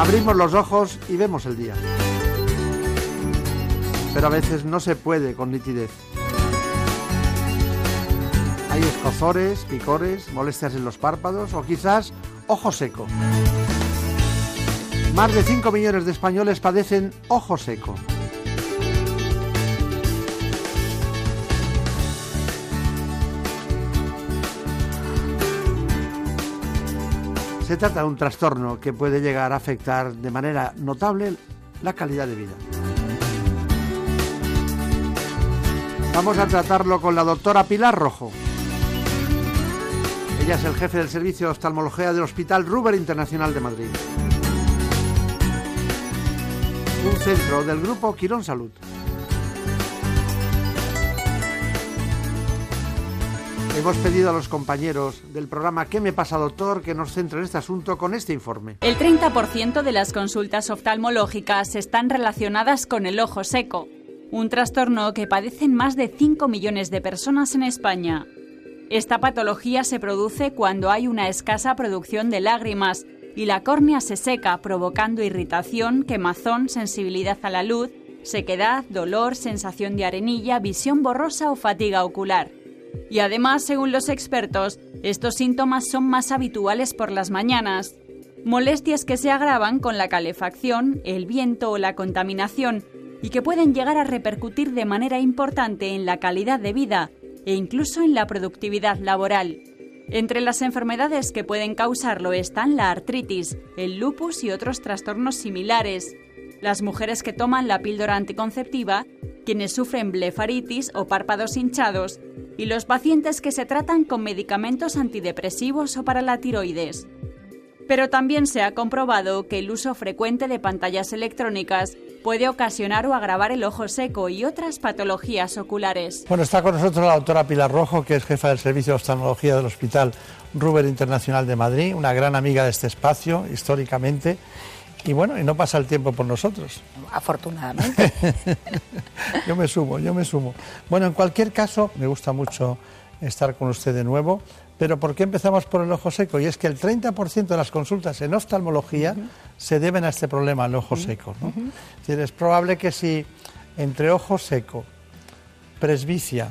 Abrimos los ojos y vemos el día. Pero a veces no se puede con nitidez. Hay escozores, picores, molestias en los párpados o quizás ojo seco. Más de 5 millones de españoles padecen ojo seco. Se trata de un trastorno que puede llegar a afectar de manera notable la calidad de vida. Vamos a tratarlo con la doctora Pilar Rojo. Ella es el jefe del servicio de oftalmología del Hospital Ruber Internacional de Madrid. Un centro del grupo Quirón Salud. Hemos pedido a los compañeros del programa ¿Qué me pasa, doctor?, que nos centren en este asunto con este informe. El 30% de las consultas oftalmológicas están relacionadas con el ojo seco, un trastorno que padecen más de 5 millones de personas en España. Esta patología se produce cuando hay una escasa producción de lágrimas y la córnea se seca, provocando irritación, quemazón, sensibilidad a la luz, sequedad, dolor, sensación de arenilla, visión borrosa o fatiga ocular. Y además, según los expertos, estos síntomas son más habituales por las mañanas. Molestias que se agravan con la calefacción, el viento o la contaminación y que pueden llegar a repercutir de manera importante en la calidad de vida e incluso en la productividad laboral. Entre las enfermedades que pueden causarlo están la artritis, el lupus y otros trastornos similares. Las mujeres que toman la píldora anticonceptiva, quienes sufren blefaritis o párpados hinchados y los pacientes que se tratan con medicamentos antidepresivos o para la tiroides. Pero también se ha comprobado que el uso frecuente de pantallas electrónicas puede ocasionar o agravar el ojo seco y otras patologías oculares. Bueno, está con nosotros la doctora Pilar Rojo, que es jefa del Servicio de Oftalmología del Hospital Ruber Internacional de Madrid, una gran amiga de este espacio históricamente. Y bueno, y no pasa el tiempo por nosotros. Afortunadamente. yo me sumo, yo me sumo. Bueno, en cualquier caso, me gusta mucho estar con usted de nuevo. Pero ¿por qué empezamos por el ojo seco? Y es que el 30% de las consultas en oftalmología se deben a este problema, al ojo seco. ¿no? es, decir, es probable que si entre ojo seco, presbicia,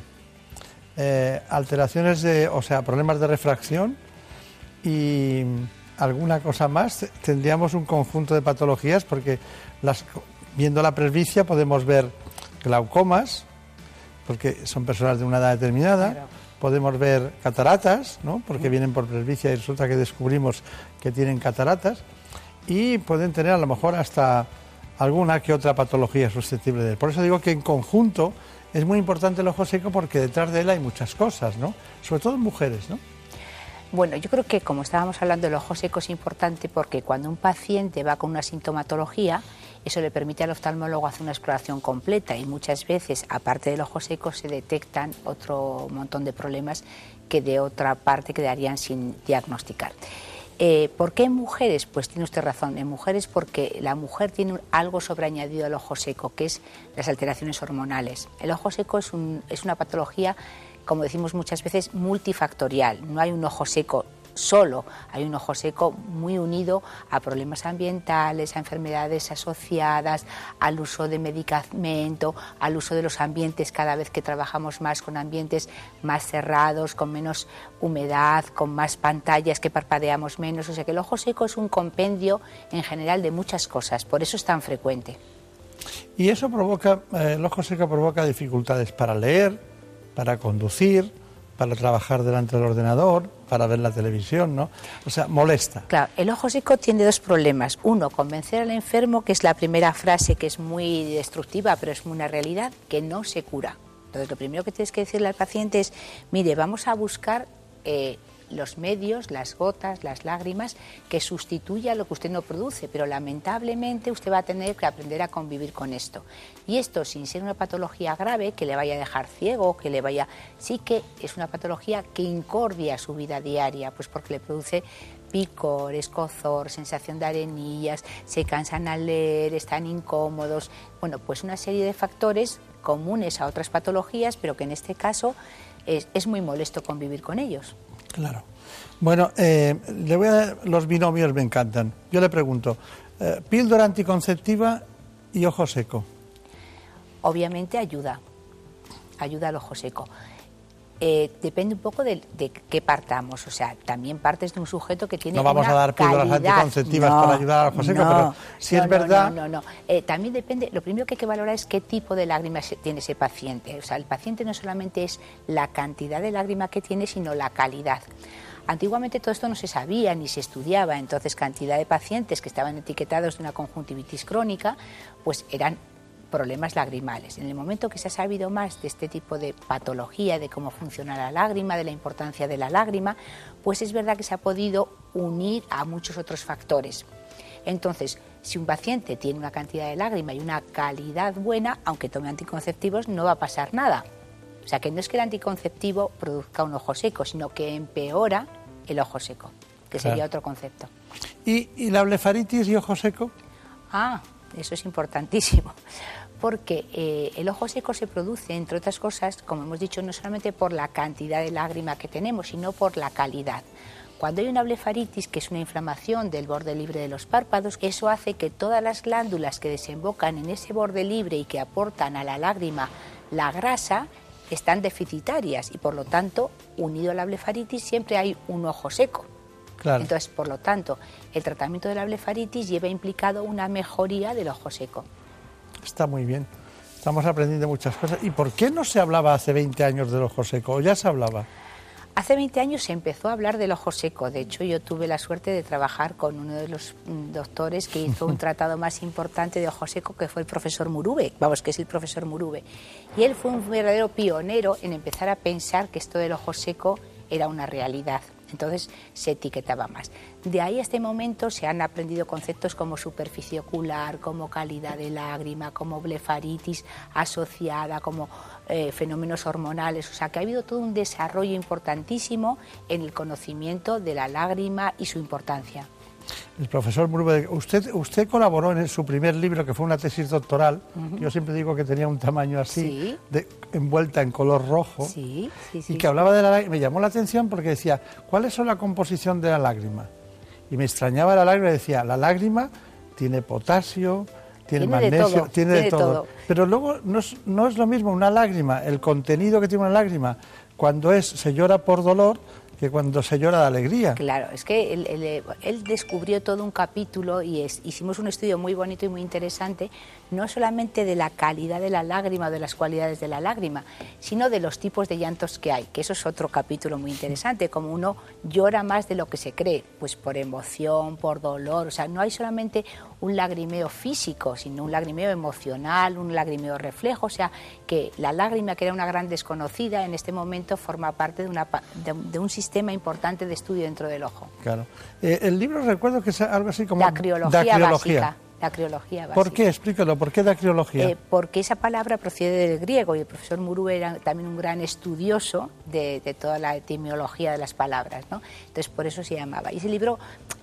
eh, alteraciones de, o sea, problemas de refracción y alguna cosa más, tendríamos un conjunto de patologías porque las, viendo la presbicia podemos ver glaucomas, porque son personas de una edad determinada. Claro podemos ver cataratas, ¿no? porque vienen por presbicia y resulta que descubrimos que tienen cataratas, y pueden tener a lo mejor hasta alguna que otra patología susceptible de él. Por eso digo que en conjunto es muy importante el ojo seco porque detrás de él hay muchas cosas, ¿no? sobre todo en mujeres. ¿no? Bueno, yo creo que como estábamos hablando, el ojo seco es importante porque cuando un paciente va con una sintomatología, eso le permite al oftalmólogo hacer una exploración completa y muchas veces, aparte del ojo seco, se detectan otro montón de problemas que de otra parte quedarían sin diagnosticar. Eh, ¿Por qué en mujeres? Pues tiene usted razón. En mujeres porque la mujer tiene algo sobreañadido al ojo seco, que es las alteraciones hormonales. El ojo seco es, es una patología, como decimos muchas veces, multifactorial. No hay un ojo seco solo. Hay un ojo seco muy unido a problemas ambientales, a enfermedades asociadas, al uso de medicamento, al uso de los ambientes cada vez que trabajamos más con ambientes más cerrados, con menos humedad, con más pantallas que parpadeamos menos. O sea que el ojo seco es un compendio en general de muchas cosas, por eso es tan frecuente. Y eso provoca, eh, el ojo seco provoca dificultades para leer, para conducir, para trabajar delante del ordenador, para ver la televisión, ¿no? O sea, molesta. Claro, el ojo seco tiene dos problemas. Uno, convencer al enfermo, que es la primera frase que es muy destructiva, pero es una realidad, que no se cura. Entonces, lo primero que tienes que decirle al paciente es, mire, vamos a buscar eh, los medios, las gotas, las lágrimas, que sustituya lo que usted no produce, pero lamentablemente usted va a tener que aprender a convivir con esto. Y esto sin ser una patología grave que le vaya a dejar ciego, que le vaya... Sí que es una patología que incordia su vida diaria, pues porque le produce picor, escozor, sensación de arenillas, se cansan al leer, están incómodos. Bueno, pues una serie de factores comunes a otras patologías, pero que en este caso es, muy molesto convivir con ellos. Claro. Bueno, eh, le voy a, los binomios me encantan. Yo le pregunto, eh, píldora anticonceptiva y ojo seco. Obviamente ayuda, ayuda al ojo seco. Eh, depende un poco de, qué partamos. O sea, también partes de un sujeto que tiene. No vamos a dar píldoras anticonceptivas para ayudar a José, pero si es verdad. No, no, no. Eh, también depende. Lo primero que hay que valorar es qué tipo de lágrimas tiene ese paciente. O sea, el paciente no solamente es la cantidad de lágrima que tiene, sino la calidad. Antiguamente todo esto no se sabía ni se estudiaba, entonces cantidad de pacientes que estaban etiquetados de una conjuntivitis crónica, pues eran problemas lagrimales. En el momento que se ha sabido más de este tipo de patología, de cómo funciona la lágrima, de la importancia de la lágrima, pues es verdad que se ha podido unir a muchos otros factores. Entonces, si un paciente tiene una cantidad de lágrima y una calidad buena, aunque tome anticonceptivos, no va a pasar nada. O sea, que no es que el anticonceptivo produzca un ojo seco, sino que empeora el ojo seco, que sería otro concepto. ¿Y, ¿Y la blefaritis y ojo seco? Ah, eso es importantísimo porque eh, el ojo seco se produce, entre otras cosas, como hemos dicho, no solamente por la cantidad de lágrima que tenemos, sino por la calidad. Cuando hay una blefaritis, que es una inflamación del borde libre de los párpados, eso hace que todas las glándulas que desembocan en ese borde libre y que aportan a la lágrima la grasa están deficitarias y por lo tanto, unido a la blefaritis, siempre hay un ojo seco. Entonces, por lo tanto, el tratamiento de la blefaritis lleva implicado una mejoría del ojo seco. Está muy bien. Estamos aprendiendo muchas cosas. ¿Y por qué no se hablaba hace 20 años del ojo seco? ¿O ya se hablaba? Hace 20 años se empezó a hablar del ojo seco. De hecho, yo tuve la suerte de trabajar con uno de los mm, doctores que hizo un tratado más importante de ojo seco, que fue el profesor Murube. Vamos, que es el profesor Murube. Y él fue un verdadero pionero en empezar a pensar que esto del ojo seco era una realidad. Entonces se etiquetaba más. De ahí a este momento se han aprendido conceptos como superficie ocular, como calidad de lágrima, como blefaritis asociada, como eh, fenómenos hormonales. O sea que ha habido todo un desarrollo importantísimo en el conocimiento de la lágrima y su importancia. El profesor Murube, usted, usted colaboró en su primer libro, que fue una tesis doctoral. Yo siempre digo que tenía un tamaño así, envuelta en color rojo, y que hablaba de la lágrima. Me llamó la atención porque decía, ¿cuáles son la composición de la lágrima? Y me extrañaba la lágrima decía, la lágrima tiene potasio, tiene, magnesio, tiene, de, todo. Pero luego no es, no es lo mismo una lágrima, el contenido que tiene una lágrima, cuando es se llora por dolor, que cuando se llora de alegría. Claro, es que él, descubrió todo un capítulo y hicimos un estudio muy bonito y muy interesante, no solamente de la calidad de la lágrima o de las cualidades de la lágrima, sino de los tipos de llantos que hay, que eso es otro capítulo muy interesante, como uno llora más de lo que se cree, pues por emoción, por dolor, o sea, no hay solamente un lagrimeo físico, sino un lagrimeo emocional, un lagrimeo reflejo, o sea, que la lágrima, que era una gran desconocida, en este momento forma parte de, una, de, un sistema importante de estudio dentro del ojo. Claro. Eh, el libro recuerdo que es algo así como... Dacriología, básica. La criología básica. ¿Por qué? Explícalo, ¿por qué dacriología? Eh, porque esa palabra procede del griego y el profesor Muru era también un gran estudioso de, de, toda la etimología de las palabras, ¿no? Entonces por eso se llamaba. Y ese libro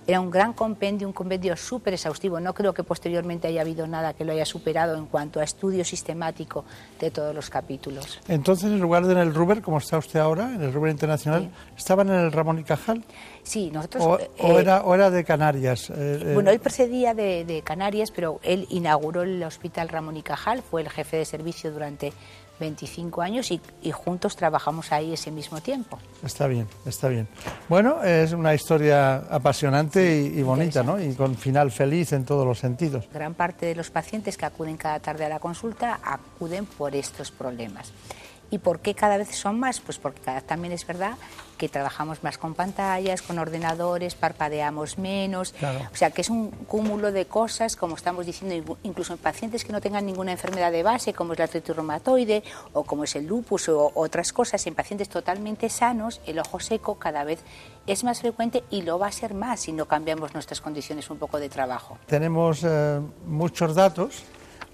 era un gran compendio, un compendio súper exhaustivo. No creo que posteriormente haya habido nada que lo haya superado en cuanto a estudio sistemático de todos los capítulos. Entonces, en lugar de en el Ruber, como está usted ahora, en el Ruber Internacional, ¿estaban en el Ramón y Cajal? Sí, nosotros... ¿O, eh, era, o era, de Canarias? Eh, eh. bueno, él precedía de, de Canarias, pero él inauguró el Hospital Ramón y Cajal, fue el jefe de servicio durante 25 años y, juntos trabajamos ahí ese mismo tiempo. Está bien, está bien. Bueno, es una historia apasionante y, bonita, ¿no? Y con final feliz en todos los sentidos. Gran parte de los pacientes que acuden cada tarde a la consulta acuden por estos problemas. ¿Y por qué cada vez son más? Pues porque cada también es verdad que trabajamos más con pantallas, con ordenadores, parpadeamos menos. O sea, que es un cúmulo de cosas, como estamos diciendo, incluso en pacientes que no tengan ninguna enfermedad de base, como es la artritis reumatoide o como es el lupus o otras cosas, en pacientes totalmente sanos, el ojo seco cada vez es más frecuente y lo va a ser más si no cambiamos nuestras condiciones un poco de trabajo. Tenemos eh, muchos datos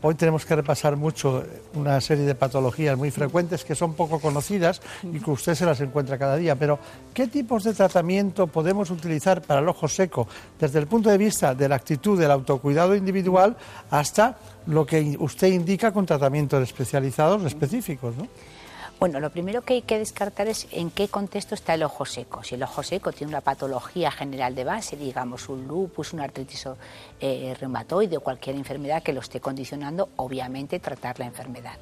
Hoy tenemos que repasar mucho una serie de patologías muy frecuentes que son poco conocidas y que usted se las encuentra cada día. Pero, ¿qué tipos de tratamiento podemos utilizar para el ojo seco desde el punto de vista de la actitud del autocuidado individual hasta lo que usted indica con tratamientos especializados específicos? ¿no? Bueno, lo primero que hay que descartar es en qué contexto está el ojo seco. Si el ojo seco tiene una patología general de base, digamos un lupus, una artritis eh, reumatoide o cualquier enfermedad que lo esté condicionando, obviamente tratar la enfermedad.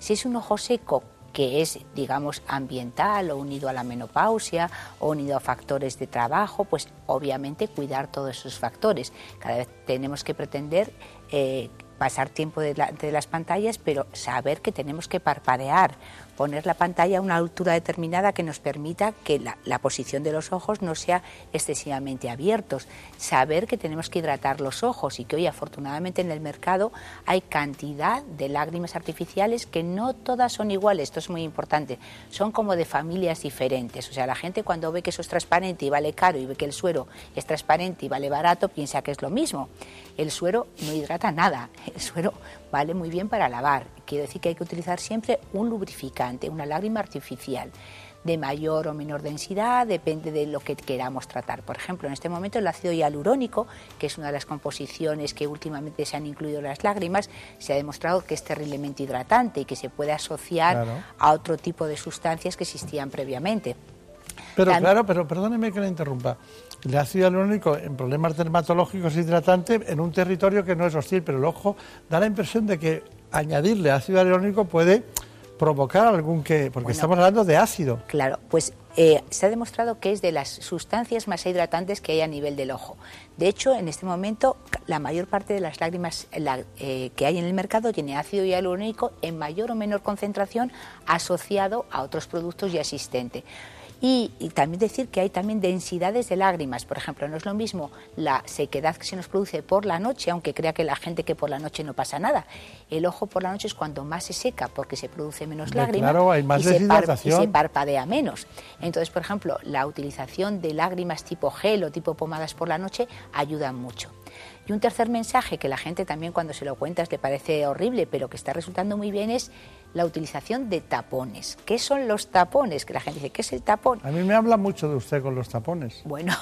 Si es un ojo seco que es, digamos, ambiental o unido a la menopausia o unido a factores de trabajo, pues obviamente cuidar todos esos factores. Cada vez tenemos que pretender eh, pasar tiempo de, de, las pantallas, pero saber que tenemos que parpadear poner la pantalla a una altura determinada que nos permita que la, posición de los ojos no sea excesivamente abiertos. Saber que tenemos que hidratar los ojos y que hoy afortunadamente en el mercado hay cantidad de lágrimas artificiales que no todas son iguales, esto es muy importante, son como de familias diferentes. O sea, la gente cuando ve que eso es transparente y vale caro y ve que el suero es transparente y vale barato, piensa que es lo mismo. El suero no hidrata nada, el suero vale muy bien para lavar. Quiero decir que hay que utilizar siempre un lubrificante, una lágrima artificial de mayor o menor densidad, depende de lo que queramos tratar. Por ejemplo, en este momento el ácido hialurónico, que es una de las composiciones que últimamente se han incluido en las lágrimas, se ha demostrado que es terriblemente hidratante y que se puede asociar a otro tipo de sustancias que existían previamente. Pero claro, pero perdóneme que le interrumpa. El ácido hialurónico en problemas dermatológicos es hidratante en un territorio que no es hostil, pero el ojo da la impresión de que añadirle ácido hialurónico puede provocar algún que... porque estamos hablando de ácido. Claro, pues eh, se ha demostrado que es de las sustancias más hidratantes que hay a nivel del ojo. De hecho, en este momento, la mayor parte de las lágrimas eh, que hay en el mercado tiene ácido hialurónico en mayor o menor concentración asociado a otros productos y asistente. Y, también decir que hay también densidades de lágrimas. Por ejemplo, no es lo mismo la sequedad que se nos produce por la noche, aunque crea que la gente que por la noche no pasa nada. El ojo por la noche es cuando más se seca porque se produce menos lágrimas y, se parpadea menos. Entonces, por ejemplo, la utilización de lágrimas tipo gel o tipo pomadas por la noche ayuda mucho. Y un tercer mensaje que la gente también cuando se lo cuentas le parece horrible, pero que está resultando muy bien es la utilización de tapones. ¿Qué son los tapones? Que la gente dice, ¿qué es el tapón? A mí me habla mucho de usted con los tapones. Bueno.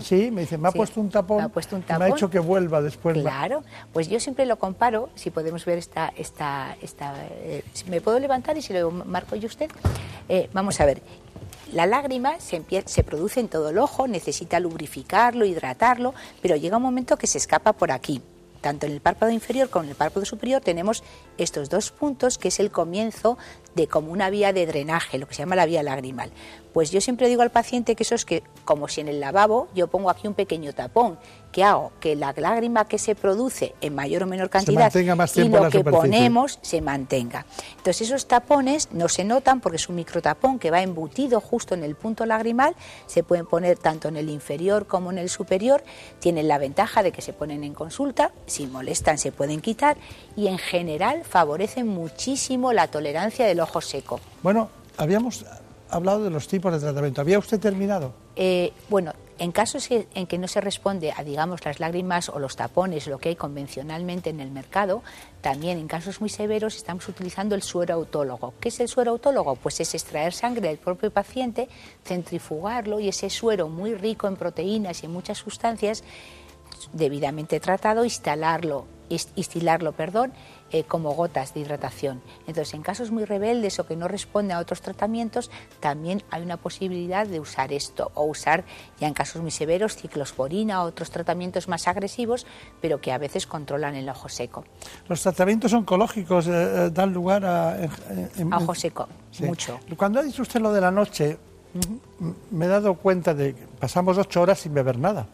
Sí, me dice, me ha puesto un tapón. Me ha puesto un tapón. Me ha hecho que vuelva después. Claro, pues yo siempre lo comparo, si podemos ver esta, esta, esta eh, me puedo levantar y si lo marco yo usted. Eh, vamos a ver, la lágrima se, se, produce en todo el ojo, necesita lubrificarlo, hidratarlo, pero llega un momento que se escapa por aquí. Tanto en el párpado inferior como en el párpado superior tenemos estos dos puntos que es el comienzo de como una vía de drenaje, lo que se llama la vía lagrimal. Pues yo siempre digo al paciente que eso es que, como si en el lavabo yo pongo aquí un pequeño tapón, que hago que la lágrima que se produce en mayor o menor cantidad y lo que ponemos se mantenga. Entonces esos tapones no se notan porque es un microtapón que va embutido justo en el punto lagrimal, se pueden poner tanto en el inferior como en el superior, tienen la ventaja de que se ponen en consulta, si molestan se pueden quitar y en general favorecen muchísimo la tolerancia del ojo seco. Bueno, habíamos hablado de los tipos de tratamiento. ¿Había usted terminado? Eh, bueno, en casos en que no se responde a, digamos, las lágrimas o los tapones, lo que hay convencionalmente en el mercado, también en casos muy severos estamos utilizando el suero autólogo. ¿Qué es el suero autólogo? Pues es extraer sangre del propio paciente, centrifugarlo y ese suero muy rico en proteínas y en muchas sustancias, debidamente tratado, instalarlo, instilarlo, perdón, eh, como gotas de hidratación. Entonces, en casos muy rebeldes o que no responden a otros tratamientos, también hay una posibilidad de usar esto o usar ya en casos muy severos ciclosporina o otros tratamientos más agresivos, pero que a veces controlan el ojo seco. ¿Los tratamientos oncológicos eh, eh, dan lugar a... ojo seco, mucho. Cuando ha dicho usted lo de la noche, me he dado cuenta de que pasamos ocho horas sin beber nada.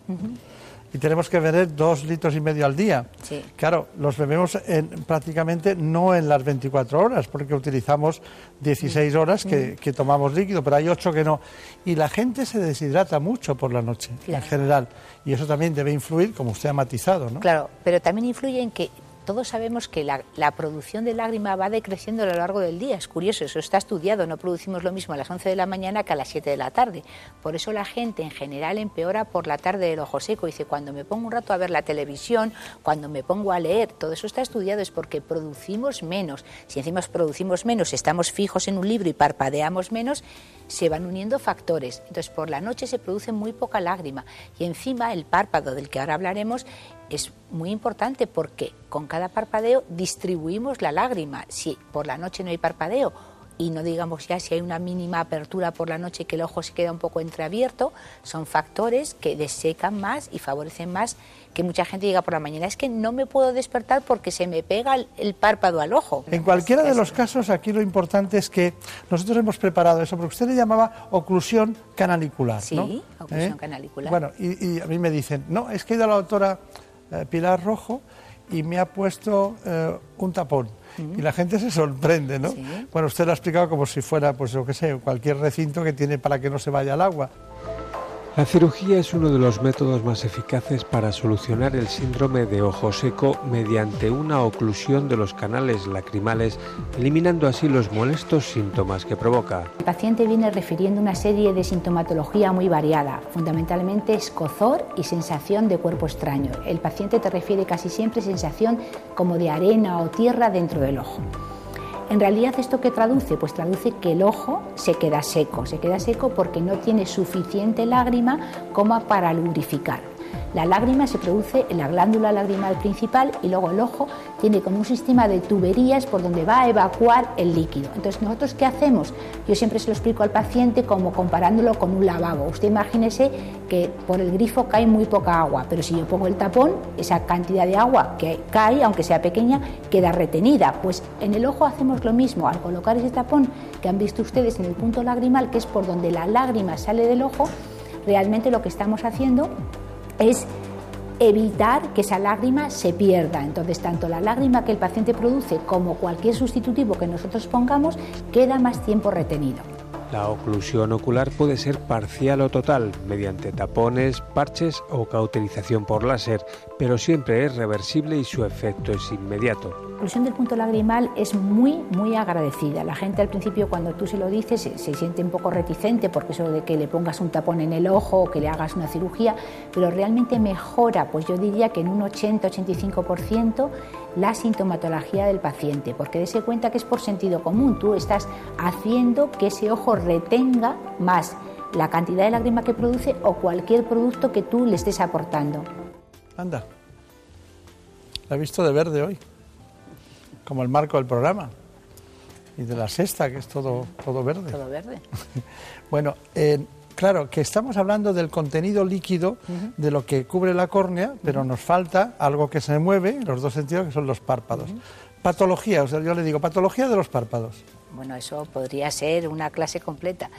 Y tenemos que beber dos litros y medio al día. Sí. Claro, los bebemos en, prácticamente no en las 24 horas, porque utilizamos 16 horas que, que tomamos líquido, pero hay 8 que no. Y la gente se deshidrata mucho por la noche, en general. Y eso también debe influir, como usted ha matizado, ¿no? Claro, pero también influye en que todos sabemos que la, producción de lágrima va decreciendo a lo largo del día. Es curioso, eso está estudiado. No producimos lo mismo a las 11 de la mañana que a las 7 de la tarde. Por eso la gente en general empeora por la tarde del ojo seco. Dice, cuando me pongo un rato a ver la televisión, cuando me pongo a leer, todo eso está estudiado, es porque producimos menos. Si encima producimos menos, estamos fijos en un libro y parpadeamos menos, se van uniendo factores. Entonces, por la noche se produce muy poca lágrima. Y encima el párpado del que ahora hablaremos es muy importante porque con cada parpadeo distribuimos la lágrima. Si por la noche no hay parpadeo y no digamos ya si hay una mínima apertura por la noche que el ojo se queda un poco entreabierto, son factores que desecan más y favorecen más que mucha gente diga por la mañana es que no me puedo despertar porque se me pega el, el párpado al ojo. En cualquiera de los casos, aquí lo importante es que nosotros hemos preparado eso, porque usted le llamaba oclusión canalicular. Sí, ¿no? ¿Eh? oclusión canalicular. Bueno, y, y a mí me dicen, no, es que he ido a la doctora eh, Pilar Rojo y me ha puesto eh, un tapón. Y la gente se sorprende, ¿no? Sí. Bueno, usted lo ha explicado como si fuera, pues yo qué sé, cualquier recinto que tiene para que no se vaya el agua. La cirugía es uno de los métodos más eficaces para solucionar el síndrome de ojo seco mediante una oclusión de los canales lacrimales, eliminando así los molestos síntomas que provoca. El paciente viene refiriendo una serie de sintomatología muy variada, fundamentalmente escozor y sensación de cuerpo extraño. El paciente te refiere casi siempre sensación como de arena o tierra dentro del ojo. En realidad, ¿esto qué traduce? Pues traduce que el ojo se queda seco. Se queda seco porque no tiene suficiente lágrima como para lubrificar. La lágrima se produce en la glándula lagrimal principal y luego el ojo tiene como un sistema de tuberías por donde va a evacuar el líquido. Entonces, ¿nosotros qué hacemos? Yo siempre se lo explico al paciente como comparándolo con un lavabo. Usted imagínese que por el grifo cae muy poca agua, pero si yo pongo el tapón, esa cantidad de agua que cae, aunque sea pequeña, queda retenida. Pues en el ojo hacemos lo mismo. Al colocar ese tapón que han visto ustedes en el punto lagrimal, que es por donde la lágrima sale del ojo, realmente lo que estamos haciendo es evitar que esa lágrima se pierda. Entonces, tanto la lágrima que el paciente produce como cualquier sustitutivo que nosotros pongamos queda más tiempo retenido. La oclusión ocular puede ser parcial o total, mediante tapones, parches o cauterización por láser, pero siempre es reversible y su efecto es inmediato. La oclusión del punto lagrimal es muy, muy agradecida. La gente al principio cuando tú se lo dices se, siente un poco reticente porque eso de que le pongas un tapón en el ojo o que le hagas una cirugía, pero realmente mejora, pues yo diría que en un 80-85% la sintomatología del paciente, porque dése cuenta que es por sentido común. Tú estás haciendo que ese ojo retenga más la cantidad de lágrima que produce o cualquier producto que tú le estés aportando. Anda. La he visto de verde hoy, como el marco del programa. Y de la sexta, que es todo, todo verde. Todo verde. Bueno, eh, claro, que estamos hablando del contenido líquido de lo que cubre la córnea, pero nos falta algo que se mueve en los dos sentidos, que son los párpados. Patología, o sea, yo le digo, patología de los párpados. Bueno, eso podría ser una clase completa.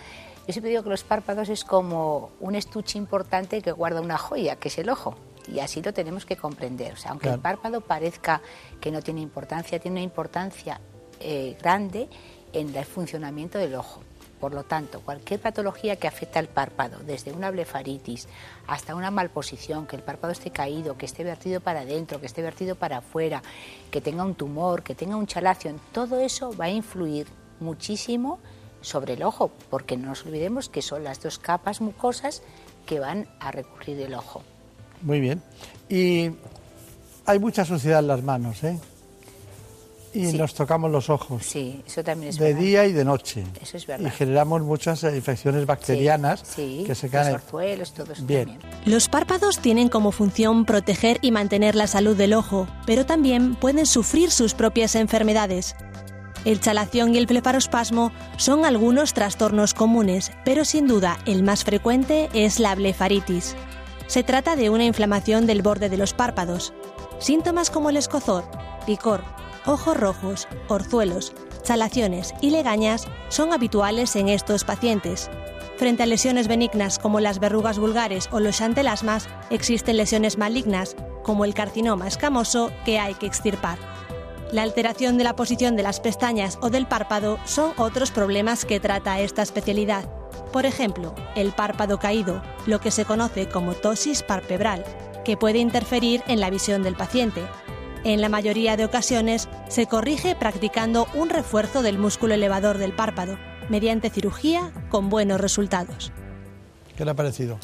Yo siempre digo que los párpados es como un estuche importante que guarda una joya, que es el ojo. Y así lo tenemos que comprender. O sea, aunque el párpado parezca que no tiene importancia, tiene una importancia eh, grande en el funcionamiento del ojo. Por lo tanto, cualquier patología que afecta al párpado, desde una blefaritis hasta una malposición, que el párpado esté caído, que esté vertido para adentro, que esté vertido para afuera, que tenga un tumor, que tenga un chalacio, todo eso va a influir muchísimo sobre el ojo, porque no nos olvidemos que son las dos capas mucosas que van a recurrir el ojo. Muy bien. Y hay mucha suciedad en las manos, ¿eh? Y Sí. nos tocamos los ojos. Sí, eso también es de verdad. día y de noche. Eso es verdad. Y generamos muchas infecciones Sí, bacterianas sí, que se los caen. orzuelos, todo eso Bien. también. Los párpados tienen como función proteger y mantener la salud del ojo, pero también pueden sufrir sus propias enfermedades. El chalación y el blefarospasmo son algunos trastornos comunes, pero sin duda el más frecuente es la blefaritis. Se trata de una inflamación del borde de los párpados. Síntomas como el escozor, picor, ojos rojos, orzuelos, chalaciones y legañas son habituales en estos pacientes. Frente a lesiones benignas como las verrugas vulgares o los chantelasmas, existen lesiones malignas como el carcinoma escamoso que hay que extirpar. La alteración de la posición de las pestañas o del párpado son otros problemas que trata esta especialidad. Por ejemplo, el párpado caído, lo que se conoce como tosis parpebral, que puede interferir en la visión del paciente. En la mayoría de ocasiones se corrige practicando un refuerzo del músculo elevador del párpado, mediante cirugía con buenos resultados. ¿Qué le ha parecido?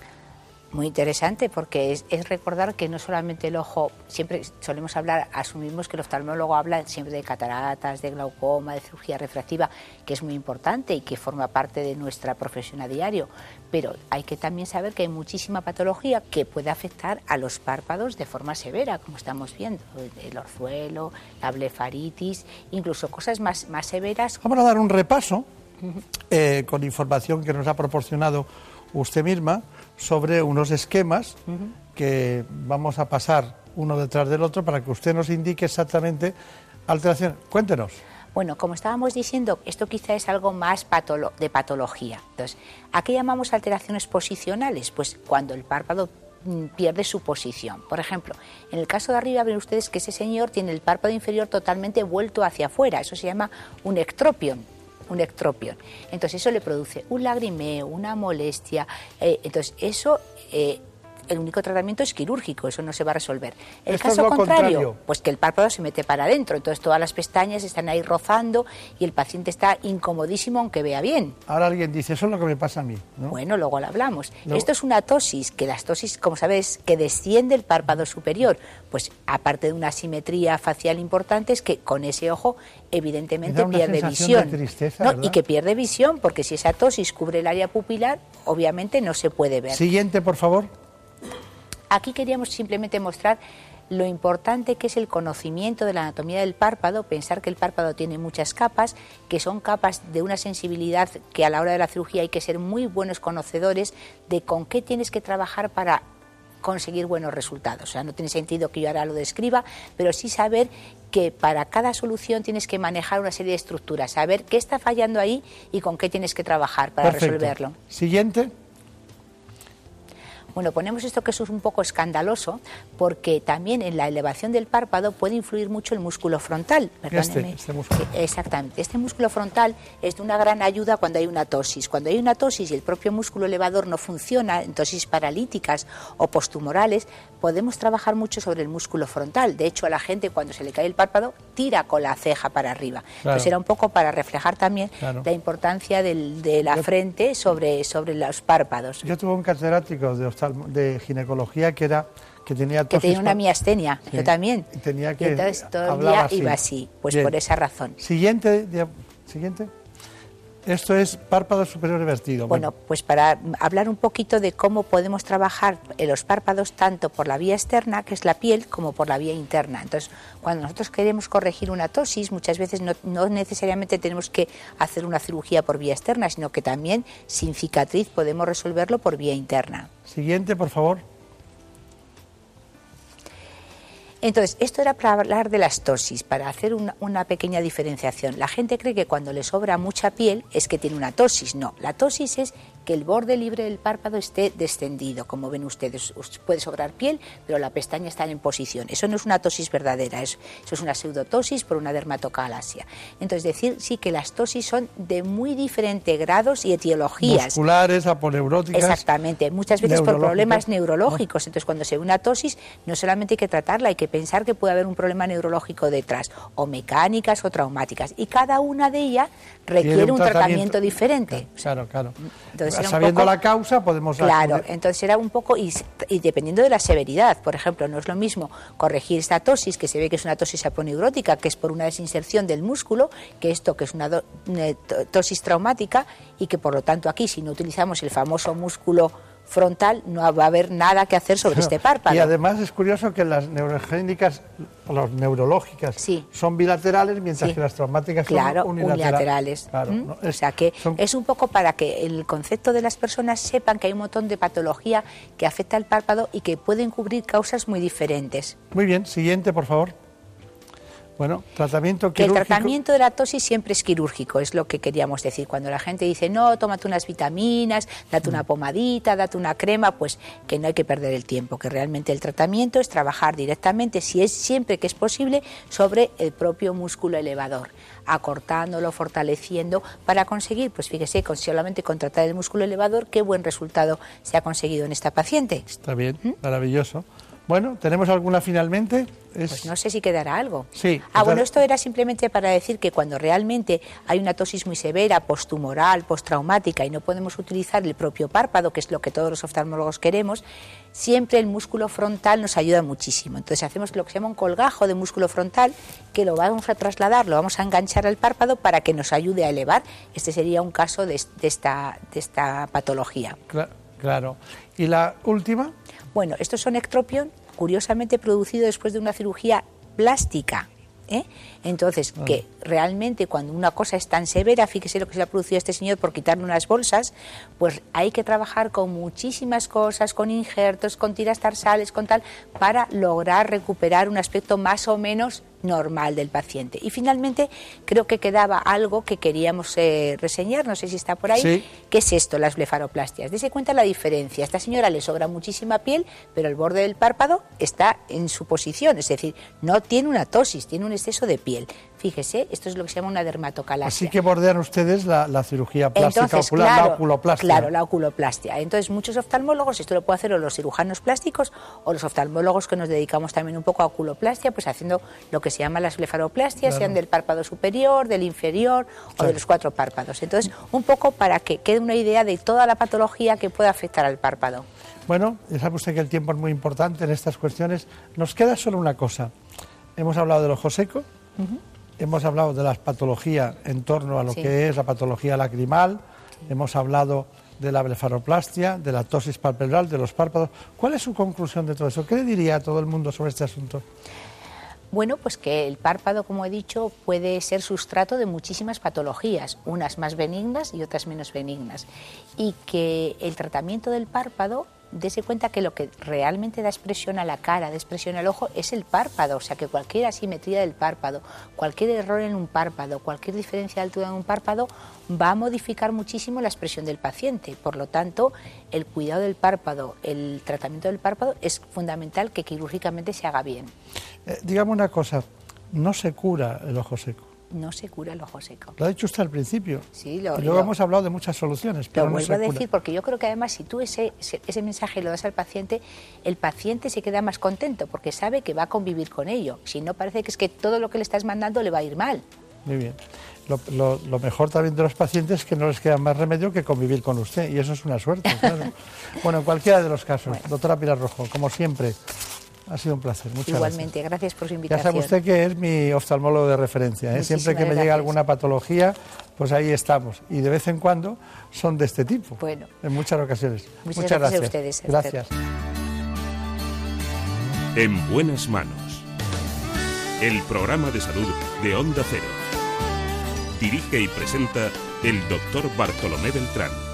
Muy interesante porque es, recordar que no solamente el ojo, siempre solemos hablar, asumimos que el oftalmólogo habla siempre de cataratas, de glaucoma, de cirugía refractiva, que es muy importante y que forma parte de nuestra profesión a diario, pero hay que también saber que hay muchísima patología que puede afectar a los párpados de forma severa, como estamos viendo, el orzuelo, la blefaritis, incluso cosas más, más severas. Vamos a dar un repaso eh, con información que nos ha proporcionado usted misma sobre unos esquemas que vamos a pasar uno detrás del otro para que usted nos indique exactamente alteración. Cuéntenos. Bueno, como estábamos diciendo, esto quizá es algo más de patología. Entonces, ¿a qué llamamos alteraciones posicionales? Pues cuando el párpado mm, pierde su posición. Por ejemplo, en el caso de arriba ven ustedes que ese señor tiene el párpado inferior totalmente vuelto hacia afuera. Eso se llama un ectropion un ectropion. Entonces eso le produce un lagrimeo, una molestia. Eh, entonces eso eh, el único tratamiento es quirúrgico, eso no se va a resolver. El caso contrario, pues que el párpado se mete para adentro, entonces todas las pestañas están ahí rozando y el paciente está incomodísimo aunque vea bien. Ahora alguien dice, eso es lo que me pasa a mí. Bueno, luego lo hablamos. Esto es una tosis, que las tosis, como sabes, que desciende el párpado superior, pues aparte de una simetría facial importante, es que con ese ojo evidentemente pierde visión. y que pierde visión, porque si esa tosis cubre el área pupilar, obviamente no se puede ver. Siguiente, por favor. Aquí queríamos simplemente mostrar lo importante que es el conocimiento de la anatomía del párpado, pensar que el párpado tiene muchas capas, que son capas de una sensibilidad que a la hora de la cirugía hay que ser muy buenos conocedores de con qué tienes que trabajar para conseguir buenos resultados. O sea, no tiene sentido que yo ahora lo describa, pero sí saber que para cada solución tienes que manejar una serie de estructuras, saber qué está fallando ahí y con qué tienes que trabajar para resolverlo. Siguiente. Bueno, ponemos esto que eso es un poco escandaloso porque también en la elevación del párpado puede influir mucho el músculo frontal. Este, este músculo. Exactamente. Este músculo frontal es de una gran ayuda cuando hay una tosis. Cuando hay una tosis y el propio músculo elevador no funciona, en tosis paralíticas o postumorales, podemos trabajar mucho sobre el músculo frontal. De hecho, a la gente cuando se le cae el párpado tira con la ceja para arriba. Entonces era un poco para reflejar también la importancia de la frente sobre, sobre los párpados. Yo tuve un catedrático de de ginecología que era que tenía que tenía una miastenia, yo también. Tenía que y entonces todo el día iba así, pues por esa razón. Siguiente, siguiente. Esto es párpado superior revertido. Bueno, pues para hablar un poquito de cómo podemos trabajar en los párpados tanto por la vía externa, que es la piel, como por la vía interna. Entonces, cuando nosotros queremos corregir una tosis, muchas veces no, no necesariamente tenemos que hacer una cirugía por vía externa, sino que también sin cicatriz podemos resolverlo por vía interna. Siguiente, por favor. Entonces, esto era para hablar de las tosis, para hacer una, pequeña diferenciación. La gente cree que cuando le sobra mucha piel es que tiene una tosis. No, la tosis es que el borde libre del párpado esté descendido. Como ven ustedes, puede sobrar piel, pero la pestaña está en posición. Eso no es una tosis verdadera, eso, es una pseudotosis por una dermatocalasia. Entonces, decir sí que las tosis son de muy diferentes grados y etiologías. Musculares, aponeuróticas. Exactamente, muchas veces por problemas neurológicos. Entonces, cuando se ve una tosis, no solamente hay que tratarla, hay que pensar que puede haber un problema neurológico detrás, o mecánicas o traumáticas. Y cada una de ellas requiere un, tratamiento, diferente. Claro, claro. Entonces, Sabiendo la causa podemos... Claro, entonces era un poco, y, dependiendo de la severidad, por ejemplo, no es lo mismo corregir esta tosis, que se ve que es una tosis aponeurótica, que es por una desinserción del músculo, que esto que es una tosis traumática, y que por lo tanto aquí, si no utilizamos el famoso músculo frontal no va a haber nada que hacer sobre este párpado. Y además es curioso que las neurogénicas, las neurológicas, son bilaterales, mientras que las traumáticas son unilaterales. ¿Mm? o sea que es un poco para que el concepto de las personas sepan que hay un montón de patología que afecta al párpado y que pueden cubrir causas muy diferentes. Muy bien, siguiente, por favor. Bueno, tratamiento quirúrgico. el tratamiento de la tosis siempre es quirúrgico, es lo que queríamos decir. Cuando la gente dice, no, tómate unas vitaminas, date una mm. pomadita, date una crema, pues que no hay que perder el tiempo, que realmente el tratamiento es trabajar directamente, si es siempre que es posible, sobre el propio músculo elevador acortándolo, fortaleciendo, para conseguir, pues fíjese, con solamente contratar el músculo elevador, qué buen resultado se ha conseguido en esta paciente. Está bien, ¿Mm? maravilloso. Bueno, ¿tenemos alguna finalmente? Pues no sé si quedará algo. Sí. Ah, bueno, esto era simplemente para decir que cuando realmente hay una tosis muy severa, postumoral, postraumática y no podemos utilizar el propio párpado, que es lo que todos los oftalmólogos queremos, siempre el músculo frontal nos ayuda muchísimo. Entonces hacemos lo que se llama un colgajo de músculo frontal, que lo vamos a trasladar, lo vamos a enganchar al párpado para que nos ayude a elevar. Este sería un caso de, esta, de esta patología. Claro. ¿Y la última? Bueno, estos son ectropion, curiosamente producido después de una cirugía plástica. ¿eh? Entonces, ah. que realmente cuando una cosa es tan severa, fíjese lo que se le ha producido a este señor por quitarle unas bolsas, pues hay que trabajar con muchísimas cosas, con injertos, con tiras tarsales, con tal, para lograr recuperar un aspecto más o menos normal del paciente. Y finalmente creo que quedaba algo que queríamos eh, reseñar, no sé si está por ahí, ¿qué es esto, las blefaroplastias? Dese cuenta la diferencia. A esta señora le sobra muchísima piel, pero el borde del párpado está en su posición, es decir, no tiene una tosis, tiene un exceso de piel. Fíjese, esto es lo que se llama una dermatocalasia. Así que bordean ustedes la, cirugía plástica ocular, la oculoplastia. Claro, la oculoplastia. Entonces, muchos oftalmólogos, esto lo pueden hacer o los cirujanos plásticos o los oftalmólogos que nos dedicamos también un poco a oculoplastia, pues haciendo lo que se llama las blefaroplastias, sean del párpado superior, del inferior o de los cuatro párpados. Entonces, un poco para que quede una idea de toda la patología que pueda afectar al párpado. Bueno, ya sabe usted que el tiempo es muy importante en estas cuestiones. Nos queda solo una cosa. Hemos hablado del ojo seco, hemos hablado de las patologías en torno a lo que es la patología lacrimal, hemos hablado de la blefaroplastia, de la tosis palpebral, de los párpados. ¿Cuál es su conclusión de todo eso? ¿Qué le diría a todo el mundo sobre este asunto? Bueno, pues que el párpado, como he dicho, puede ser sustrato de muchísimas patologías, unas más benignas y otras menos benignas, y que el tratamiento del párpado dese cuenta que lo que realmente da expresión a la cara, da expresión al ojo, es el párpado. O sea, que cualquier asimetría del párpado, cualquier error en un párpado, cualquier diferencia de altura en un párpado, va a modificar muchísimo la expresión del paciente. Por lo tanto, el cuidado del párpado, el tratamiento del párpado, es fundamental que quirúrgicamente se haga bien. Eh, digamos una cosa, no se cura el ojo seco no se cura el ojo seco. Lo ha dicho usted al principio. Sí, lo, y luego hemos hablado de muchas soluciones. Pero lo vuelvo a decir porque yo creo que además si tú ese, ese, mensaje lo das al paciente, el paciente se queda más contento porque sabe que va a convivir con ello. Si no parece que es que todo lo que le estás mandando le va a ir mal. Muy bien. Lo, lo, mejor también de los pacientes es que no les queda más remedio que convivir con usted y eso es una suerte, claro. bueno, en cualquiera de los casos, doctora Pilar Rojo, como siempre, ha sido un placer. Muchas Igualmente, gracias. por su invitación. Ya sabe usted que es mi oftalmólogo de referencia. ¿eh? Siempre que me llega alguna patología, pues ahí estamos. Y de vez en cuando son de este tipo. Bueno. En muchas ocasiones. Muchas, gracias. a ustedes. Gracias. En buenas manos. El programa de salud de Onda Cero. Dirige y presenta el doctor Bartolomé Beltrán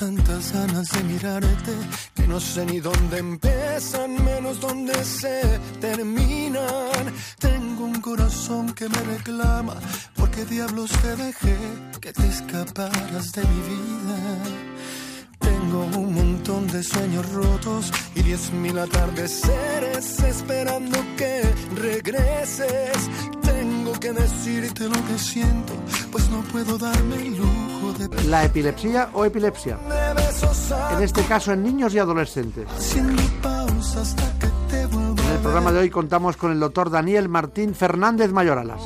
tantas ganas de mirarte que no sé ni dónde empiezan, menos dónde se terminan. Tengo un corazón que me reclama, porque diablos te dejé que te escaparas de mi vida. Tengo un montón de sueños rotos y diez mil atardeceres esperando que regreses. Tengo que decirte lo que siento, pues no puedo darme de... La epilepsia o epilepsia. En este caso en niños y adolescentes. En el programa de hoy contamos con el doctor Daniel Martín Fernández Mayoralas.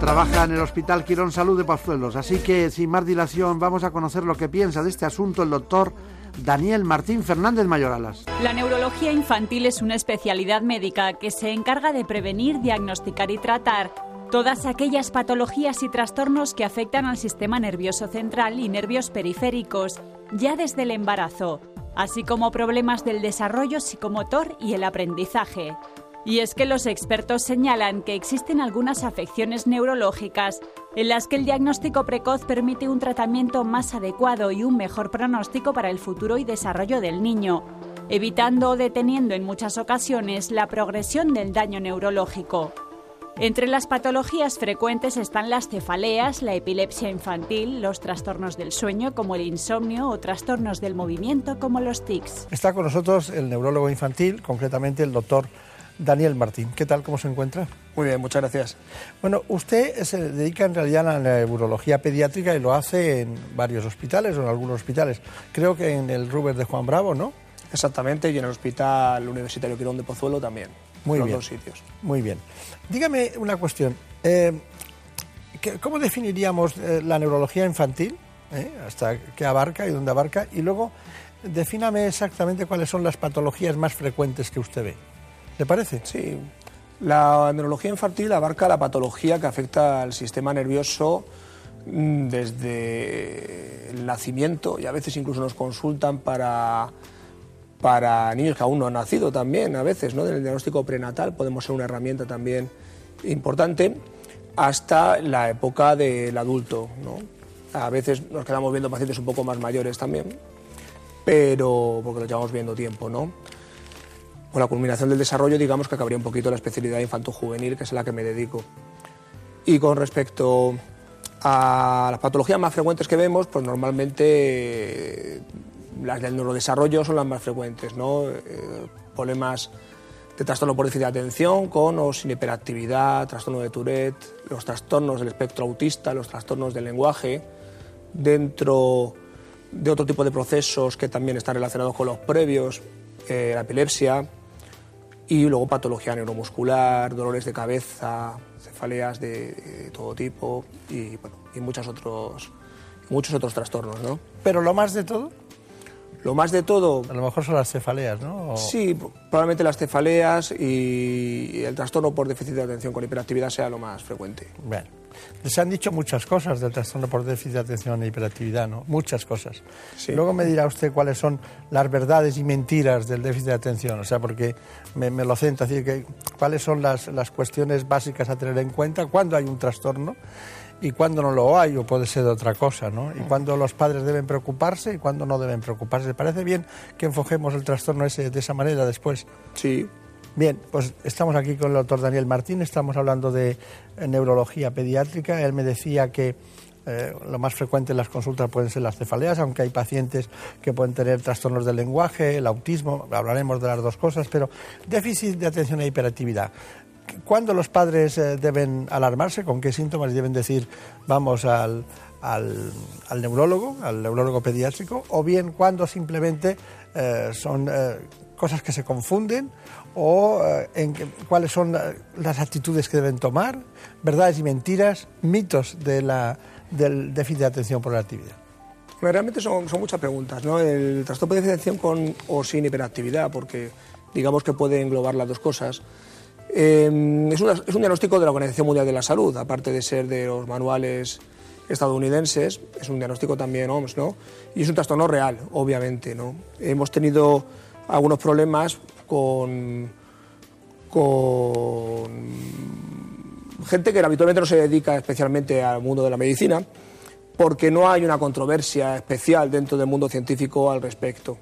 Trabaja en el Hospital Quirón Salud de Pazuelos, así que sin más dilación vamos a conocer lo que piensa de este asunto el doctor Daniel Martín Fernández Mayoralas. La neurología infantil es una especialidad médica que se encarga de prevenir, diagnosticar y tratar todas aquellas patologías y trastornos que afectan al sistema nervioso central y nervios periféricos, ya desde el embarazo, así como problemas del desarrollo psicomotor y el aprendizaje. Y es que los expertos señalan que existen algunas afecciones neurológicas en las que el diagnóstico precoz permite un tratamiento más adecuado y un mejor pronóstico para el futuro y desarrollo del niño, evitando o deteniendo en muchas ocasiones la progresión del daño neurológico. Entre las patologías frecuentes están las cefaleas, la epilepsia infantil, los trastornos del sueño como el insomnio o trastornos del movimiento como los tics. Está con nosotros el neurólogo infantil, concretamente el doctor Daniel Martín. ¿Qué tal? ¿Cómo se encuentra? Muy bien, muchas gracias. Bueno, usted se dedica en realidad a la neurología pediátrica y lo hace en varios hospitales o en algunos hospitales. Creo que en el Ruber de Juan Bravo, ¿no? Exactamente, y en el Hospital Universitario Quirón de Pozuelo también. Muy los bien. dos sitios. Muy bien. Dígame una cuestión. Eh, ¿qué- ¿Cómo definiríamos eh, la neurología infantil? Eh, ¿Hasta qué abarca y dónde abarca? Y luego, defíname exactamente cuáles son las patologías más frecuentes que usted ve. ¿Le parece? Sí. La neurología infantil abarca la patología que afecta al sistema nervioso mm, desde el nacimiento y a veces incluso nos consultan para, para niños que aún no han nacido también, a veces, ¿no? Del diagnóstico prenatal podemos ser una herramienta también importante hasta la época del adulto, ¿no? A veces nos quedamos viendo pacientes un poco más mayores también, pero porque los llevamos viendo tiempo, ¿no? Con la culminación del desarrollo, digamos que acabaría un poquito la especialidad infanto-juvenil, que es la que me dedico. Y con respecto a las patologías más frecuentes que vemos, pues normalmente eh, las del neurodesarrollo son las más frecuentes, ¿no? Eh, problemas de trastorno por déficit de atención con o sin hiperactividad, trastorno de Tourette, los trastornos del espectro autista, los trastornos del lenguaje, dentro de otro tipo de procesos que también están relacionados con los previos, eh, la epilepsia y luego patología neuromuscular, dolores de cabeza, cefaleas de, de todo tipo y, bueno, y muchos, otros, muchos otros trastornos. ¿no? Pero lo más de todo, Lo más de todo, a lo mejor son las cefaleas, ¿no? O- sí, probablemente las cefaleas y el trastorno por déficit de atención con hiperactividad sea lo más frecuente. Bueno, se han dicho muchas cosas del trastorno por déficit de atención e hiperactividad, ¿no? Muchas cosas. Sí. Luego me dirá usted cuáles son las verdades y mentiras del déficit de atención, o sea, porque me, me lo centra, es decir, que, cuáles son las, las cuestiones básicas a tener en cuenta cuando hay un trastorno y cuando no lo hay o puede ser de otra cosa, ¿no? Y cuando los padres deben preocuparse y cuando no deben preocuparse. ¿Le parece bien que enfoquemos el trastorno ese de esa manera después? Sí, Bien, pues estamos aquí con el doctor Daniel Martín, estamos hablando de eh, neurología pediátrica. Él me decía que eh, lo más frecuente en las consultas pueden ser las cefaleas, aunque hay pacientes que pueden tener trastornos del lenguaje, el autismo, hablaremos de las dos cosas, pero déficit de atención e hiperactividad. ¿Cuándo los padres eh, deben alarmarse? ¿Con qué síntomas deben decir vamos al, al, al neurólogo, al neurólogo pediátrico? ¿O bien cuando simplemente son cosas que se confunden? ¿O eh, en cuáles son las actitudes que deben tomar? ¿Verdades y mentiras? ¿Mitos de la, del déficit de atención por la actividad? Bueno, realmente son, son muchas preguntas, ¿no? El trastorno de atención con o sin hiperactividad, porque digamos que puede englobar las dos cosas. Eh, es, una- es un diagnóstico de la Organización Mundial de la Salud, aparte de ser de los manuales estadounidenses, es un diagnóstico también OMS, ¿no? Y es un trastorno real, obviamente, ¿no? Hemos tenido algunos problemas con, con gente que habitualmente no se dedica especialmente al mundo de la medicina, porque no hay una controversia especial dentro del mundo científico al respecto.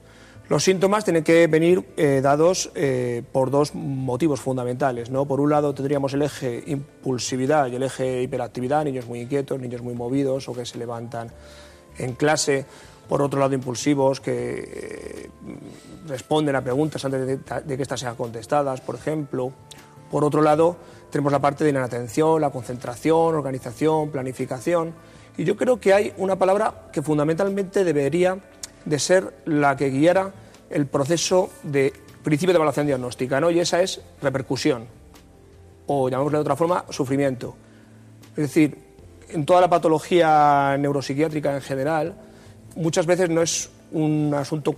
Los síntomas tienen que venir eh, dados eh, por dos motivos fundamentales. ¿no? Por un lado tendríamos el eje impulsividad y el eje hiperactividad, niños muy inquietos, niños muy movidos o que se levantan en clase. Por otro lado, impulsivos que eh, responden a preguntas antes de, que éstas sean contestadas, por ejemplo. Por otro lado, tenemos la parte de la atención, la concentración, organización, planificación. Y yo creo que hay una palabra que fundamentalmente debería de ser la que guiara el proceso de principio de evaluación diagnóstica, ¿no? y esa es repercusión, o llamémosle de otra forma, sufrimiento. Es decir, en toda la patología neuropsiquiátrica en general, muchas veces no es un asunto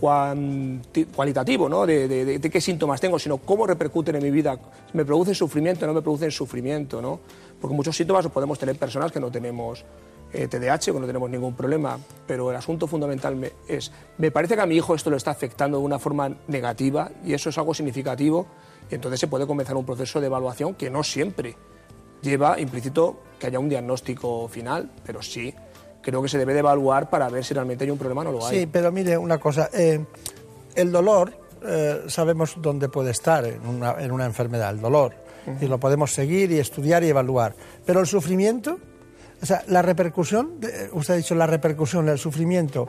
cualitativo, ¿no? De, qué síntomas tengo, sino cómo repercuten en mi vida. ¿Me producen sufrimiento no me producen sufrimiento? ¿no? Porque muchos síntomas los podemos tener personas que no tenemos eh, TDAH, que no tenemos ningún problema, pero el asunto fundamental me- es, me parece que a mi hijo esto lo está afectando de una forma negativa y eso es algo significativo y entonces se puede comenzar un proceso de evaluación que no siempre lleva implícito que haya un diagnóstico final, pero sí creo que se debe de evaluar para ver si realmente hay un problema o no lo hay. Sí, pero mire una cosa, eh, el dolor eh, sabemos dónde puede estar en una, en una enfermedad, el dolor, y lo podemos seguir y estudiar y evaluar, pero el sufrimiento... O sea, la repercusión, usted ha dicho la repercusión, el sufrimiento,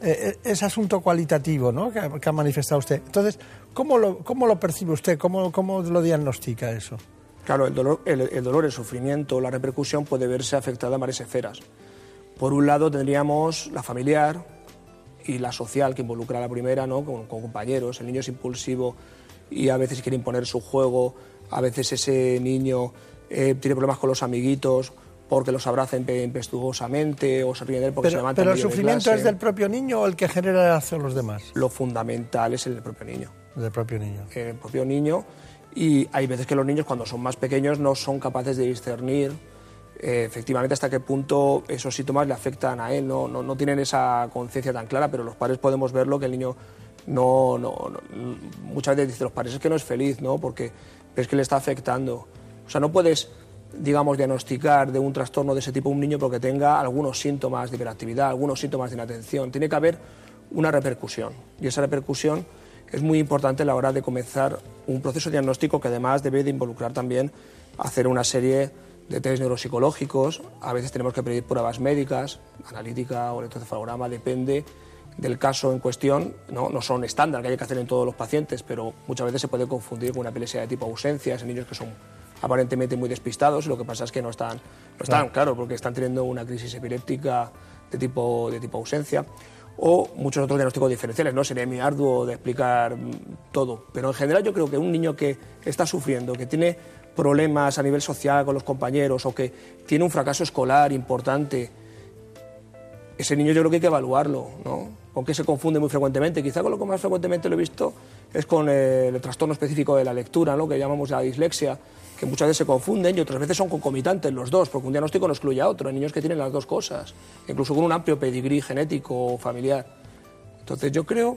eh, es asunto cualitativo ¿no? que, ha manifestado usted. Entonces, ¿cómo lo, cómo lo percibe usted? ¿Cómo, ¿Cómo lo diagnostica eso? Claro, el dolor, el, el dolor, el sufrimiento, la repercusión puede verse afectada a varias esferas. Por un lado tendríamos la familiar y la social, que involucra a la primera, ¿no? con, compañeros. El niño es impulsivo y a veces quiere imponer su juego, a veces ese niño eh, tiene problemas con los amiguitos porque los abraza impetuosamente o se ríen de él porque pero, se levanta Pero el sufrimiento es del propio niño o el que genera hacia los demás. Lo fundamental es el del propio niño. El del propio niño. El propio niño. Y hay veces que los niños cuando son más pequeños no son capaces de discernir eh, efectivamente hasta qué punto esos síntomas le afectan a él. No, no, no tienen esa conciencia tan clara, pero los padres podemos verlo que el niño no, no, muchas veces dicen los padres es que no es feliz, ¿no? Porque es que le está afectando. O sea, no puedes, digamos, diagnosticar de un trastorno de ese tipo a un niño porque tenga algunos síntomas de hiperactividad, algunos síntomas de inatención. Tiene que haber una repercusión y esa repercusión es muy importante a la hora de comenzar un proceso diagnóstico que además debe de involucrar también hacer una serie de test neuropsicológicos, a veces tenemos que pedir pruebas médicas, analítica o electrocefalograma, depende del caso en cuestión, ¿no? no son estándar que hay que hacer en todos los pacientes, pero muchas veces se puede confundir con una epilepsia de tipo ausencia, en niños que son aparentemente muy despistados y lo que pasa es que no están, no están claro. porque están teniendo una crisis epiléptica de tipo, de tipo ausencia o muchos otros diagnósticos diferenciales. No sería muy arduo de explicar mm, todo, pero en general yo creo que un niño que está sufriendo, que tiene problemas a nivel social con los compañeros o que tiene un fracaso escolar importante, ese niño yo creo que hay que evaluarlo, ¿no? Con qué se confunde muy frecuentemente. Quizá con lo que más frecuentemente lo he visto es con el, trastorno específico de la lectura, ¿no? que llamamos la dislexia, que muchas veces se confunden y otras veces son concomitantes los dos, porque un diagnóstico no excluye a otro. Hay niños que tienen las dos cosas, incluso con un amplio pedigrí genético o familiar. Entonces yo creo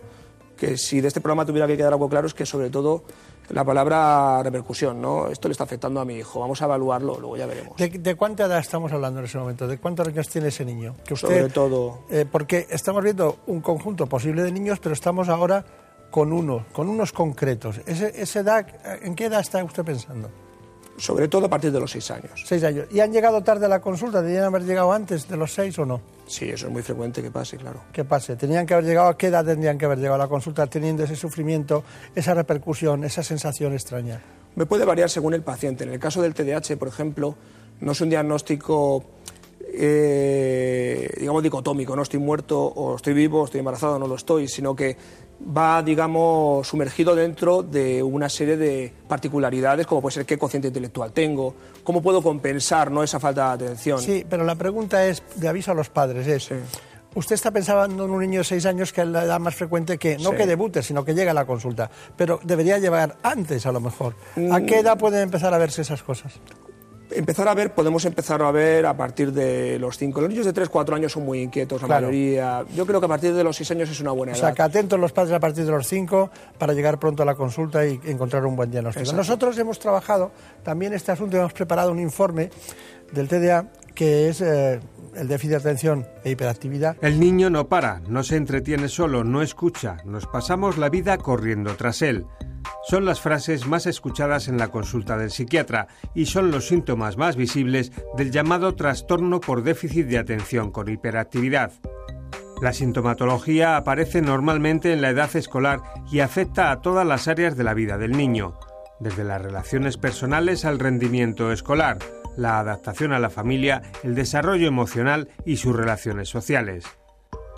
que si de este programa tuviera que quedar algo claro es que sobre todo la palabra repercusión, ¿no? Esto le está afectando a mi hijo, vamos a evaluarlo, luego ya veremos. ¿De, cuánta edad estamos hablando en ese momento? ¿De cuántos años tiene ese niño? Que Sobre todo... Eh, porque estamos viendo un conjunto posible de niños, pero estamos ahora con uno, con unos concretos. ¿Ese, edad, ¿En qué edad está usted pensando? Sobre todo a partir de los seis años. Seis años. ¿Y han llegado tarde a la consulta? ¿Deberían haber llegado antes de los seis o no? Sí, eso es muy frecuente que pase, claro. Que pase. ¿Tenían que haber llegado a qué edad tendrían que haber llegado a la consulta teniendo ese sufrimiento, esa repercusión, esa sensación extraña? Me puede variar según el paciente. En el caso del TDAH, por ejemplo, no es un diagnóstico eh, digamos, dicotómico, no estoy muerto o estoy vivo, estoy embarazado o no lo estoy, sino que va, digamos, sumergido dentro de una serie de particularidades, como puede ser qué cociente intelectual tengo, cómo puedo compensar ¿no? esa falta de atención. Sí, pero la pregunta es, de aviso a los padres, es... Usted está pensando en un niño de seis años que es la edad más frecuente que, no que debute, sino que llegue a la consulta, pero debería llevar antes a lo mejor. ¿A qué mm. edad pueden empezar a verse esas cosas? Empezar a ver, podemos empezar a ver a partir de los 5. Los niños de 3, 4 años son muy inquietos, la mayoría. Yo creo que a partir de los 6 años es una buena edad. O sea, que atentos los padres a partir de los 5 para llegar pronto a la consulta y encontrar un buen diagnóstico. Nosotros hemos trabajado también este asunto, hemos preparado un informe del TDA que es eh, el déficit de atención e hiperactividad. El niño no para, no se entretiene solo, no escucha, nos pasamos la vida corriendo tras él. Son las frases más escuchadas en la consulta del psiquiatra y son los síntomas más visibles del llamado trastorno por déficit de atención con hiperactividad. La sintomatología aparece normalmente en la edad escolar y afecta a todas las áreas de la vida del niño, desde las relaciones personales al rendimiento escolar, la adaptación a la familia, el desarrollo emocional y sus relaciones sociales.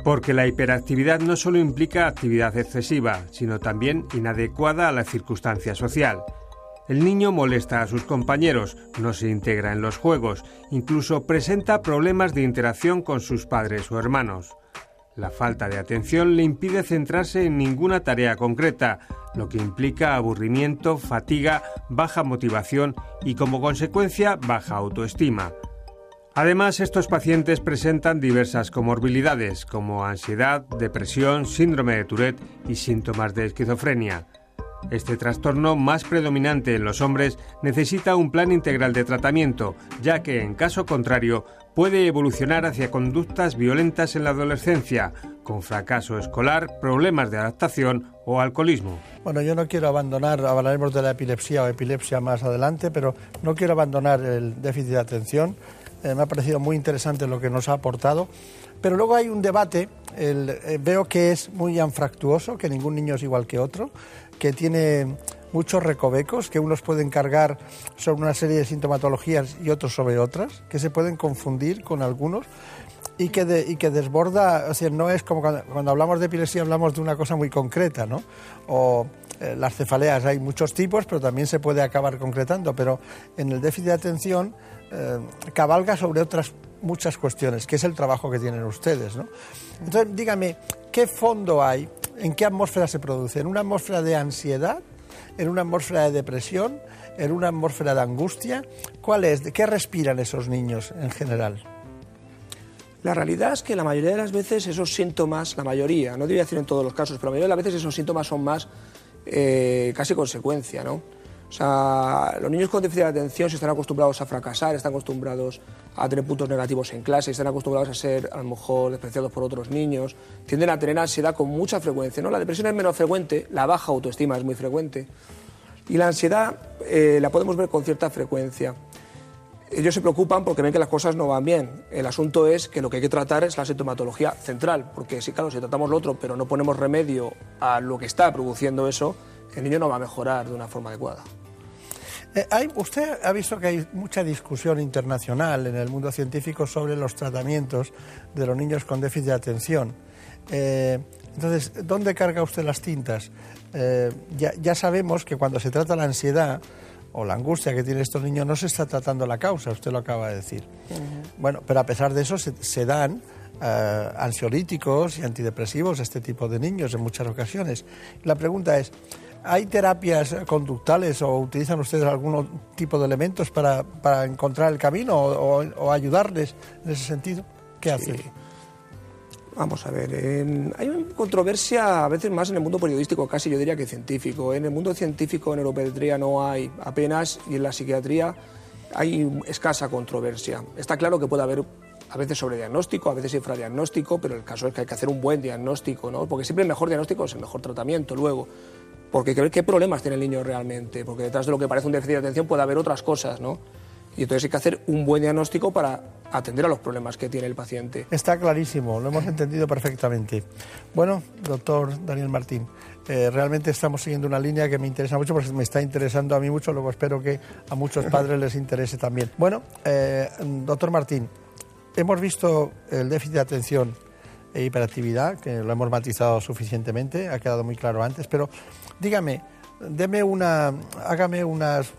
Porque la hiperactividad no solo implica actividad excesiva, sino también inadecuada a la circunstancia social. El niño molesta a sus compañeros, no se integra en los juegos, incluso presenta problemas de interacción con sus padres o hermanos. La falta de atención le impide centrarse en ninguna tarea concreta, lo que implica aburrimiento, fatiga, baja motivación y como consecuencia baja autoestima. Además, estos pacientes presentan diversas comorbilidades como ansiedad, depresión, síndrome de Tourette y síntomas de esquizofrenia. Este trastorno, más predominante en los hombres, necesita un plan integral de tratamiento, ya que, en caso contrario, puede evolucionar hacia conductas violentas en la adolescencia, con fracaso escolar, problemas de adaptación o alcoholismo. Bueno, yo no quiero abandonar, hablaremos de la epilepsia o epilepsia más adelante, pero no quiero abandonar el déficit de atención. Eh, me ha parecido muy interesante lo que nos ha aportado. Pero luego hay un debate, eh, veo que es muy anfractuoso, que ningún niño es igual que otro, que tiene muchos recovecos, que unos pueden cargar sobre una serie de sintomatologías y otros sobre otras, que se pueden confundir con algunos y que, y que desborda, o sea, no es como cuando, hablamos de epilepsia hablamos de una cosa muy concreta, ¿no? O eh, las cefaleas hay muchos tipos, pero también se puede acabar concretando, pero en el déficit de atención eh, cabalga sobre otras muchas cuestiones, que es el trabajo que tienen ustedes, ¿no? Entonces, dígame, ¿qué fondo hay? ¿En qué atmósfera se produce? ¿En una atmósfera de ansiedad? ¿En una atmósfera de depresión? ¿En una atmósfera de angustia? ¿Cuál es? ¿De qué respiran esos niños en general? La realidad es que la mayoría de las veces esos síntomas, la mayoría, no debería decir en todos los casos, pero la mayoría de las veces esos síntomas son más eh, casi consecuencia, ¿no? O sea, los niños con déficit de atención se están acostumbrados a fracasar, están acostumbrados a tener puntos negativos en clase, están acostumbrados a ser a lo mejor despreciados por otros niños, tienden a tener ansiedad con mucha frecuencia, ¿no? La depresión es menos frecuente, la baja autoestima es muy frecuente y la ansiedad eh, la podemos ver con cierta frecuencia ellos se preocupan porque ven que las cosas no van bien. El asunto es que lo que hay que tratar es la sintomatología central, porque sí, claro, si tratamos lo otro, pero no ponemos remedio a lo que está produciendo eso, el niño no va a mejorar de una forma adecuada. Eh, hay, usted ha visto que hay mucha discusión internacional en el mundo científico sobre los tratamientos de los niños con déficit de atención. Eh, entonces, ¿dónde carga usted las tintas? Eh, ya, ya sabemos que cuando se trata la ansiedad, o la angustia que tienen estos niños, no se está tratando la causa, usted lo acaba de decir. Bueno, pero a pesar de eso se, dan eh, ansiolíticos y antidepresivos a este tipo de niños en muchas ocasiones. La pregunta es, ¿hay terapias conductales o utilizan ustedes algún tipo de elementos para, encontrar el camino o, ayudarles en ese sentido? ¿Qué hacen? Vamos a ver, hay una controversia a veces más en el mundo periodístico, casi yo diría que científico. En el mundo científico, en neuropediatría no hay apenas y en la psiquiatría hay escasa controversia. Está claro que puede haber a veces sobrediagnóstico, a veces infradiagnóstico, pero el caso es que hay que hacer un buen diagnóstico, ¿no? Porque siempre el mejor diagnóstico es el mejor tratamiento luego. Porque hay que ver qué problemas tiene el niño realmente, porque detrás de lo que parece un déficit de atención puede haber otras cosas, ¿no? Y entonces hay que hacer un buen diagnóstico para atender a los problemas que tiene el paciente. Está clarísimo, lo hemos entendido perfectamente. Bueno, doctor Daniel Martín, eh, realmente estamos siguiendo una línea que me interesa mucho porque me está interesando a mí mucho, luego espero que a muchos padres les interese también. Bueno, eh, doctor Martín, hemos visto el déficit de atención e hiperactividad, que lo hemos matizado suficientemente, ha quedado muy claro antes, pero dígame, deme una, hágame unas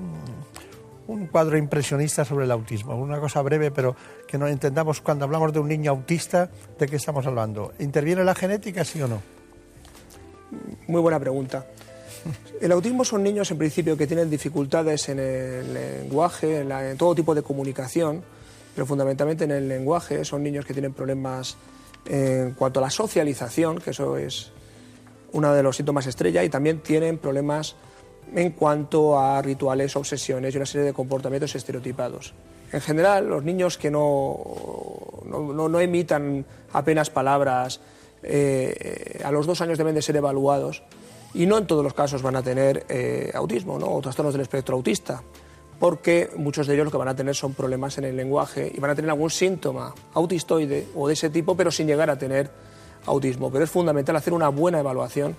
un cuadro impresionista sobre el autismo. Una cosa breve, pero que no entendamos cuando hablamos de un niño autista, ¿de qué estamos hablando? ¿Interviene la genética, sí o no? Muy buena pregunta. El autismo son niños, en principio, que tienen dificultades en el lenguaje, en, todo tipo de comunicación, pero fundamentalmente en el lenguaje. Son niños que tienen problemas en cuanto a la socialización, que eso es uno de los síntomas estrella, y también tienen problemas en cuanto a rituales, obsesiones y una serie de comportamientos estereotipados. En general, los niños que no, no, emitan apenas palabras, eh, a los dos años deben de ser evaluados y no en todos los casos van a tener eh, autismo ¿no? o trastornos del espectro autista, porque muchos de ellos lo que van a tener son problemas en el lenguaje y van a tener algún síntoma autistoide o de ese tipo, pero sin llegar a tener autismo. Pero es fundamental hacer una buena evaluación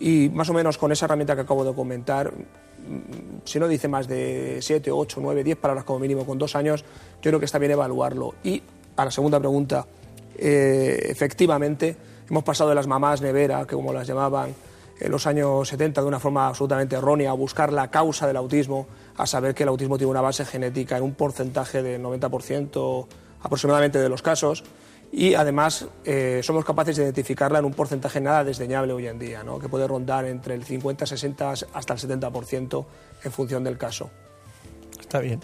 y más o menos con esa herramienta que acabo de comentar, mm, si no dice más de 7, 8, 9, 10 palabras como mínimo con dos años, yo creo que está bien evaluarlo. Y a la segunda pregunta, eh, efectivamente, hemos pasado de las mamás nevera, que como las llamaban en los años 70 de una forma absolutamente errónea, a buscar la causa del autismo, a saber que el autismo tiene una base genética en un porcentaje del 90% aproximadamente de los casos y además eh, somos capaces de identificarla en un porcentaje nada desdeñable hoy en día, ¿no? que puede rondar entre el 50, 60 hasta el 70% en función del caso. Está bien.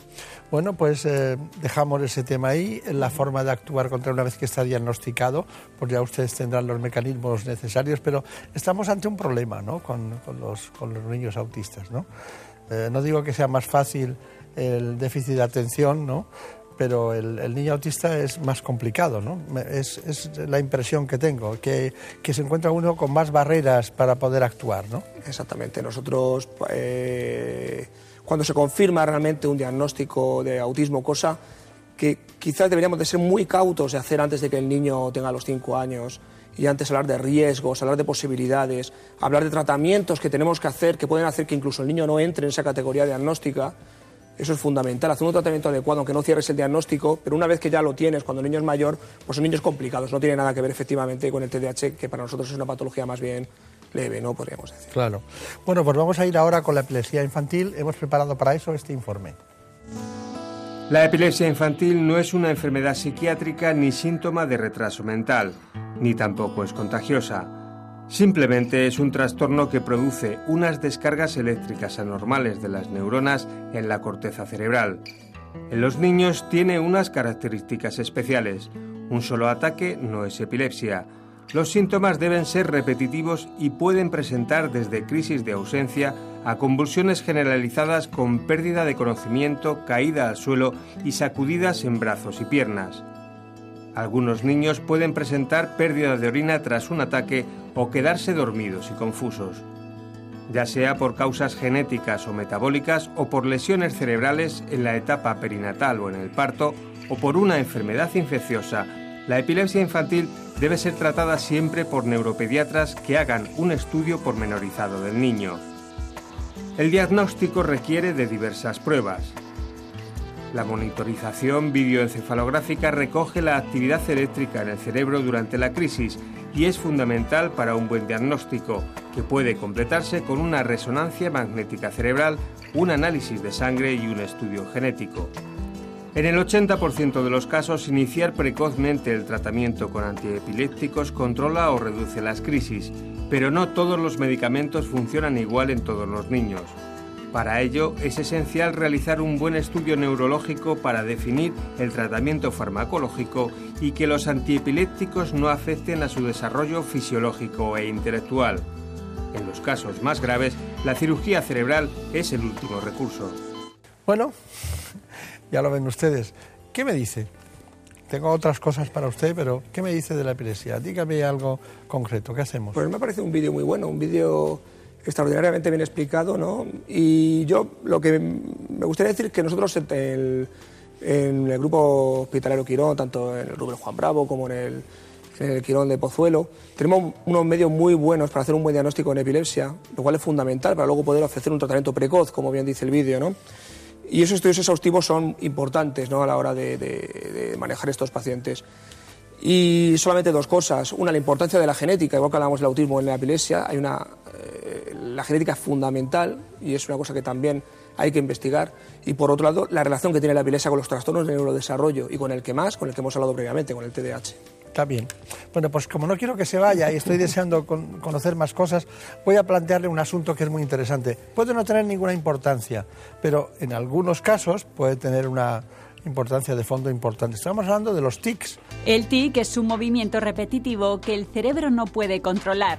Bueno, pues eh, dejamos ese tema ahí. La forma de actuar contra una vez que está diagnosticado, pues ya ustedes tendrán los mecanismos necesarios, pero estamos ante un problema ¿no? con, los, con los niños autistas. ¿no? Eh, no digo que sea más fácil el déficit de atención, ¿no? Pero el, niño autista es más complicado, ¿no? Es, la impresión que tengo, que, que, se encuentra uno con más barreras para poder actuar, ¿no? Exactamente. Nosotros, eh, cuando se confirma realmente un diagnóstico de autismo, cosa que quizás deberíamos de ser muy cautos de hacer antes de que el niño tenga los cinco años, y antes hablar de riesgos, hablar de posibilidades, hablar de tratamientos que tenemos que hacer, que pueden hacer que incluso el niño no entre en esa categoría diagnóstica, eso es fundamental, hacer un tratamiento adecuado, aunque no cierres el diagnóstico, pero una vez que ya lo tienes, cuando el niño es mayor, pues son niños complicados, no tiene nada que ver efectivamente con el TDAH, que para nosotros es una patología más bien leve, ¿no? Podríamos decir. Claro. Bueno, pues vamos a ir ahora con la epilepsia infantil. Hemos preparado para eso este informe. La epilepsia infantil no es una enfermedad psiquiátrica ni síntoma de retraso mental, ni tampoco es contagiosa. Simplemente es un trastorno que produce unas descargas eléctricas anormales de las neuronas en la corteza cerebral. En los niños tiene unas características especiales. Un solo ataque no es epilepsia. Los síntomas deben ser repetitivos y pueden presentar desde crisis de ausencia a convulsiones generalizadas con pérdida de conocimiento, caída al suelo y sacudidas en brazos y piernas. Algunos niños pueden presentar pérdida de orina tras un ataque o quedarse dormidos y confusos. Ya sea por causas genéticas o metabólicas o por lesiones cerebrales en la etapa perinatal o en el parto o por una enfermedad infecciosa, la epilepsia infantil debe ser tratada siempre por neuropediatras que hagan un estudio pormenorizado del niño. El diagnóstico requiere de diversas pruebas, la monitorización videoencefalográfica recoge la actividad eléctrica en el cerebro durante la crisis y es fundamental para un buen diagnóstico, que puede completarse con una resonancia magnética cerebral, un análisis de sangre y un estudio genético. En el 80% de los casos, iniciar precozmente el tratamiento con antiepilépticos controla o reduce las crisis, pero no todos los medicamentos funcionan igual en todos los niños. Para ello es esencial realizar un buen estudio neurológico para definir el tratamiento farmacológico y que los antiepilépticos no afecten a su desarrollo fisiológico e intelectual. En los casos más graves, la cirugía cerebral es el último recurso. Bueno, ya lo ven ustedes. ¿Qué me dice? Tengo otras cosas para usted, pero ¿qué me dice de la epilepsia? Dígame algo concreto. ¿Qué hacemos? Pues me parece un vídeo muy bueno, un vídeo extraordinariamente bien explicado, ¿no? Y yo lo que me gustaría decir es que nosotros en el, grupo hospitalario Quirón, tanto en el Rubén Juan Bravo como en el, en el Quirón de Pozuelo, tenemos unos medios muy buenos para hacer un buen diagnóstico en epilepsia, lo cual es fundamental para luego poder ofrecer un tratamiento precoz, como bien dice el vídeo, ¿no? Y esos estudios exhaustivos son importantes ¿no? a la hora de, de manejar estos pacientes. Y solamente dos cosas. Una, la importancia de la genética, igual que hablamos del autismo en la epilepsia, hay una, eh, la genética es fundamental y es una cosa que también hay que investigar. Y por otro lado, la relación que tiene la epilepsia con los trastornos de neurodesarrollo y con el que más, con el que hemos hablado previamente, con el TDAH. Está bien. Bueno, pues como no quiero que se vaya y estoy deseando conocer más cosas, voy a plantearle un asunto que es muy interesante. Puede no tener ninguna importancia, pero en algunos casos puede tener una, importancia de fondo importante. Estamos hablando de los tics. El tic es un movimiento repetitivo que el cerebro no puede controlar.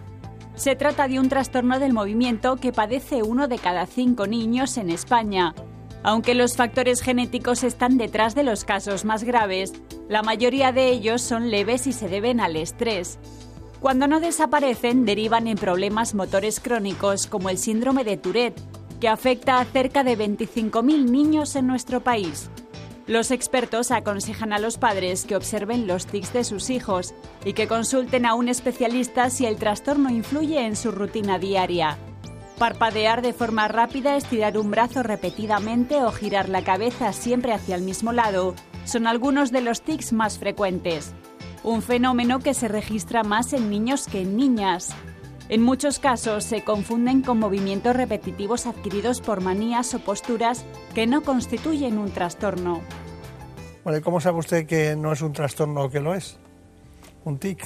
Se trata de un trastorno del movimiento que padece uno de cada cinco niños en España. Aunque los factores genéticos están detrás de los casos más graves, la mayoría de ellos son leves y se deben al estrés. Cuando no desaparecen, derivan en problemas motores crónicos como el síndrome de Tourette, que afecta a cerca de 25.000 niños en nuestro país. Los expertos aconsejan a los padres que observen los tics de sus hijos y que consulten a un especialista si el trastorno influye en su rutina diaria. Parpadear de forma rápida, estirar un brazo repetidamente o girar la cabeza siempre hacia el mismo lado son algunos de los tics más frecuentes. Un fenómeno que se registra más en niños que en niñas. En muchos casos se confunden con movimientos repetitivos adquiridos por manías o posturas que no constituyen un trastorno. Bueno, ¿cómo sabe usted que no es un trastorno o que lo es? Un tic.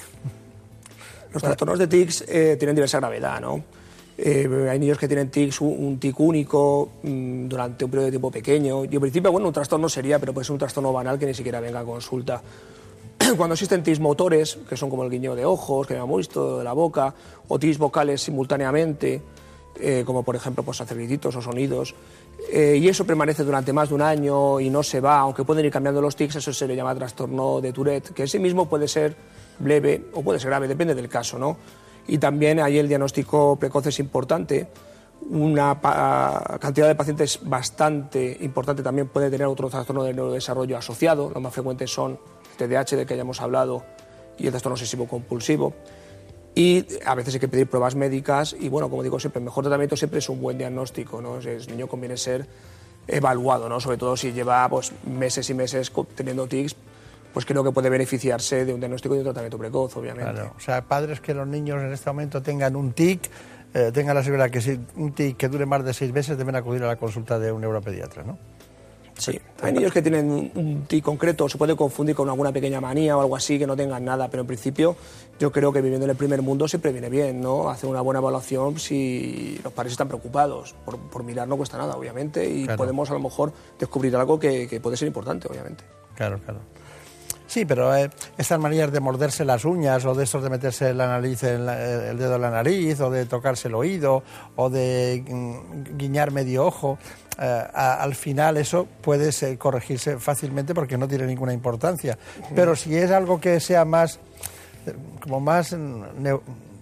Los trastornos de tics eh, tienen diversa gravedad, ¿no? Eh, hay niños que tienen tics, un, tic único mm, durante un periodo de tiempo pequeño. Y en principio, bueno, un trastorno sería, pero puede ser un trastorno banal que ni siquiera venga a consulta. Cuando existen tics motores, que son como el guiño de ojos, que hemos visto, de la boca, o tics vocales simultáneamente, eh, como por ejemplo pues, hacer grititos o sonidos, eh, y eso permanece durante más de un año y no se va, aunque pueden ir cambiando los tics, eso se le llama trastorno de Tourette, que en sí mismo puede ser leve o puede ser grave, depende del caso, ¿no? y también ahí el diagnóstico precoz es importante. Una cantidad de pacientes bastante importante también puede tener otro trastorno de neurodesarrollo asociado. Los más frecuentes son TDAH, del que hayamos hablado, y el trastorno obsesivo compulsivo. Y a veces hay que pedir pruebas médicas y, bueno, como digo siempre, el mejor tratamiento siempre es un buen diagnóstico. ¿no? El niño conviene ser evaluado, ¿no? sobre todo si lleva pues, meses y meses teniendo tics pues creo que puede beneficiarse de un diagnóstico y un tratamiento precoz, obviamente. Claro, o sea, padres que los niños en este momento tengan un TIC, eh, tengan la seguridad que si un TIC que dure más de seis meses deben acudir a la consulta de un neuropediatra, ¿no? Sí, hay niños que tienen un TIC concreto, se puede confundir con alguna pequeña manía o algo así, que no tengan nada, pero en principio yo creo que viviendo en el primer mundo siempre viene bien, ¿no? Hacer una buena evaluación si los padres están preocupados. Por, mirar no cuesta nada, obviamente, y podemos a lo mejor descubrir algo que, que puede ser importante, obviamente. Claro, claro. Sí, pero eh, estas manías de morderse las uñas o de estos de meterse la nariz en el dedo en la nariz o de tocarse el oído o de mm, guiñar medio ojo, eh, al final eso puede corregirse fácilmente porque no tiene ninguna importancia. Pero si es algo que sea más eh, como más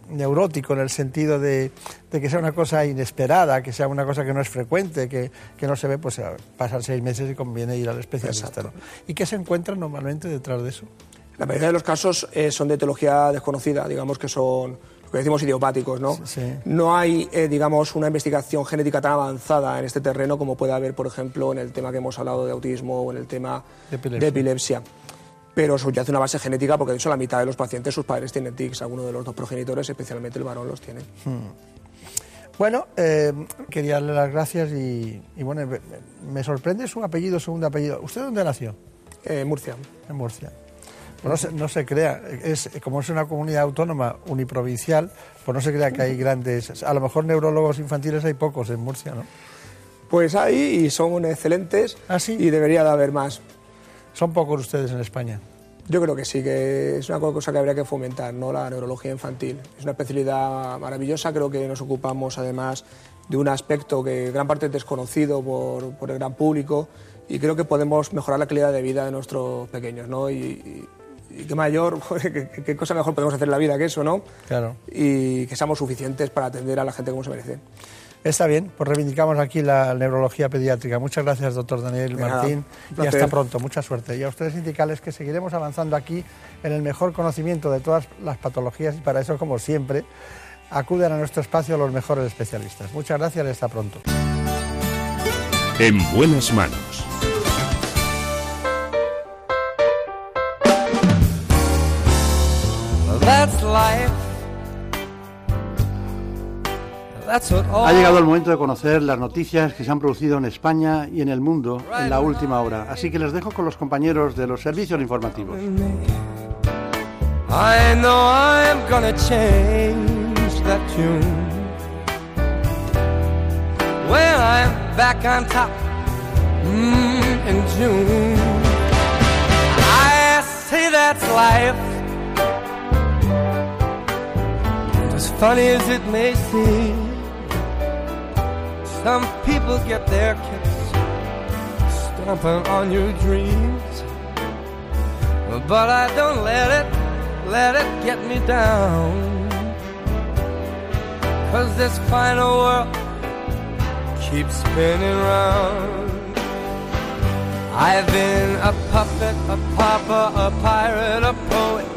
neurótico en el sentido de, que sea una cosa inesperada, que sea una cosa que no es frecuente, que, no se ve, pues pasan seis meses y conviene ir al especialista. ¿Y qué se encuentra normalmente detrás de eso? La mayoría de los casos eh, son de etiología desconocida, digamos que son lo que decimos idiopáticos, ¿no? No hay, eh, digamos, una investigación genética tan avanzada en este terreno como puede haber, por ejemplo, en el tema que hemos hablado de autismo o en el tema De epilepsia pero subyace una base genética porque de hecho la mitad de los pacientes sus padres tienen tics, alguno de los dos progenitores, especialmente el varón, los tiene. Hmm. Bueno, eh, quería darle las gracias y, bueno, me, sorprende su apellido, segundo apellido. ¿Usted dónde nació? En Murcia. En Murcia. No, se, no se crea, es, como es una comunidad autónoma uniprovincial, pues no se crea que hay grandes, a lo mejor neurólogos infantiles hay pocos en Murcia, ¿no? Pues hay y son excelentes ¿Ah, sí? y debería de haber más. ¿Son pocos ustedes en España? Yo creo que sí, que es una cosa que habría que fomentar, ¿no? la neurología infantil. Es una especialidad maravillosa, creo que nos ocupamos además de un aspecto que gran parte es desconocido por, el gran público y creo que podemos mejorar la calidad de vida de nuestros pequeños. ¿no? Y, qué mayor, qué, cosa mejor podemos hacer en la vida que eso, ¿no? Claro. Y que seamos suficientes para atender a la gente como se merece. Está bien, pues reivindicamos aquí la neurología pediátrica. Muchas gracias, doctor Daniel Martín, y hasta pronto. Mucha suerte. Y a ustedes sindicales que seguiremos avanzando aquí en el mejor conocimiento de todas las patologías y para eso, como siempre, acuden a nuestro espacio los mejores especialistas. Muchas gracias y hasta pronto. En buenas manos. Ha llegado el momento de conocer las noticias que se han producido en España y en el mundo en la última hora, así que les dejo con los compañeros de los servicios informativos. I know I'm gonna funny as it may seem. Some people get their kicks stomping on your dreams. But I don't let it, let it get me down. Cause this final world keeps spinning round. I've been a puppet, a pauper, a pirate, a poet,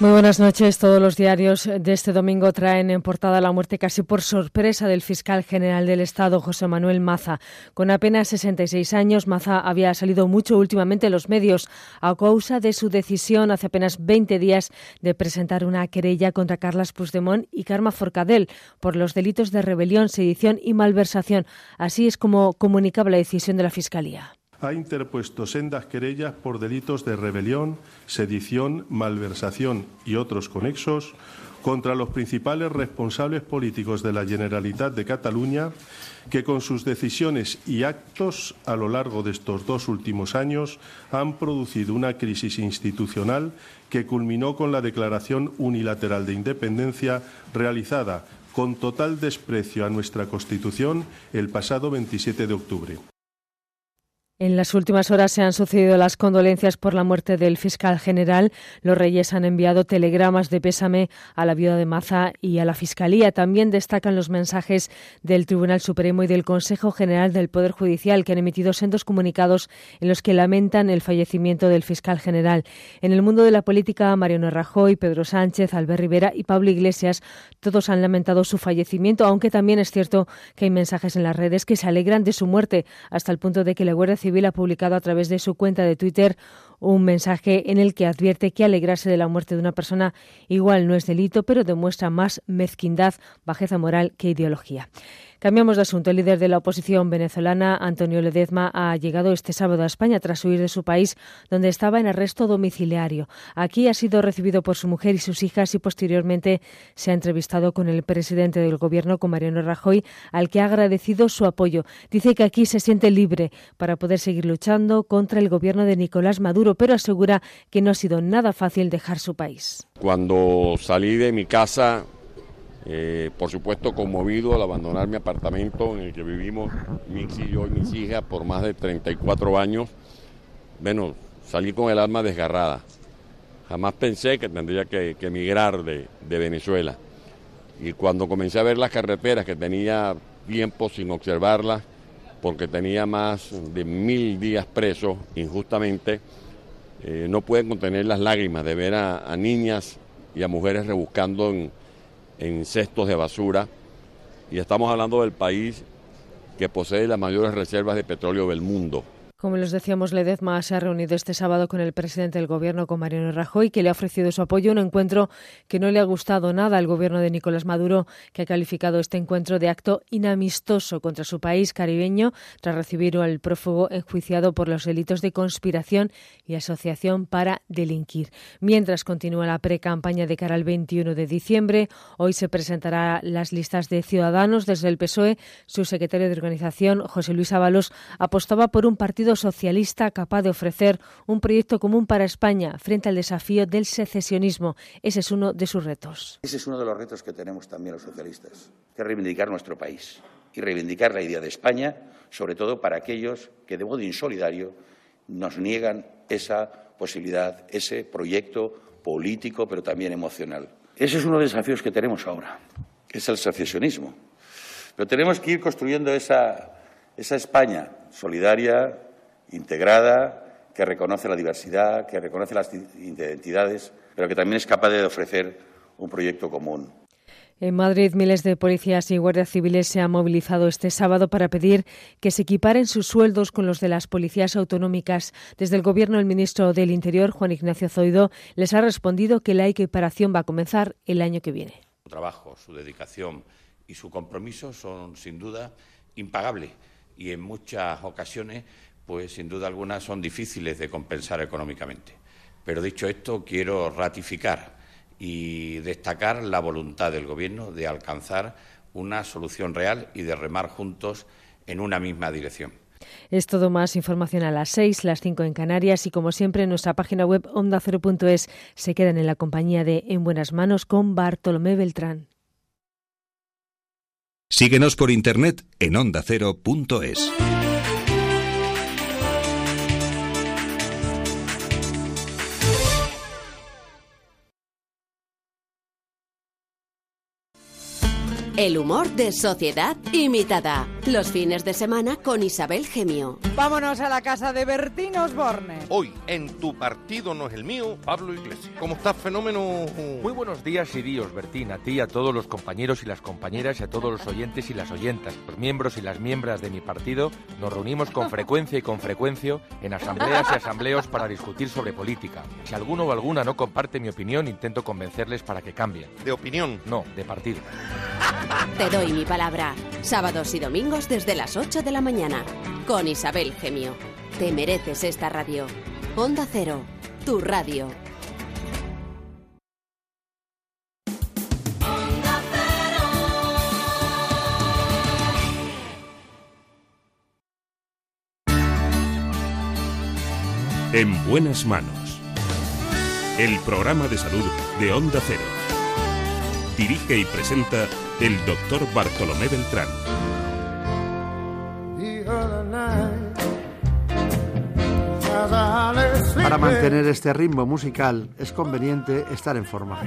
Muy buenas noches. Todos los diarios de este domingo traen en portada la muerte casi por sorpresa del fiscal general del Estado, José Manuel Maza. Con apenas 66 años, Maza había salido mucho últimamente en los medios a causa de su decisión hace apenas 20 días de presentar una querella contra Carlas Puigdemont y Carma Forcadell por los delitos de rebelión, sedición y malversación. Así es como comunicaba la decisión de la Fiscalía ha interpuesto sendas querellas por delitos de rebelión, sedición, malversación y otros conexos contra los principales responsables políticos de la Generalitat de Cataluña, que con sus decisiones y actos a lo largo de estos dos últimos años han producido una crisis institucional que culminó con la declaración unilateral de independencia realizada con total desprecio a nuestra Constitución el pasado 27 de octubre. En las últimas horas se han sucedido las condolencias por la muerte del fiscal general. Los reyes han enviado telegramas de pésame a la viuda de Maza y a la Fiscalía. También destacan los mensajes del Tribunal Supremo y del Consejo General del Poder Judicial, que han emitido sendos comunicados en los que lamentan el fallecimiento del fiscal general. En el mundo de la política, Mariano Rajoy, Pedro Sánchez, Albert Rivera y Pablo Iglesias, todos han lamentado su fallecimiento, aunque también es cierto que hay mensajes en las redes que se alegran de su muerte, hasta el punto de que la Guardia Civil ha publicado a través de su cuenta de Twitter un mensaje en el que advierte que alegrarse de la muerte de una persona igual no es delito, pero demuestra más mezquindad, bajeza moral que ideología. Cambiamos de asunto. El líder de la oposición venezolana, Antonio Ledezma, ha llegado este sábado a España tras huir de su país, donde estaba en arresto domiciliario. Aquí ha sido recibido por su mujer y sus hijas y posteriormente se ha entrevistado con el presidente del gobierno, con Mariano Rajoy, al que ha agradecido su apoyo. Dice que aquí se siente libre para poder seguir luchando contra el gobierno de Nicolás Maduro, pero asegura que no ha sido nada fácil dejar su país. Cuando salí de mi casa eh, por supuesto conmovido al abandonar mi apartamento en el que vivimos Mix y yo y mis hijas por más de 34 años. Bueno, salí con el alma desgarrada. Jamás pensé que tendría que, emigrar de, Venezuela. Y cuando comencé a ver las carreteras, que tenía tiempo sin observarlas, porque tenía más de mil días preso injustamente, eh, no pueden contener las lágrimas de ver a, a niñas y a mujeres rebuscando en, en cestos de basura y estamos hablando del país que posee las mayores reservas de petróleo del mundo. Como les decíamos, Ledezma se ha reunido este sábado con el presidente del Gobierno, con Mariano Rajoy, que le ha ofrecido su apoyo, un encuentro que no le ha gustado nada al Gobierno de Nicolás Maduro, que ha calificado este encuentro de acto inamistoso contra su país caribeño, tras recibir al prófugo enjuiciado por los delitos de conspiración y asociación para delinquir. Mientras continúa la pre-campaña de cara al 21 de diciembre, hoy se presentará las listas de ciudadanos desde el PSOE. Su secretario de organización, José Luis Ábalos, apostaba por un partido Socialista capaz de ofrecer un proyecto común para España frente al desafío del secesionismo. Ese es uno de sus retos. Ese es uno de los retos que tenemos también los socialistas, que reivindicar nuestro país y reivindicar la idea de España, sobre todo para aquellos que de modo insolidario nos niegan esa posibilidad, ese proyecto político, pero también emocional. Ese es uno de los desafíos que tenemos ahora, que es el secesionismo. Pero tenemos que ir construyendo esa, esa España solidaria, integrada, que reconoce la diversidad, que reconoce las identidades, pero que también es capaz de ofrecer un proyecto común. En Madrid, miles de policías y guardias civiles se han movilizado este sábado para pedir que se equiparen sus sueldos con los de las policías autonómicas. Desde el Gobierno, el ministro del Interior, Juan Ignacio Zoido, les ha respondido que la equiparación va a comenzar el año que viene. Su trabajo, su dedicación y su compromiso son, sin duda, impagables y en muchas ocasiones pues sin duda alguna son difíciles de compensar económicamente. Pero dicho esto, quiero ratificar y destacar la voluntad del Gobierno de alcanzar una solución real y de remar juntos en una misma dirección. Es todo más información a las seis, las cinco en Canarias y como siempre en nuestra página web onda0.es se quedan en la compañía de En Buenas Manos con Bartolomé Beltrán. Síguenos por internet en ondacero.es. El humor de sociedad imitada Los fines de semana con Isabel Gemio. Vámonos a la casa de Bertín Osborne. Hoy, en Tu Partido No es el Mío, Pablo Iglesias. ¿Cómo estás, fenómeno? Muy buenos días y días, Bertín, a ti, a todos los compañeros y las compañeras y a todos los oyentes y las oyentas. Los miembros y las miembros de mi partido nos reunimos con frecuencia y con frecuencia en asambleas y asambleos para discutir sobre política. Si alguno o alguna no comparte mi opinión, intento convencerles para que cambien. ¿De opinión? No, de partido. Te doy mi palabra. Sábados y domingos desde las 8 de la mañana con Isabel Gemio. Te mereces esta radio. Onda Cero, tu radio. En buenas manos. El programa de salud de Onda Cero. Dirige y presenta el doctor Bartolomé Beltrán. Para mantener este ritmo musical es conveniente estar en forma.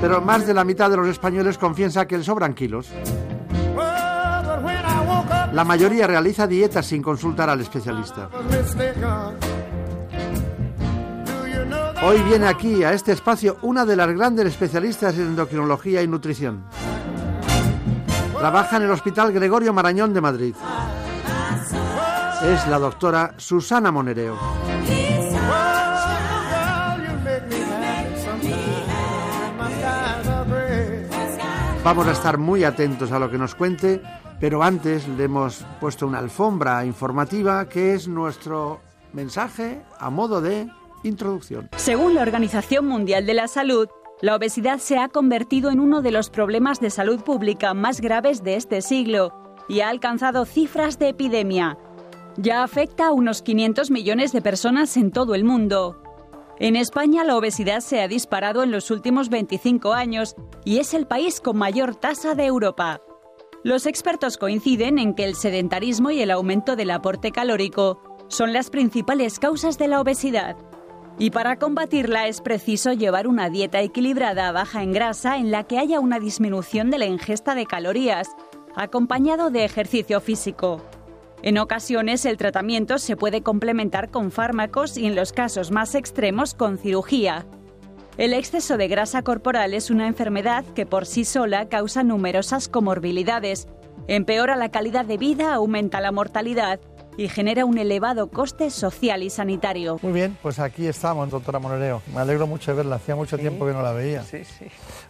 Pero más de la mitad de los españoles confiesa que les sobran kilos. La mayoría realiza dietas sin consultar al especialista. Hoy viene aquí, a este espacio, una de las grandes especialistas en endocrinología y nutrición. Trabaja en el Hospital Gregorio Marañón de Madrid. Es la doctora Susana Monereo. Vamos a estar muy atentos a lo que nos cuente, pero antes le hemos puesto una alfombra informativa que es nuestro mensaje a modo de introducción. Según la Organización Mundial de la Salud, la obesidad se ha convertido en uno de los problemas de salud pública más graves de este siglo y ha alcanzado cifras de epidemia. Ya afecta a unos 500 millones de personas en todo el mundo. En España la obesidad se ha disparado en los últimos 25 años y es el país con mayor tasa de Europa. Los expertos coinciden en que el sedentarismo y el aumento del aporte calórico son las principales causas de la obesidad. Y para combatirla es preciso llevar una dieta equilibrada baja en grasa en la que haya una disminución de la ingesta de calorías, acompañado de ejercicio físico. En ocasiones el tratamiento se puede complementar con fármacos y en los casos más extremos con cirugía. El exceso de grasa corporal es una enfermedad que por sí sola causa numerosas comorbilidades, empeora la calidad de vida, aumenta la mortalidad y genera un elevado coste social y sanitario. Muy bien, pues aquí estamos, doctora Monereo. Me alegro mucho de verla, hacía mucho tiempo que no la veía. Sí, sí.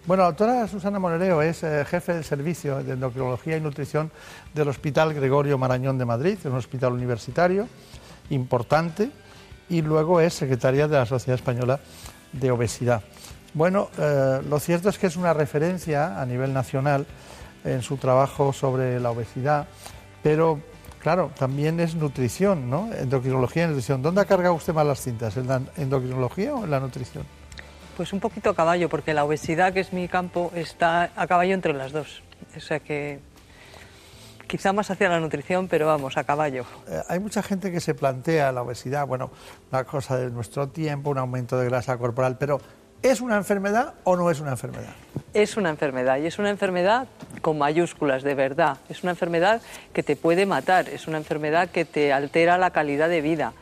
Bueno, la doctora Susana Monereo es eh, jefe del servicio de endocrinología y nutrición del Hospital Gregorio Marañón de Madrid, es un hospital universitario importante, y luego es secretaria de la Sociedad Española de Obesidad. Bueno, eh, lo cierto es que es una referencia a nivel nacional en su trabajo sobre la obesidad, pero Claro, también es nutrición, ¿no? Endocrinología y nutrición. ¿Dónde ha cargado usted más las cintas? ¿En la endocrinología o en la nutrición? Pues un poquito a caballo, porque la obesidad, que es mi campo, está a caballo entre las dos. O sea que quizá más hacia la nutrición, pero vamos, a caballo. Eh, hay mucha gente que se plantea la obesidad, bueno, una cosa de nuestro tiempo, un aumento de grasa corporal, pero ¿es una enfermedad o no es una enfermedad? Es una enfermedad y es una enfermedad con mayúsculas, de verdad. Es una enfermedad que te puede matar, es una enfermedad que te altera la calidad de vida.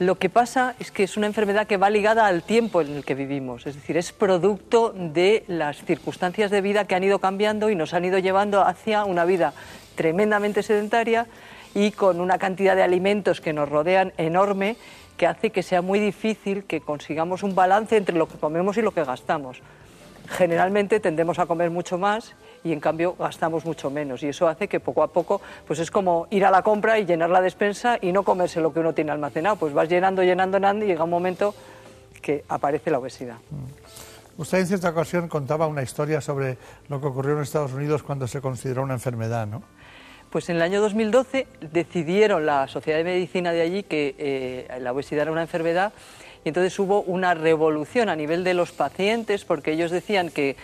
Lo que pasa es que es una enfermedad que va ligada al tiempo en el que vivimos, es decir, es producto de las circunstancias de vida que han ido cambiando y nos han ido llevando hacia una vida tremendamente sedentaria y con una cantidad de alimentos que nos rodean enorme que hace que sea muy difícil que consigamos un balance entre lo que comemos y lo que gastamos. Generalmente tendemos a comer mucho más y en cambio gastamos mucho menos y eso hace que poco a poco pues es como ir a la compra y llenar la despensa y no comerse lo que uno tiene almacenado, pues vas llenando, llenando, llenando y llega un momento que aparece la obesidad. Mm. Usted en cierta ocasión contaba una historia sobre lo que ocurrió en Estados Unidos cuando se consideró una enfermedad, ¿no? Pues en el año 2012 decidieron la Sociedad de Medicina de allí que eh, la obesidad era una enfermedad y entonces hubo una revolución a nivel de los pacientes porque ellos decían que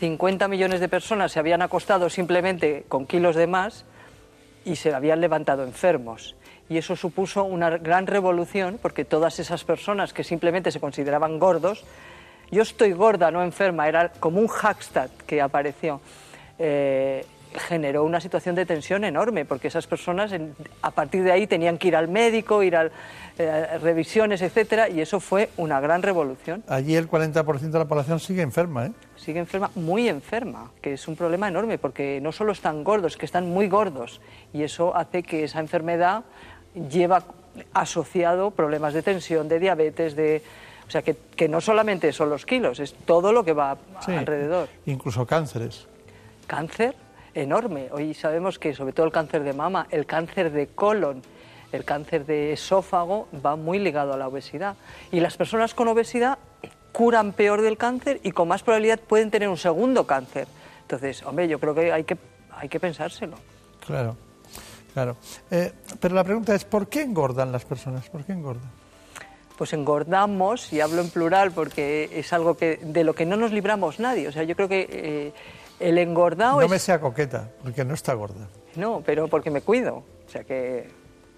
50 millones de personas se habían acostado simplemente con kilos de más y se habían levantado enfermos. Y eso supuso una gran revolución porque todas esas personas que simplemente se consideraban gordos, yo estoy gorda, no enferma, era como un hashtag que apareció. Eh, generó una situación de tensión enorme, porque esas personas a partir de ahí tenían que ir al médico, ir a eh, revisiones, etcétera, y eso fue una gran revolución. Allí el 40% de la población sigue enferma, ¿eh? Sigue enferma, muy enferma, que es un problema enorme, porque no solo están gordos, que están muy gordos, y eso hace que esa enfermedad lleva asociado problemas de tensión, de diabetes, de... O sea, que, que no solamente son los kilos, es todo lo que va alrededor. Incluso cánceres. Cáncer, enorme. Hoy sabemos que sobre todo el cáncer de mama, el cáncer de colon, el cáncer de esófago va muy ligado a la obesidad. Y las personas con obesidad curan peor del cáncer y con más probabilidad pueden tener un segundo cáncer. Entonces, hombre, yo creo que hay que, hay que pensárselo. Claro, claro. Eh, pero la pregunta es, ¿por qué engordan las personas? ¿Por qué engordan? Pues engordamos, y hablo en plural porque es algo que, de lo que no nos libramos nadie. O sea, yo creo que eh, el engordado no me sea coqueta, porque no está gorda. No, pero porque me cuido. O sea que...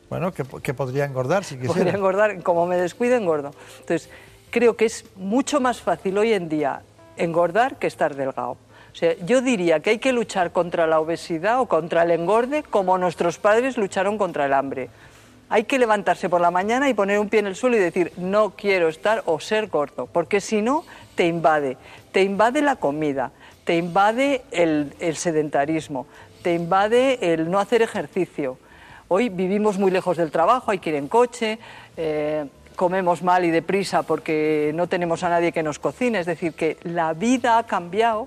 Bueno, que, podría engordar si quisiera. Podría engordar, como me descuido, engordo. Entonces, creo que es mucho más fácil hoy en día engordar que estar delgado. O sea, yo diría que hay que luchar contra la obesidad o contra el engorde como nuestros padres lucharon contra el hambre. Hay que levantarse por la mañana y poner un pie en el suelo y decir, no quiero estar o ser gordo, porque si no, te invade. Te invade la comida, te invade el, sedentarismo, te invade el no hacer ejercicio. Hoy vivimos muy lejos del trabajo, hay que ir en coche, eh, comemos mal y deprisa porque no tenemos a nadie que nos cocine. Es decir, que la vida ha cambiado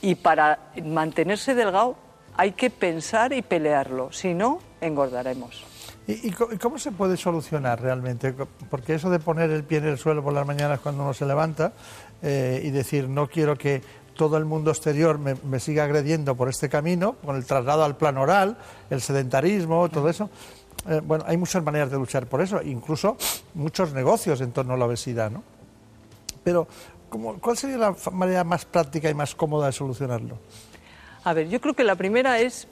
y para mantenerse delgado hay que pensar y pelearlo, si no, engordaremos. ¿Y, cómo se puede solucionar realmente? Porque eso de poner el pie en el suelo por las mañanas cuando uno se levanta eh, y decir no quiero que todo el mundo exterior me, siga agrediendo por este camino, con el traslado al plan oral, el sedentarismo, todo eso. Eh, bueno, hay muchas maneras de luchar por eso, incluso muchos negocios en torno a la obesidad, ¿no? Pero, ¿cuál sería la manera más práctica y más cómoda de solucionarlo? A ver, yo creo que la primera es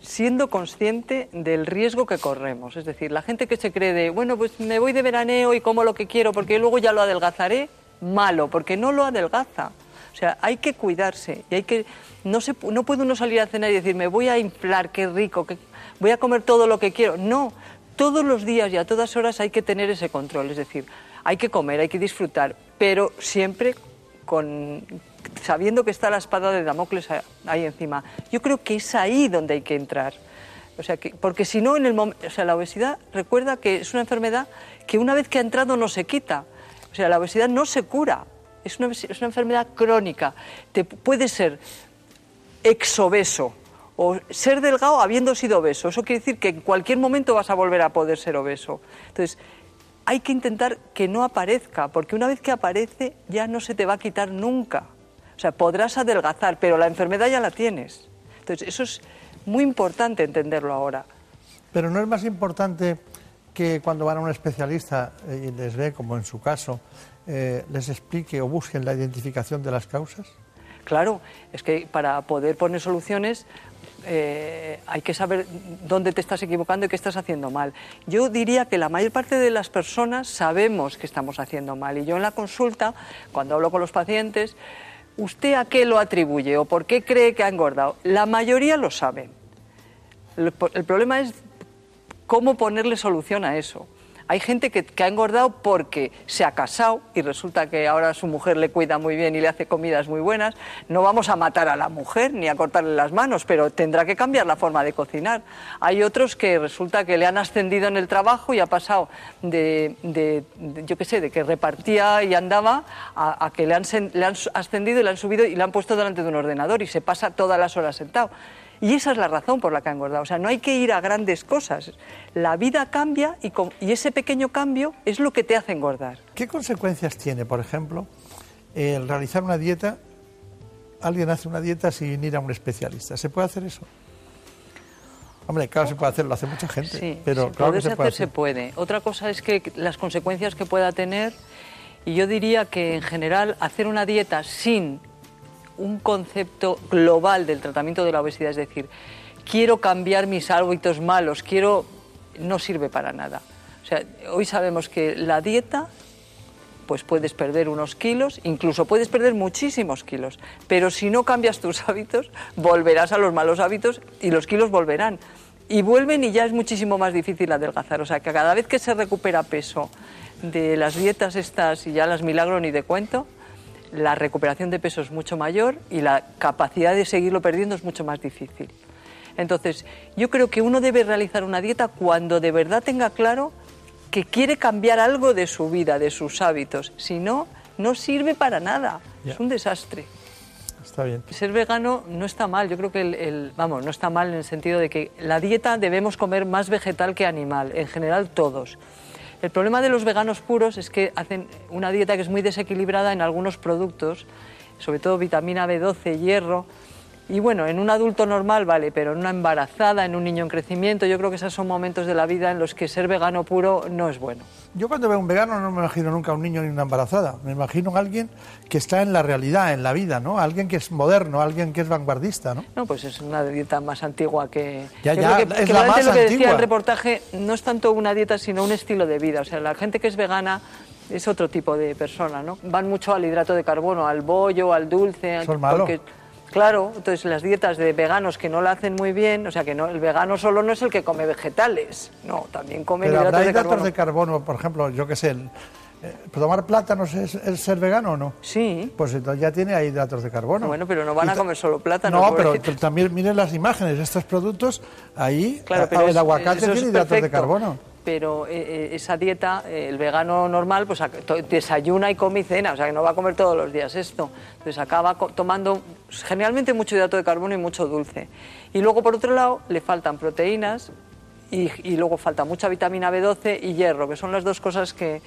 siendo consciente del riesgo que corremos. Es decir, la gente que se cree de, bueno, pues me voy de veraneo y como lo que quiero porque luego ya lo adelgazaré, malo, porque no lo adelgaza. O sea, hay que cuidarse y hay que no se no puede uno salir a cenar y decir, "Me voy a inflar, qué rico, que voy a comer todo lo que quiero." No, todos los días y a todas horas hay que tener ese control, es decir, hay que comer, hay que disfrutar, pero siempre con sabiendo que está la espada de Damocles ahí encima. Yo creo que es ahí donde hay que entrar. O sea, que, porque si no, en el o sea, la obesidad, recuerda que es una enfermedad que una vez que ha entrado no se quita. O sea, la obesidad no se cura es una, enfermedad crónica. Te, puede ser exobeso o ser delgado habiendo sido obeso. Eso quiere decir que en cualquier momento vas a volver a poder ser obeso. Entonces, hay que intentar que no aparezca, porque una vez que aparece ya no se te va a quitar nunca. O sea, podrás adelgazar, pero la enfermedad ya la tienes. Entonces, eso es muy importante entenderlo ahora. Pero no es más importante que cuando van a un especialista eh, y les ve, como en su caso, eh, les explique o busquen la identificación de las causas? Claro, es que para poder poner soluciones eh, hay que saber dónde te estás equivocando y qué estás haciendo mal. Yo diría que la mayor parte de las personas sabemos que estamos haciendo mal y yo en la consulta, cuando hablo con los pacientes, ¿usted a qué lo atribuye o por qué cree que ha engordado? La mayoría lo sabe. el problema es cómo ponerle solución a eso. Hay gente que, ha engordado porque se ha casado y resulta que ahora su mujer le cuida muy bien y le hace comidas muy buenas. No vamos a matar a la mujer ni a cortarle las manos, pero tendrá que cambiar la forma de cocinar. Hay otros que resulta que le han ascendido en el trabajo y ha pasado de, yo qué sé, de que repartía y andaba a, que le han, le han ascendido y le han subido y le han puesto delante de un ordenador y se pasa todas las horas sentado. Y esa es la razón por la que ha engordado. O sea, no hay que ir a grandes cosas. La vida cambia y, y ese pequeño cambio es lo que te hace engordar. ¿Qué consecuencias tiene, por ejemplo, el realizar una dieta? Alguien hace una dieta sin ir a un especialista. ¿Se puede hacer eso? Hombre, claro, se puede hacer, lo hace mucha gente. Sí, pero claro que se puede hacer, se puede. Otra cosa es que las consecuencias que pueda tener, y yo diría que en general hacer una dieta sin un concepto global del tratamiento de la obesidad, es decir, quiero cambiar mis hábitos malos, quiero no sirve para nada. O sea, hoy sabemos que la dieta pues puedes perder unos kilos, incluso puedes perder muchísimos kilos. Pero si no cambias tus hábitos, volverás a los malos hábitos y los kilos volverán. Y vuelven y ya es muchísimo más difícil adelgazar. O sea que cada vez que se recupera peso de las dietas estas y ya las milagro ni de cuento, la recuperación de peso es mucho mayor y la capacidad de seguirlo perdiendo es mucho más difícil. Entonces, yo creo que uno debe realizar una dieta cuando de verdad tenga claro que quiere cambiar algo de su vida, de sus hábitos. Si no, no sirve para nada. Es un desastre. Está bien. Ser vegano no está mal. Yo creo que el, vamos, no está mal en el sentido de que la dieta debemos comer más vegetal que animal, en general todos. El problema de los veganos puros es que hacen una dieta que es muy desequilibrada en algunos productos, sobre todo vitamina B12, hierro, y bueno, en un adulto normal vale, pero en una embarazada, en un niño en crecimiento, yo creo que esos son momentos de la vida en los que ser vegano puro no es bueno. Yo cuando veo un vegano no me imagino nunca a un niño ni una embarazada, me imagino a alguien que está en la realidad, en la vida, ¿no? Alguien que es moderno, alguien que es vanguardista, ¿no? No, pues es una dieta más antigua que... Ya, ya, que, es la más lo que decía antigua. el reportaje no es tanto una dieta, sino un estilo de vida. O sea, la gente que es vegana es otro tipo de persona, ¿no? Van mucho al hidrato de carbono, al bollo, al dulce... Es malo. Claro, entonces las dietas de veganos que no la hacen muy bien, o sea que no, el vegano solo no es el que come vegetales, no, también come Pero hidratos habrá de hidratos carbono. de carbono, por ejemplo, yo qué sé, el- eh, ¿tomar plátanos es, es ser vegano o no? Sí. Pues entonces ya tiene ahí hidratos de carbono. Bueno, pero no van a comer solo plátano. No, pero, pero también miren las imágenes, estos productos, ahí Claro, a- pero el es- aguacate tiene hidratos de carbono. Pero eh, eh, esa dieta, eh, el vegano normal, pues desayuna y come y cena, o sea que no va a comer todos los días esto. Entonces acaba tomando generalmente mucho hidrato de carbono y mucho dulce. Y luego, por otro lado, le faltan proteínas y, y luego falta mucha vitamina B12 y hierro, que son las dos cosas que,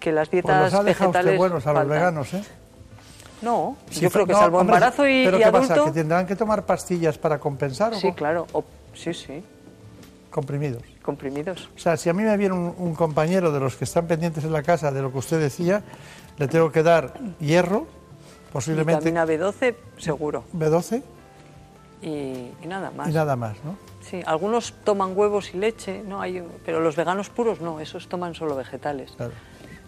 que las Pues dietas los ha dejado usted vegetales buenos a los faltan. veganos, ¿eh? No, Sí, yo creo que no, salvo hombre, embarazo y, ¿Pero y qué adulto... pasa? ¿Que tendrán que tomar pastillas para compensar o Sí, claro, o- sí, sí, comprimidos? comprimidos. O sea, si a mí me viene un, un compañero de los que están pendientes en la casa de lo que usted decía, le tengo que dar hierro, posiblemente Vitamina B12, seguro. B12 Y, y nada más. y nada más, ¿no? Sí, algunos toman huevos y leche, no hay, pero los veganos puros no, esos toman solo vegetales. Claro.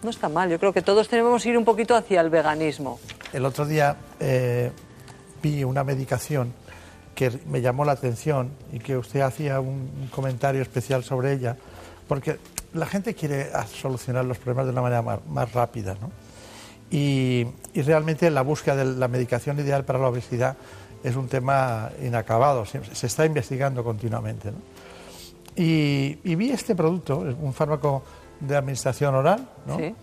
No está mal, yo creo que todos tenemos que ir un poquito hacia el veganismo. El otro día eh, vi una medicación que me llamó la atención y que usted hacía un, comentario especial sobre ella, porque la gente quiere solucionar los problemas de una manera más, más rápida, ¿no? Y, y realmente la búsqueda de la medicación ideal para la obesidad es un tema inacabado, se, se está investigando continuamente. ¿no? Y, y vi este producto, un fármaco de administración oral, ¿no? Sí.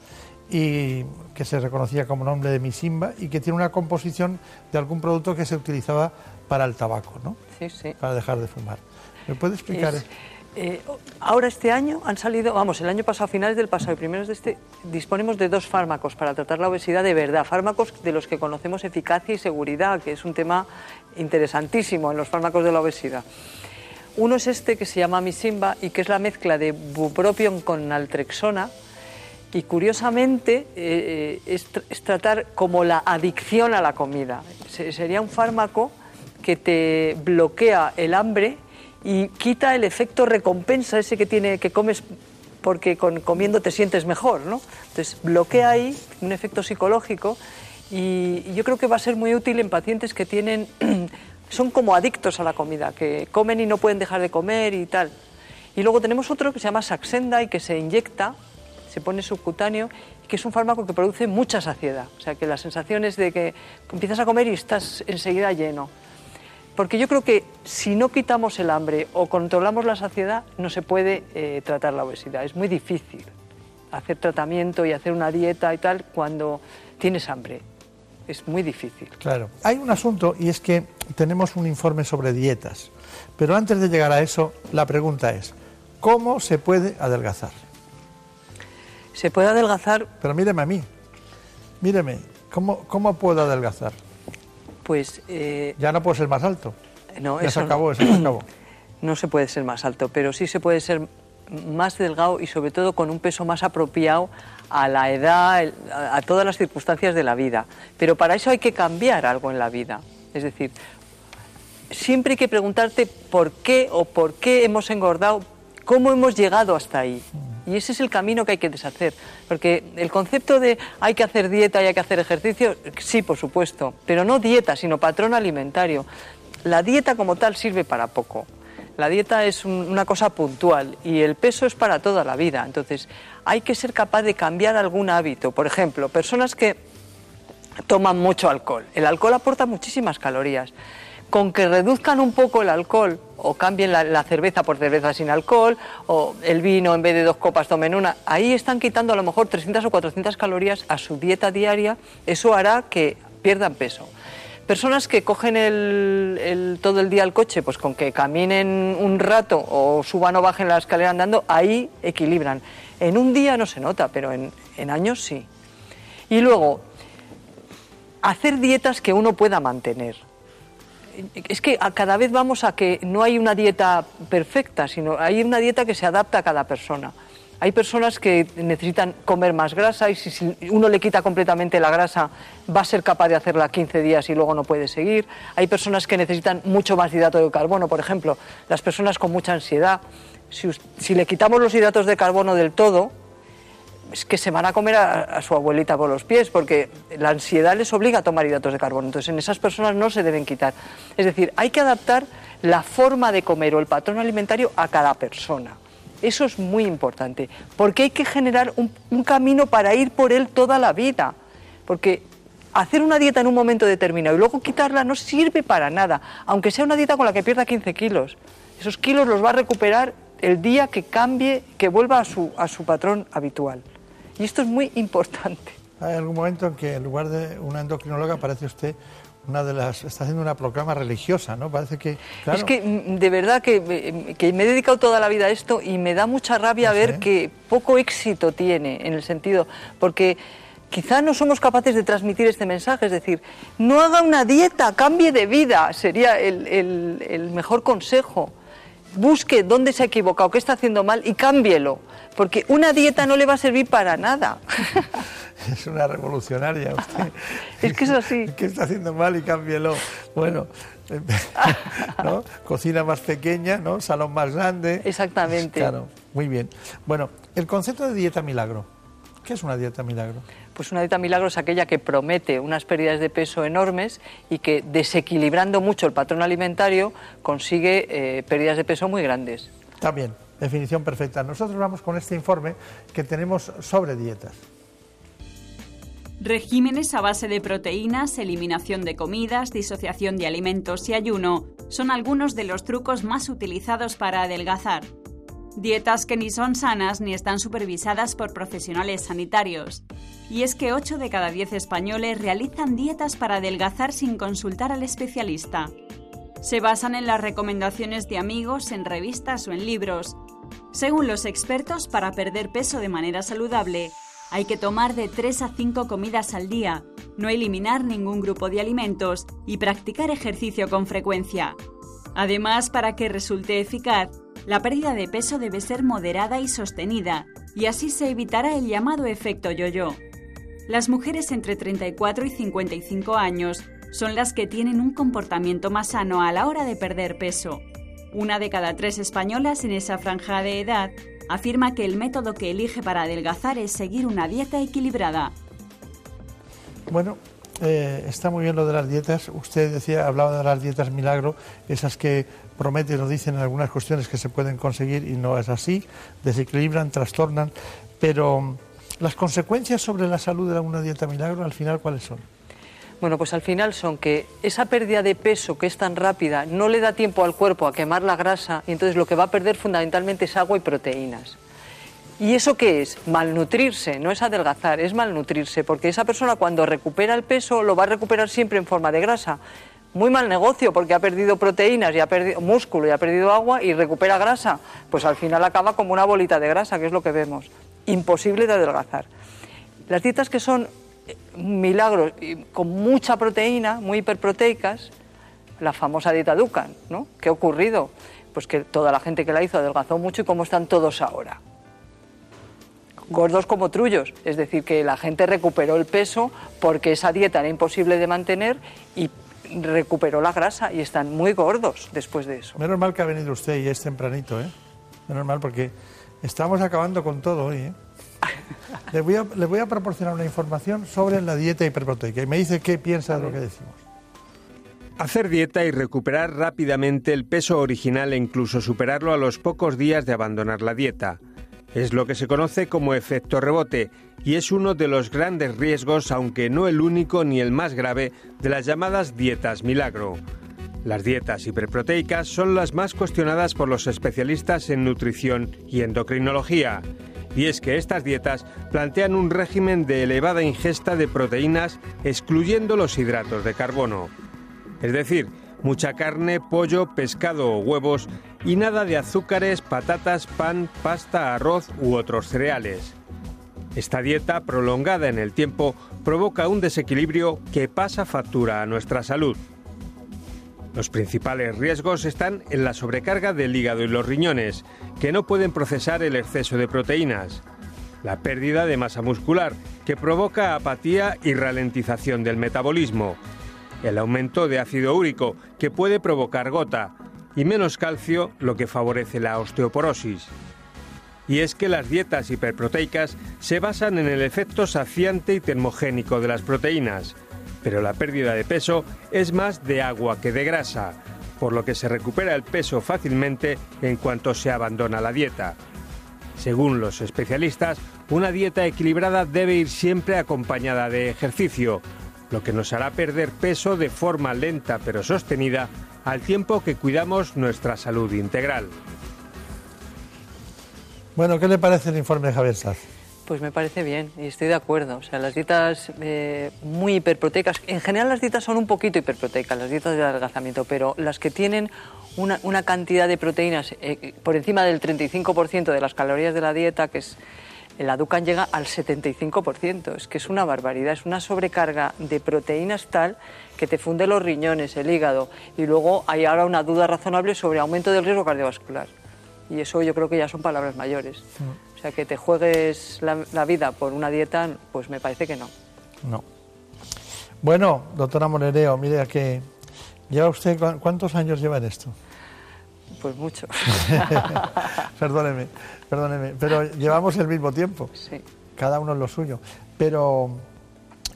y que se reconocía como nombre de Misimba y que tiene una composición de algún producto que se utilizaba para el tabaco, ¿no? Sí, sí. Para dejar de fumar. ¿Me puede explicar? Es- eh, ahora este año han salido, vamos, el año pasado, finales del pasado y primeros de este, disponemos de dos fármacos para tratar la obesidad de verdad, fármacos de los que conocemos eficacia y seguridad, que es un tema interesantísimo en los fármacos de la obesidad. Uno es este que se llama Misimba y que es la mezcla de bupropion con naltrexona. Y curiosamente eh, eh, es, es tratar como la adicción a la comida. Se- sería un fármaco que te bloquea el hambre y quita el efecto recompensa ese que tiene que comes porque con, comiendo te sientes mejor, ¿no? Entonces bloquea ahí un efecto psicológico y, yo creo que va a ser muy útil en pacientes que tienen son como adictos a la comida, que comen y no pueden dejar de comer y tal. Y luego tenemos otro que se llama Saxenda y que se inyecta, se pone subcutáneo, y que es un fármaco que produce mucha saciedad. O sea, que la sensación es de que empiezas a comer y estás enseguida lleno. Porque yo creo que si no quitamos el hambre o controlamos la saciedad, no se puede eh, tratar la obesidad. Es muy difícil hacer tratamiento y hacer una dieta y tal cuando tienes hambre. Es muy difícil. Claro. Hay un asunto y es que tenemos un informe sobre dietas. Pero antes de llegar a eso, la pregunta es, ¿cómo se puede adelgazar? Se puede adelgazar, Pero míreme a mí. Míreme, ¿cómo, cómo puedo adelgazar? Pues... eh, Ya no puedo ser más alto. no, ya eso se acabó, no. eso se acabó. No se puede ser más alto, pero sí se puede ser más delgado y sobre todo con un peso más apropiado a la edad, a todas las circunstancias de la vida. Pero para eso hay que cambiar algo en la vida. Es decir, siempre hay que preguntarte por qué o por qué hemos engordado, cómo hemos llegado hasta ahí. Y ese es el camino que hay que deshacer. Porque el concepto de hay que hacer dieta y hay que hacer ejercicio, sí, por supuesto, pero no dieta, sino patrón alimentario. La dieta como tal sirve para poco. La dieta es una cosa puntual y el peso es para toda la vida. Entonces, hay que ser capaz de cambiar algún hábito. Por ejemplo, personas que toman mucho alcohol. El alcohol aporta muchísimas calorías. Con que reduzcan un poco el alcohol o cambien la, cerveza por cerveza sin alcohol o el vino en vez de dos copas tomen una, ahí están quitando a lo mejor 300 o 400 calorías a su dieta diaria. Eso hará que pierdan peso. Personas que cogen el, todo el día el coche, pues con que caminen un rato o suban o bajen la escalera andando, ahí equilibran. En un día no se nota, pero en, en años sí. Y luego, hacer dietas que uno pueda mantener. Es que cada vez vamos a que no hay una dieta perfecta, sino hay una dieta que se adapta a cada persona. Hay personas que necesitan comer más grasa y si uno le quita completamente la grasa va a ser capaz de hacerla 15 días y luego no puede seguir. Hay personas que necesitan mucho más hidrato de carbono, por ejemplo, las personas con mucha ansiedad. Si, le quitamos los hidratos de carbono del todo, es que se van a comer a, su abuelita por los pies, porque la ansiedad les obliga a tomar hidratos de carbono. Entonces, en esas personas no se deben quitar. Es decir, hay que adaptar la forma de comer o el patrón alimentario a cada persona. Eso es muy importante, porque hay que generar un, camino para ir por él toda la vida. Porque hacer una dieta en un momento determinado y luego quitarla no sirve para nada, aunque sea una dieta con la que pierda 15 kilos. Esos kilos los va a recuperar el día que cambie, que vuelva a su, a su patrón habitual. Y esto es muy importante. Hay algún momento en que en lugar de una endocrinóloga aparece usted una de las está haciendo una proclama religiosa, ¿no? Parece que es que mm, de verdad que, me he dedicado toda la vida a esto y me da mucha rabia ver que poco éxito tiene en el sentido porque quizá no somos capaces de transmitir este mensaje, es decir, no haga una dieta, cambie de vida, sería el, el mejor consejo. Busque dónde se ha equivocado, qué está haciendo mal y cámbielo, porque una dieta no le va a servir para nada. Es una revolucionaria usted. es que es así. ¿Qué está haciendo mal y cámbielo? Bueno, ¿no? cocina más pequeña, ¿no? salón más grande. Exactamente. Claro, muy bien. Bueno, el concepto de dieta milagro. ¿Qué es una dieta milagro? Pues una dieta milagro es aquella que promete unas pérdidas de peso enormes y que desequilibrando mucho el patrón alimentario consigue eh, pérdidas de peso muy grandes. Está bien, definición perfecta. Nosotros vamos con este informe que tenemos sobre dietas. Regímenes a base de proteínas, eliminación de comidas, disociación de alimentos y ayuno son algunos de los trucos más utilizados para adelgazar. Dietas que ni son sanas ni están supervisadas por profesionales sanitarios. Y es que 8 de cada 10 españoles realizan dietas para adelgazar sin consultar al especialista. Se basan en las recomendaciones de amigos, en revistas o en libros. Según los expertos, para perder peso de manera saludable, hay que tomar de 3 a 5 comidas al día, no eliminar ningún grupo de alimentos y practicar ejercicio con frecuencia. Además, para que resulte eficaz, la pérdida de peso debe ser moderada y sostenida, y así se evitará el llamado efecto yo-yo. Las mujeres entre 34 y 55 años son las que tienen un comportamiento más sano a la hora de perder peso. Una de cada tres españolas en esa franja de edad afirma que el método que elige para adelgazar es seguir una dieta equilibrada. Bueno, eh, está muy bien lo de las dietas. Usted decía, hablaba de las dietas milagro, esas que prometen o dicen algunas cuestiones que se pueden conseguir y no es así, desequilibran, trastornan. Pero las consecuencias sobre la salud de una dieta milagro, al final, ¿cuáles son? Bueno, pues al final son que esa pérdida de peso que es tan rápida no le da tiempo al cuerpo a quemar la grasa y entonces lo que va a perder fundamentalmente es agua y proteínas. ¿Y eso qué es? Malnutrirse, no es adelgazar, es malnutrirse, porque esa persona cuando recupera el peso lo va a recuperar siempre en forma de grasa. Muy mal negocio porque ha perdido proteínas y ha perdido músculo y ha perdido agua y recupera grasa. Pues al final acaba como una bolita de grasa, que es lo que vemos. Imposible de adelgazar. Las dietas que son milagros con mucha proteína, muy hiperproteicas, la famosa dieta Dukan, ¿no? ¿Qué ha ocurrido? Pues que toda la gente que la hizo adelgazó mucho y cómo están todos ahora. Gordos como trullos, es decir, que la gente recuperó el peso porque esa dieta era imposible de mantener y recuperó la grasa y están muy gordos después de eso. Menos mal que ha venido usted y es tempranito, ¿eh? Menos mal porque Estamos acabando con todo hoy. ¿eh? Les, voy a, les voy a proporcionar una información sobre la dieta hiperproteica y me dice qué piensa de lo que decimos. Hacer dieta y recuperar rápidamente el peso original e incluso superarlo a los pocos días de abandonar la dieta. Es lo que se conoce como efecto rebote y es uno de los grandes riesgos, aunque no el único ni el más grave, de las llamadas dietas milagro. Las dietas hiperproteicas son las más cuestionadas por los especialistas en nutrición y endocrinología. Y es que estas dietas plantean un régimen de elevada ingesta de proteínas excluyendo los hidratos de carbono. Es decir, mucha carne, pollo, pescado o huevos y nada de azúcares, patatas, pan, pasta, arroz u otros cereales. Esta dieta, prolongada en el tiempo, provoca un desequilibrio que pasa factura a nuestra salud. Los principales riesgos están en la sobrecarga del hígado y los riñones, que no pueden procesar el exceso de proteínas, la pérdida de masa muscular, que provoca apatía y ralentización del metabolismo, el aumento de ácido úrico, que puede provocar gota, y menos calcio, lo que favorece la osteoporosis. Y es que las dietas hiperproteicas se basan en el efecto saciante y termogénico de las proteínas, pero la pérdida de peso es más de agua que de grasa, por lo que se recupera el peso fácilmente en cuanto se abandona la dieta. Según los especialistas, una dieta equilibrada debe ir siempre acompañada de ejercicio, lo que nos hará perder peso de forma lenta pero sostenida al tiempo que cuidamos nuestra salud integral. Bueno, ¿qué le parece el informe de Javier Saz? Pues me parece bien y estoy de acuerdo. O sea, las dietas eh, muy hiperproteicas, en general las dietas son un poquito hiperproteicas, las dietas de adelgazamiento, pero las que tienen una, cantidad de proteínas eh, por encima del 35% de las calorías de la dieta, que es el Aducan llega al 75%. Es que es una barbaridad, es una sobrecarga de proteínas tal que te funde los riñones, el hígado. Y luego hay ahora una duda razonable sobre aumento del riesgo cardiovascular. Y eso yo creo que ya son palabras mayores. Mm. O sea, que te juegues la, vida por una dieta, pues me parece que no. No. Bueno, doctora Monereo, mire que lleva usted, ¿cuántos años lleva en esto? Pues mucho. perdóneme, perdóneme, pero llevamos el mismo tiempo. Sí. Cada uno en lo suyo. Pero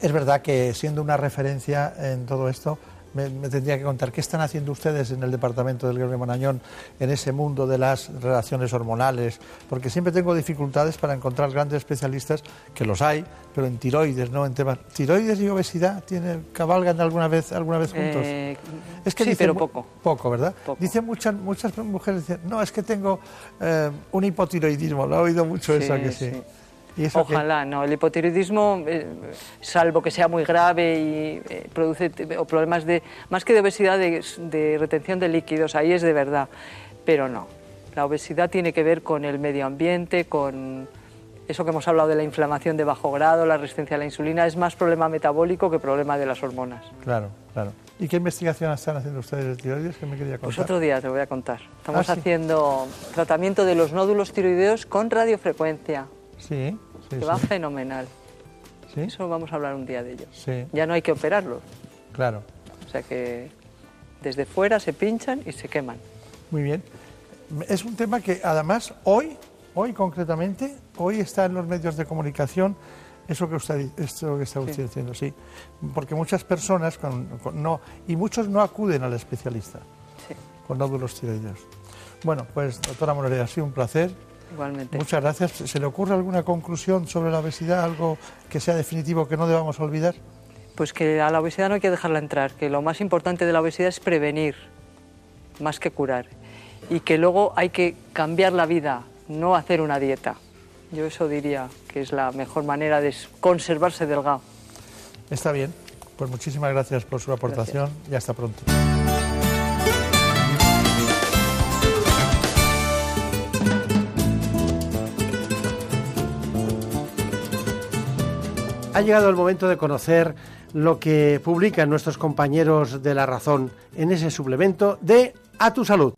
es verdad que siendo una referencia en todo esto, me, tendría que contar qué están haciendo ustedes en el departamento del Gregorio Manañón en ese mundo de las relaciones hormonales, porque siempre tengo dificultades para encontrar grandes especialistas, que los hay, pero en tiroides, no en temas. ¿Tiroides y obesidad tienen, cabalgan alguna vez, alguna vez juntos? Eh, es que sí, pero poco. Poco, ¿verdad? Dicen muchas, muchas mujeres, no, es que tengo eh, un hipotiroidismo, lo he oído mucho eso, que sí. Ojalá, no. El hipotiroidismo, eh, salvo que sea muy grave y eh, produce problemas de, más que de obesidad, de, retención de líquidos, ahí es de verdad. Pero no. La obesidad tiene que ver con el medio ambiente, con eso que hemos hablado de la inflamación de bajo grado, la resistencia a la insulina, es más problema metabólico que problema de las hormonas. Claro, claro. ¿Y qué investigación están haciendo ustedes de tiroides que me quería contar? Pues otro día te voy a contar. Estamos ah, haciendo tratamiento de los nódulos tiroideos con radiofrecuencia. Sí que va fenomenal. ¿Sí? Eso vamos a hablar un día de ello. Sí. Ya no hay que operarlo. Claro. O sea que desde fuera se pinchan y se queman. Muy bien. Es un tema que además hoy, hoy concretamente, hoy está en los medios de comunicación eso que usted, esto que está usted diciendo, sí. Porque muchas personas no, y muchos no acuden al especialista sí. con nódulos tiroideos. Bueno, pues doctora Moreira, ha sido un placer. Igualmente. Muchas gracias. ¿Se le ocurre alguna conclusión sobre la obesidad, algo que sea definitivo que no debamos olvidar? Pues que a la obesidad no hay que dejarla entrar, que lo más importante de la obesidad es prevenir, más que curar, y que luego hay que cambiar la vida, no hacer una dieta. Yo eso diría que es la mejor manera de conservarse delgado. Está bien, pues muchísimas gracias por su aportación y hasta pronto. Ha llegado el momento de conocer lo que publican nuestros compañeros de La Razón en ese suplemento de A tu Salud.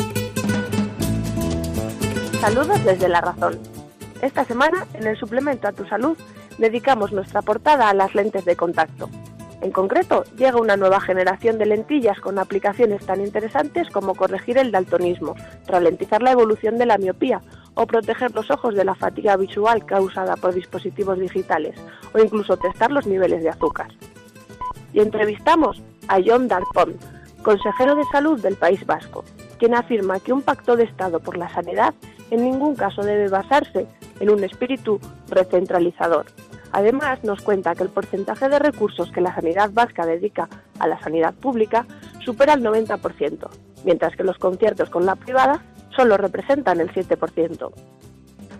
Saludos desde La Razón. Esta semana, en el suplemento A tu Salud, dedicamos nuestra portada a las lentes de contacto. En concreto, llega una nueva generación de lentillas con aplicaciones tan interesantes como corregir el daltonismo, ralentizar la evolución de la miopía o proteger los ojos de la fatiga visual causada por dispositivos digitales o incluso testar los niveles de azúcar. Y entrevistamos a John Darpon, consejero de salud del País Vasco, quien afirma que un pacto de Estado por la sanidad en ningún caso debe basarse en un espíritu recentralizador, Además, nos cuenta que el porcentaje de recursos que la sanidad vasca dedica a la sanidad pública supera el 90%, mientras que los conciertos con la privada solo representan el 7%.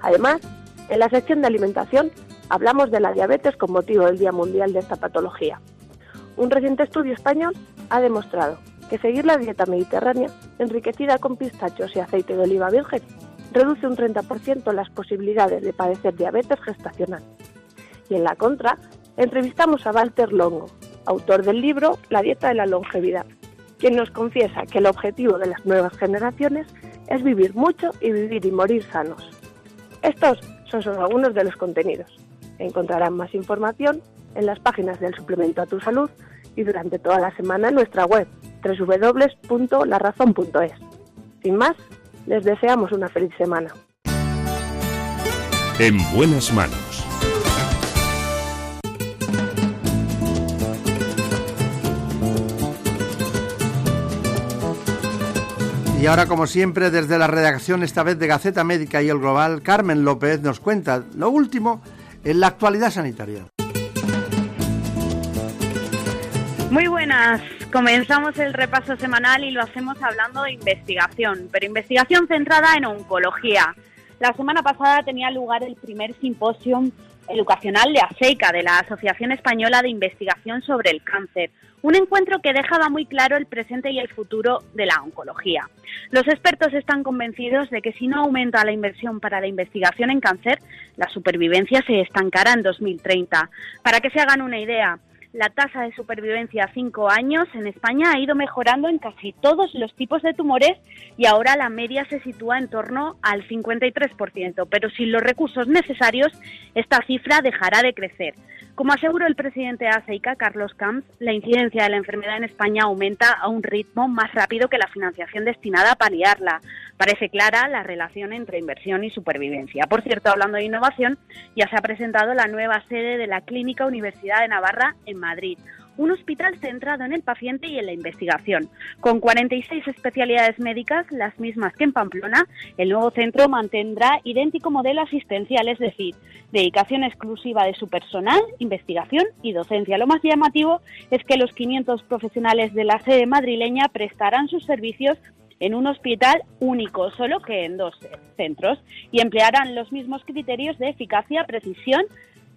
Además, en la sección de alimentación hablamos de la diabetes con motivo del Día Mundial de esta patología. Un reciente estudio español ha demostrado que seguir la dieta mediterránea, enriquecida con pistachos y aceite de oliva virgen, reduce un 30% las posibilidades de padecer diabetes gestacional. Y en la contra, entrevistamos a Walter Longo, autor del libro La dieta de la longevidad, quien nos confiesa que el objetivo de las nuevas generaciones es vivir mucho y vivir y morir sanos. Estos son solo algunos de los contenidos. Encontrarán más información en las páginas del suplemento a tu salud y durante toda la semana en nuestra web www.larazón.es. Sin más, les deseamos una feliz semana. En buenas manos Y ahora, como siempre, desde la redacción, esta vez de Gaceta Médica y el Global, Carmen López nos cuenta lo último en la actualidad sanitaria. Muy buenas. Comenzamos el repaso semanal y lo hacemos hablando de investigación, pero investigación centrada en oncología. La semana pasada tenía lugar el primer simposio educacional de ASEICA, de la Asociación Española de Investigación sobre el Cáncer, un encuentro que dejaba muy claro el presente y el futuro de la oncología. Los expertos están convencidos de que si no aumenta la inversión para la investigación en cáncer, la supervivencia se estancará en 2030. Para que se hagan una idea, la tasa de supervivencia a cinco años en España ha ido mejorando en casi todos los tipos de tumores y ahora la media se sitúa en torno al 53%, pero sin los recursos necesarios esta cifra dejará de crecer. Como aseguró el presidente de ACEICA, Carlos Camps, la incidencia de la enfermedad en España aumenta a un ritmo más rápido que la financiación destinada a paliarla. Parece clara la relación entre inversión y supervivencia. Por cierto, hablando de innovación, ya se ha presentado la nueva sede de la Clínica Universidad de Navarra en Madrid un hospital centrado en el paciente y en la investigación. Con 46 especialidades médicas, las mismas que en Pamplona, el nuevo centro mantendrá idéntico modelo asistencial, es decir, dedicación exclusiva de su personal, investigación y docencia. Lo más llamativo es que los 500 profesionales de la sede madrileña prestarán sus servicios en un hospital único, solo que en dos centros, y emplearán los mismos criterios de eficacia, precisión,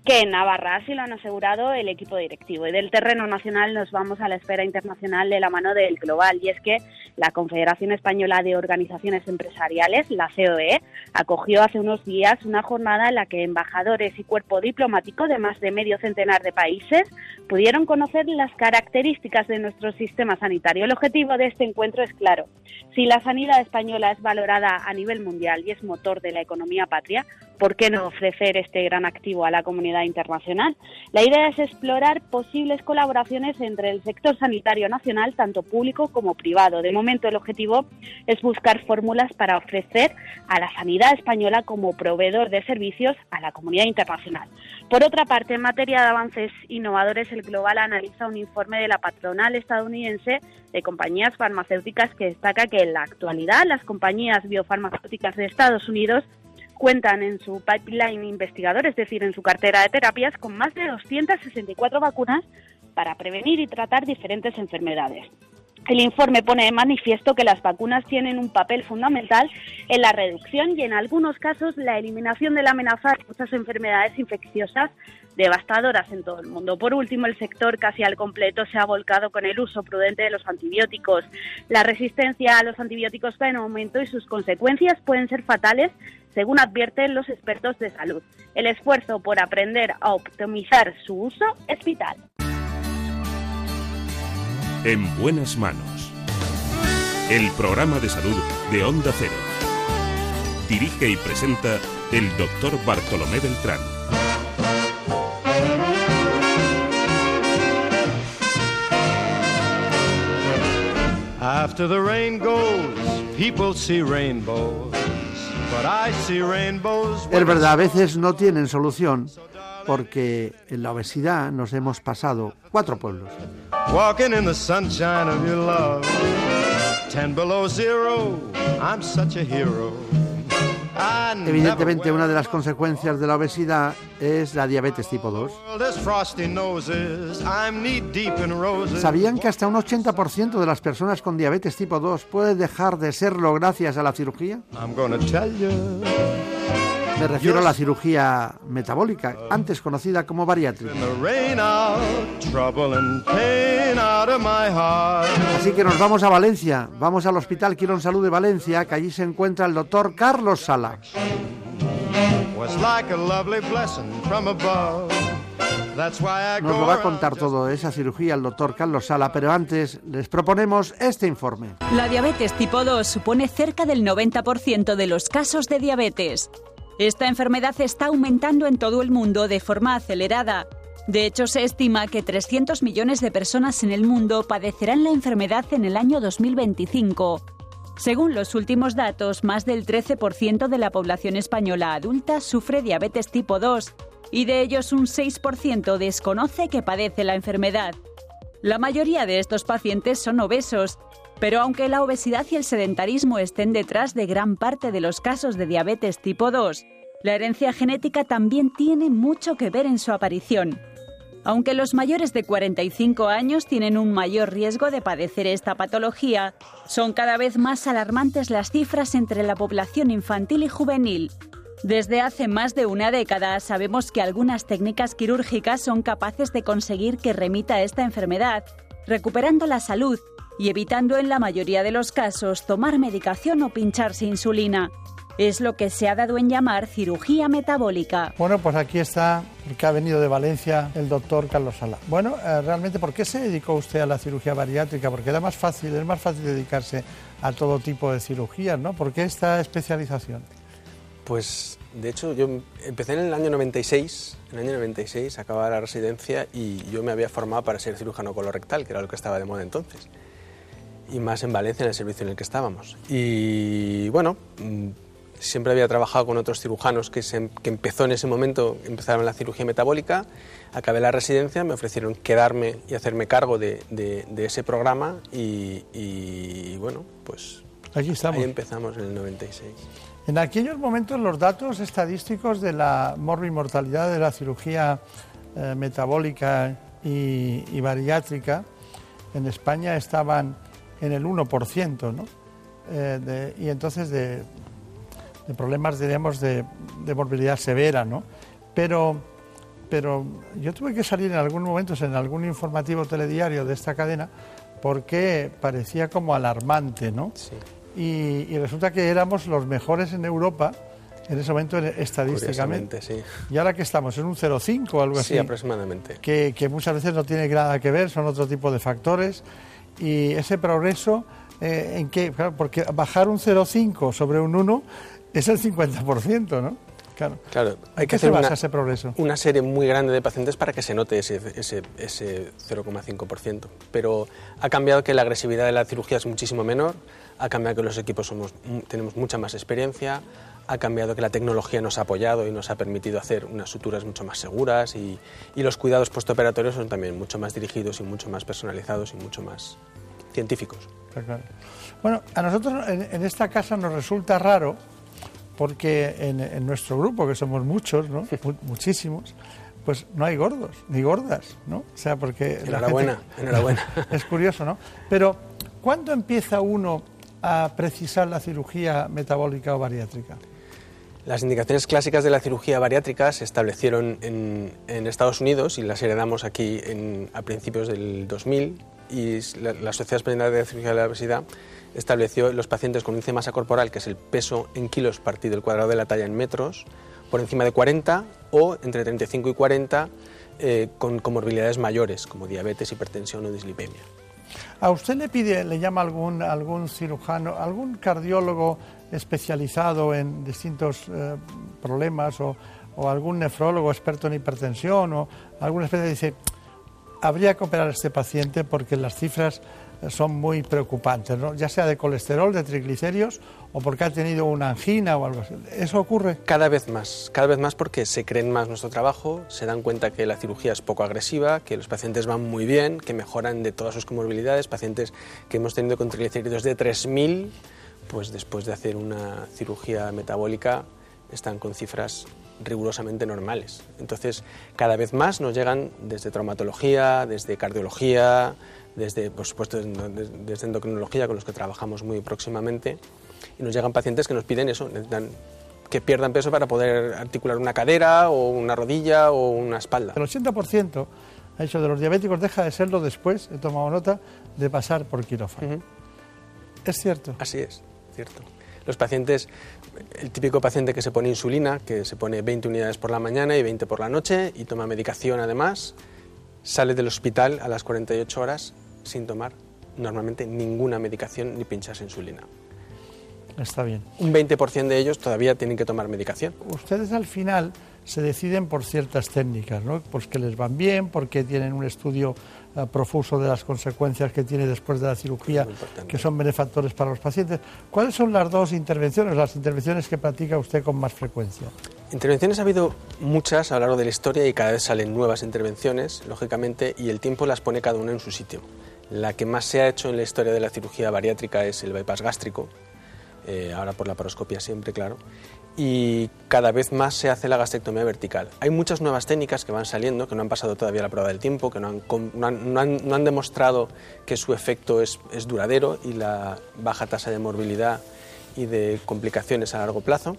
que en Navarra, así lo han asegurado el equipo directivo. Y del terreno nacional nos vamos a la esfera internacional de la mano del global, y es que la Confederación Española de Organizaciones Empresariales, la COE, acogió hace unos días una jornada en la que embajadores y cuerpo diplomático de más de medio centenar de países pudieron conocer las características de nuestro sistema sanitario. El objetivo de este encuentro es claro. Si la sanidad española es valorada a nivel mundial y es motor de la economía patria, ¿por qué no ofrecer este gran activo a la comunidad internacional? La idea es explorar posibles colaboraciones entre el sector sanitario nacional, tanto público como privado. De momento, el objetivo es buscar fórmulas para ofrecer a la sanidad española como proveedor de servicios a la comunidad internacional. Por otra parte, en materia de avances innovadores, el Global analiza un informe de la patronal estadounidense de compañías farmacéuticas que destaca que en la actualidad las compañías biofarmacéuticas de Estados Unidos cuentan en su pipeline investigador, es decir, en su cartera de terapias, con más de 264 vacunas para prevenir y tratar diferentes enfermedades. El informe pone de manifiesto que las vacunas tienen un papel fundamental en la reducción y en algunos casos la eliminación de la amenaza de muchas enfermedades infecciosas devastadoras en todo el mundo. Por último, el sector casi al completo se ha volcado con el uso prudente de los antibióticos. La resistencia a los antibióticos va en aumento y sus consecuencias pueden ser fatales según advierten los expertos de salud. El esfuerzo por aprender a optimizar su uso es vital. En buenas manos. El programa de salud de Onda Cero. Dirige y presenta el doctor Bartolomé Beltrán. After the rain goes, people see rainbows. But I see rainbows Es verdad, a veces no tienen solución porque en la obesidad nos hemos pasado cuatro pueblos. Walking in the sunshine of your love. Ten below zero, I'm such a hero. Evidentemente, una de las consecuencias de la obesidad es la diabetes tipo 2. There's frosty noses. I'm knee deep in roses. ¿Sabían que hasta un 80% de las personas con diabetes tipo 2 puede dejar de serlo gracias a la cirugía? Me refiero a la cirugía metabólica, antes conocida como bariátrica. Así que nos vamos a Valencia, vamos al Hospital Quirón Salud de Valencia, que allí se encuentra el doctor Carlos Sala. Nos lo va a contar todo esa cirugía el doctor Carlos Sala, pero antes les proponemos este informe. La diabetes tipo 2 supone cerca del 90% de los casos de diabetes. Esta enfermedad está aumentando en todo el mundo de forma acelerada. De hecho, se estima que 300 millones de personas en el mundo padecerán la enfermedad en el año 2025. Según los últimos datos, más del 13% de la población española adulta sufre diabetes tipo 2 y de ellos un 6% desconoce que padece la enfermedad. La mayoría de estos pacientes son obesos, pero aunque la obesidad y el sedentarismo estén detrás de gran parte de los casos de diabetes tipo 2, la herencia genética también tiene mucho que ver en su aparición. Aunque los mayores de 45 años tienen un mayor riesgo de padecer esta patología, son cada vez más alarmantes las cifras entre la población infantil y juvenil. Desde hace más de una década sabemos que algunas técnicas quirúrgicas son capaces de conseguir que remita esta enfermedad, recuperando la salud y evitando en la mayoría de los casos tomar medicación o pincharse insulina. Es lo que se ha dado en llamar cirugía metabólica. Bueno, pues aquí está el que ha venido de Valencia, el doctor Carlos Sala. Bueno, eh, realmente, ¿por qué se dedicó usted a la cirugía bariátrica? Porque era más fácil, es más fácil dedicarse a todo tipo de cirugías, ¿no? ¿Por qué esta especialización? Pues de hecho yo empecé en el año 96, en el año 96 acababa la residencia y yo me había formado para ser cirujano colorectal, que era lo que estaba de moda entonces. Y más en Valencia, en el servicio en el que estábamos. Y bueno, mm, siempre había trabajado con otros cirujanos que, se- que empezó en ese momento, empezaron la cirugía metabólica, acabé la residencia, me ofrecieron quedarme y hacerme cargo de, de- de ese programa y, y, bueno, pues Aquí estamos. ahí empezamos en el 96. En aquellos momentos los datos estadísticos de la morbimortalidad de la cirugía eh, metabólica y, y bariátrica en España estaban en el 1%, ¿no? Eh, de- y entonces de, de problemas, diríamos, de, de morbilidad severa, ¿no? Pero, pero yo tuve que salir en algunos momentos en algún informativo telediario de esta cadena porque parecía como alarmante, ¿no? Y, y resulta que éramos los mejores en Europa en ese momento estadísticamente. Sí. Y ahora que estamos en un 0,5 o algo así Sí, aproximadamente. que, que muchas veces no tiene nada que ver, son otro tipo de factores. Y ese progreso, eh, en que, claro, porque bajar un 0,5 sobre un 1 es el 50%, ¿no? Claro. Claro, ¿En hay que hacer una, ese progreso? una serie muy grande de pacientes para que se note ese, ese, ese 0,5%. Pero ha cambiado que la agresividad de la cirugía es muchísimo menor, ha cambiado que los equipos somos, tenemos mucha más experiencia, ha cambiado que la tecnología nos ha apoyado y nos ha permitido hacer unas suturas mucho más seguras y, y los cuidados postoperatorios son también mucho más dirigidos y mucho más personalizados y mucho más científicos. Claro. Bueno, a nosotros en, en esta casa nos resulta raro porque en, en nuestro grupo, que somos muchos, ¿no? Mu- muchísimos, pues no hay gordos ni gordas, ¿no? O sea, porque... Enhorabuena, gente- enhorabuena. es curioso, ¿no? Pero, ¿cuándo empieza uno a precisar la cirugía metabólica o bariátrica? Las indicaciones clásicas de la cirugía bariátrica se establecieron en, Estados Unidos y las heredamos aquí a principios del 2000 y la, la Sociedad Española de Cirugía de la Obesidad estableció los pacientes con índice de masa corporal, que es el peso en kilos partido el cuadrado de la talla en metros, por encima de 40 o entre 35 y 40 eh, con comorbilidades mayores como diabetes, hipertensión o dislipemia. ¿A usted le pide, le llama algún, algún cirujano, algún cardiólogo especializado en distintos eh, problemas o, o algún nefrólogo experto en hipertensión o alguna especie dice, habría que operar a este paciente porque las cifras son muy preocupantes, ¿no? ya sea de colesterol, de triglicéridos o porque ha tenido una angina o algo así. ¿Eso ocurre? Cada vez más, cada vez más porque se creen más nuestro trabajo, se dan cuenta que la cirugía es poco agresiva, que los pacientes van muy bien, que mejoran de todas sus comorbilidades, pacientes que hemos tenido con triglicéridos de 3.000, pues después de hacer una cirugía metabólica están con cifras rigurosamente normales. Entonces, cada vez más nos llegan desde traumatología, desde cardiología, desde, por supuesto, desde endocrinología, con los que trabajamos muy próximamente, y nos llegan pacientes que nos piden eso, necesitan que pierdan peso para poder articular una cadera o una rodilla o una espalda. El 80% ha hecho de los diabéticos deja de serlo después, he tomado nota, de pasar por quirófano. ¿Es cierto? Así es, cierto. Los pacientes, el típico paciente que se pone insulina, que se pone 20 unidades por la mañana y 20 por la noche y toma medicación además, sale del hospital a las 48 horas sin tomar normalmente ninguna medicación ni pincharse insulina. Está bien. Un 20% de ellos todavía tienen que tomar medicación. Ustedes al final se deciden por ciertas técnicas, ¿no? Pues que les van bien, porque tienen un estudio profuso de las consecuencias que tiene después de la cirugía, que son benefactores para los pacientes. ¿Cuáles son las dos intervenciones, las intervenciones que practica usted con más frecuencia? Intervenciones ha habido muchas a lo largo de la historia y cada vez salen nuevas intervenciones, lógicamente, y el tiempo las pone cada una en su sitio. La que más se ha hecho en la historia de la cirugía bariátrica es el bypass gástrico, eh, ahora por la paroscopia siempre, claro, y cada vez más se hace la gastrectomía vertical. Hay muchas nuevas técnicas que van saliendo, que no han pasado todavía la prueba del tiempo, que no han, no han, demostrado que su efecto es, es, duradero y la baja tasa de morbilidad y de complicaciones a largo plazo.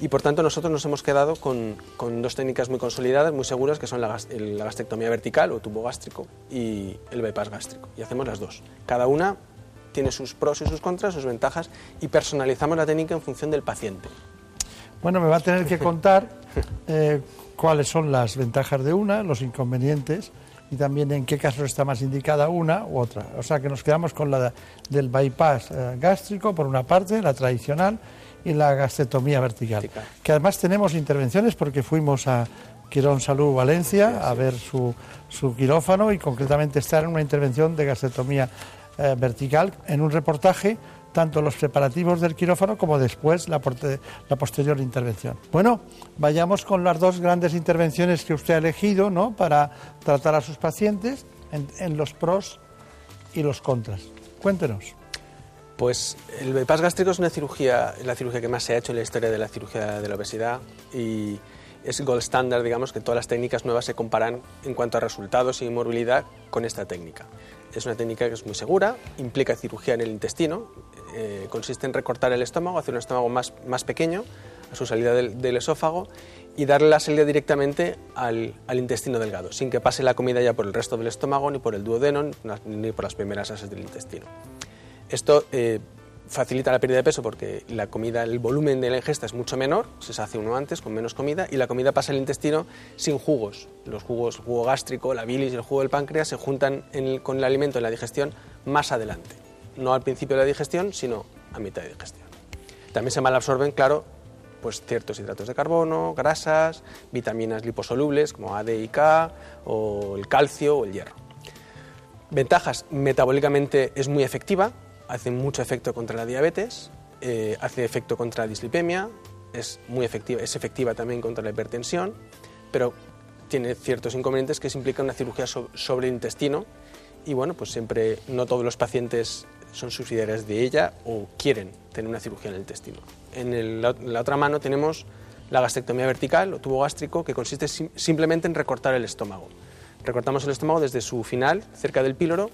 Y por tanto nosotros nos hemos quedado con, con dos técnicas muy consolidadas, muy seguras, que son la, la gastrectomía vertical o tubo gástrico y el bypass gástrico. Y hacemos las dos. Cada una tiene sus pros y sus contras, sus ventajas, y personalizamos la técnica en función del paciente. Bueno, me va a tener que contar eh, cuáles son las ventajas de una, los inconvenientes y también en qué casos está más indicada una u otra. O sea que nos quedamos con la del bypass eh, gástrico, por una parte, la tradicional, y la gastrectomía vertical. Que además tenemos intervenciones porque fuimos a Quirón Salud Valencia a ver su, su quirófano y concretamente estar en una intervención de gastrectomía eh, vertical en un reportaje tanto los preparativos del quirófano como después la, posterior intervención. Bueno, vayamos con las dos grandes intervenciones que usted ha elegido ¿no? para tratar a sus pacientes en, los pros y los contras. Cuéntenos. Pues el bypass gástrico es una cirugía, la cirugía que más se ha hecho en la historia de la cirugía de la obesidad y es gold standard, digamos, que todas las técnicas nuevas se comparan en cuanto a resultados y morbilidad con esta técnica. Es una técnica que es muy segura, implica cirugía en el intestino, eh, consiste en recortar el estómago, hacer un estómago más, más pequeño a su salida del, esófago y darle la salida directamente al, al, intestino delgado, sin que pase la comida ya por el resto del estómago, ni por el duodeno, ni por las primeras asas del intestino. Esto eh, facilita la pérdida de peso porque la comida, el volumen de la ingesta es mucho menor, se hace uno antes con menos comida y la comida pasa al intestino sin jugos. Los jugos, el jugo gástrico, la bilis y el jugo del páncreas se juntan con el alimento en la digestión más adelante. No al principio de la digestión, sino a mitad de digestión. También se malabsorben, claro, pues ciertos hidratos de carbono, grasas, vitaminas liposolubles como A, D y K, o el calcio o el hierro. Ventajas, metabólicamente es muy efectiva, hace mucho efecto contra la diabetes, eh, hace efecto contra la dislipemia, es muy efectiva, es efectiva también contra la hipertensión, pero tiene ciertos inconvenientes que se implica una cirugía sobre el intestino y bueno, pues siempre no todos los pacientes son subsidiarios de ella o quieren tener una cirugía en el intestino. En, la otra mano tenemos la gastrectomía vertical o tubo gástrico que consiste simplemente en recortar el estómago. Recortamos el estómago desde su final, cerca del píloro,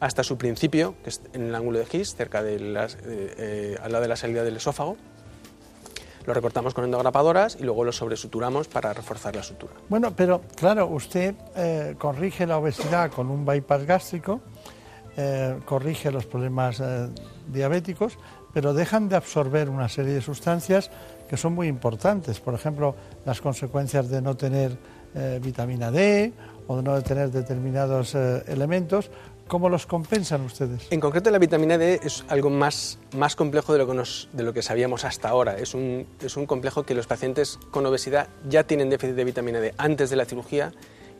hasta su principio, que es en el ángulo de Gis, cerca de eh, al lado de la salida del esófago. Lo recortamos con endograpadoras y luego lo sobresuturamos para reforzar la sutura. Bueno, pero claro, usted eh, corrige la obesidad con un bypass gástrico, corrige los problemas diabéticos, pero dejan de absorber una serie de sustancias que son muy importantes. Por ejemplo, las consecuencias de no tener vitamina D o de no tener determinados elementos ¿Cómo los compensan ustedes? En concreto, la vitamina D es algo más, más complejo de lo, que de lo que sabíamos hasta ahora. Es un, es un complejo que los pacientes con obesidad ya tienen déficit de vitamina D antes de la cirugía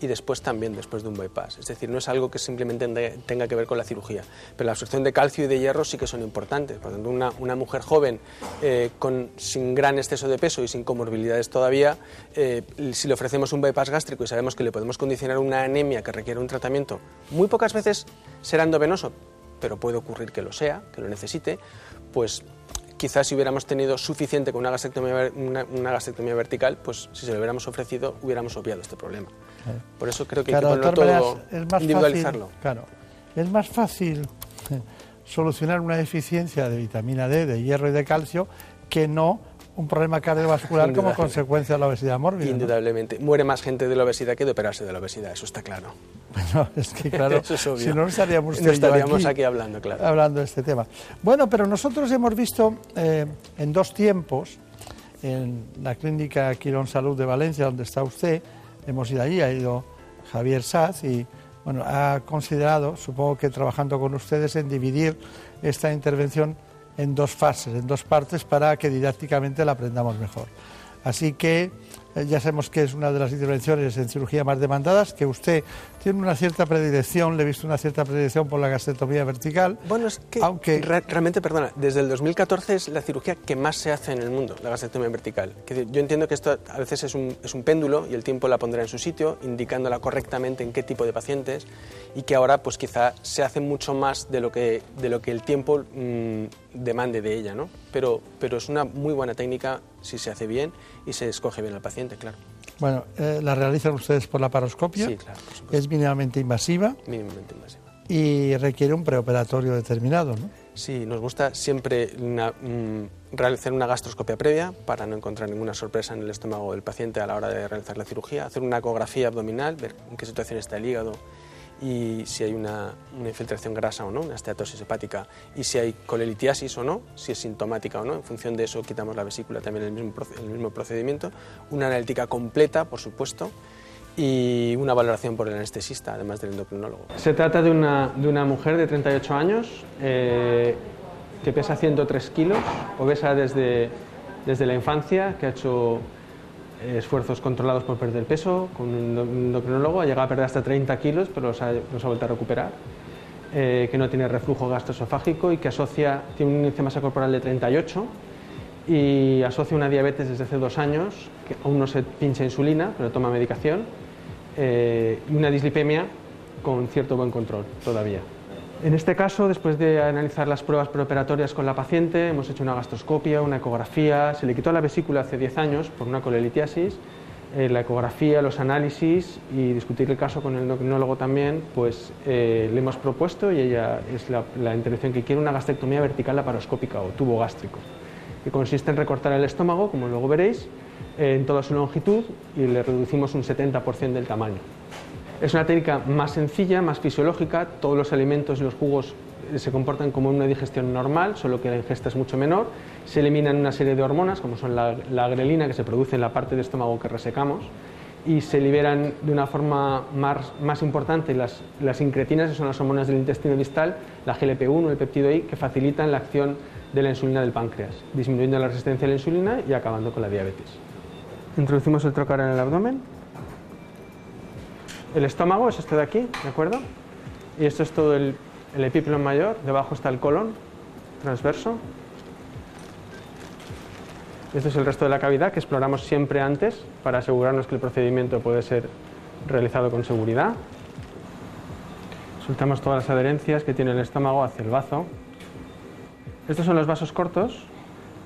y después también después de un bypass. Es decir, no es algo que simplemente tenga que ver con la cirugía. Pero la absorción de calcio y de hierro sí que son importantes. Por ejemplo, una, una mujer joven eh, con, sin gran exceso de peso y sin comorbilidades todavía, eh, si le ofrecemos un bypass gástrico y sabemos que le podemos condicionar una anemia que requiere un tratamiento, muy pocas veces será endovenoso, pero puede ocurrir que lo sea, que lo necesite, pues quizás si hubiéramos tenido suficiente con una gastrectomía, una, gastrectomía vertical, pues si se lo hubiéramos ofrecido, hubiéramos obviado este problema. Por eso creo que hay que ponerlo todo, es más individualizarlo. Fácil, claro, es más fácil solucionar una deficiencia de vitamina D, de hierro y de calcio que no un problema cardiovascular como consecuencia de la obesidad mórbida. Indudablemente. Muere más gente de la obesidad que de operarse de la obesidad, eso está claro. Bueno, es que claro, si no, estaríamos, no estaríamos aquí, hablando, claro. Hablando de este tema. Bueno, pero nosotros hemos visto eh, en dos tiempos, en la clínica Quirón Salud de Valencia, donde está usted, hemos ido allí, ha ido Javier Saz y bueno, ha considerado, supongo que trabajando con ustedes, en dividir esta intervención en dos fases, en dos partes, para que didácticamente la aprendamos mejor. Así que eh, ya sabemos que es una de las intervenciones en cirugía más demandadas, que usted tiene una cierta predilección, le he visto una cierta predilección por la gastrectomía vertical. Bueno, es que aunque... realmente, perdona, desde el 2014 es la cirugía que más se hace en el mundo, la gastrectomía vertical. Yo entiendo que esto a veces es un, es un péndulo y el tiempo la pondrá en su sitio, indicándola correctamente en qué tipo de pacientes y que ahora pues quizá se hace mucho más de lo que, de lo que el tiempo mm, demande de ella, ¿no? Pero, pero es una muy buena técnica si se hace bien y se escoge bien al paciente, claro. Bueno, eh, la realizan ustedes por la paroscopia. Sí, claro. Es mínimamente invasiva. Mínimamente invasiva. Y requiere un preoperatorio determinado, ¿no? Sí, nos gusta siempre mm, realizar una gastroscopia previa para no encontrar ninguna sorpresa en el estómago del paciente a la hora de realizar la cirugía, hacer una ecografía abdominal, ver en qué situación está el hígado y si hay una, infiltración grasa o no, una esteatosis hepática, y si hay colelitiasis o no, si es sintomática o no. En función de eso quitamos la vesícula también el mismo, el mismo procedimiento. Una analítica completa, por supuesto, y una valoración por el anestesista, además del endocrinólogo. Se trata de una, de una mujer de 38 años eh, que pesa 103 kilos, obesa desde, desde la infancia, que ha hecho esfuerzos controlados por perder peso con un endocrinólogo, ha llegado a perder hasta 30 kilos, pero los ha, vuelto a recuperar, eh, que no tiene reflujo gastroesofágico y que asocia, tiene un índice de masa corporal de 38 y asocia una diabetes desde hace dos años, que aún no se pincha insulina, pero toma medicación, eh, y una dislipemia con cierto buen control todavía. En este caso, después de analizar las pruebas preoperatorias con la paciente, hemos hecho una gastroscopia, una ecografía, se le quitó la vesícula hace 10 años por una colelitiasis, eh, la ecografía, los análisis y discutir el caso con el endocrinólogo también, pues eh, le hemos propuesto y ella es la, intervención que quiere una gastrectomía vertical laparoscópica o tubo gástrico, que consiste en recortar el estómago, como luego veréis, en toda su longitud y le reducimos un 70% del tamaño. Es una técnica más sencilla, más fisiológica, todos los alimentos y los jugos eh, se comportan como una digestión normal, solo que la ingesta es mucho menor. Se eliminan una serie de hormonas, como son la, grelina, que se produce en la parte del estómago que resecamos, y se liberan de una forma más, importante las, las, incretinas, que son las hormonas del intestino distal, la GLP-1, el peptido I, que facilitan la acción de la insulina del páncreas, disminuyendo la resistencia a la insulina y acabando con la diabetes. Introducimos el trocar en el abdomen. El estómago es este de aquí, ¿de acuerdo? Y esto es todo el, el mayor, debajo está el colon transverso. Este es el resto de la cavidad que exploramos siempre antes para asegurarnos que el procedimiento puede ser realizado con seguridad. Soltamos todas las adherencias que tiene el estómago hacia el bazo. Estos son los vasos cortos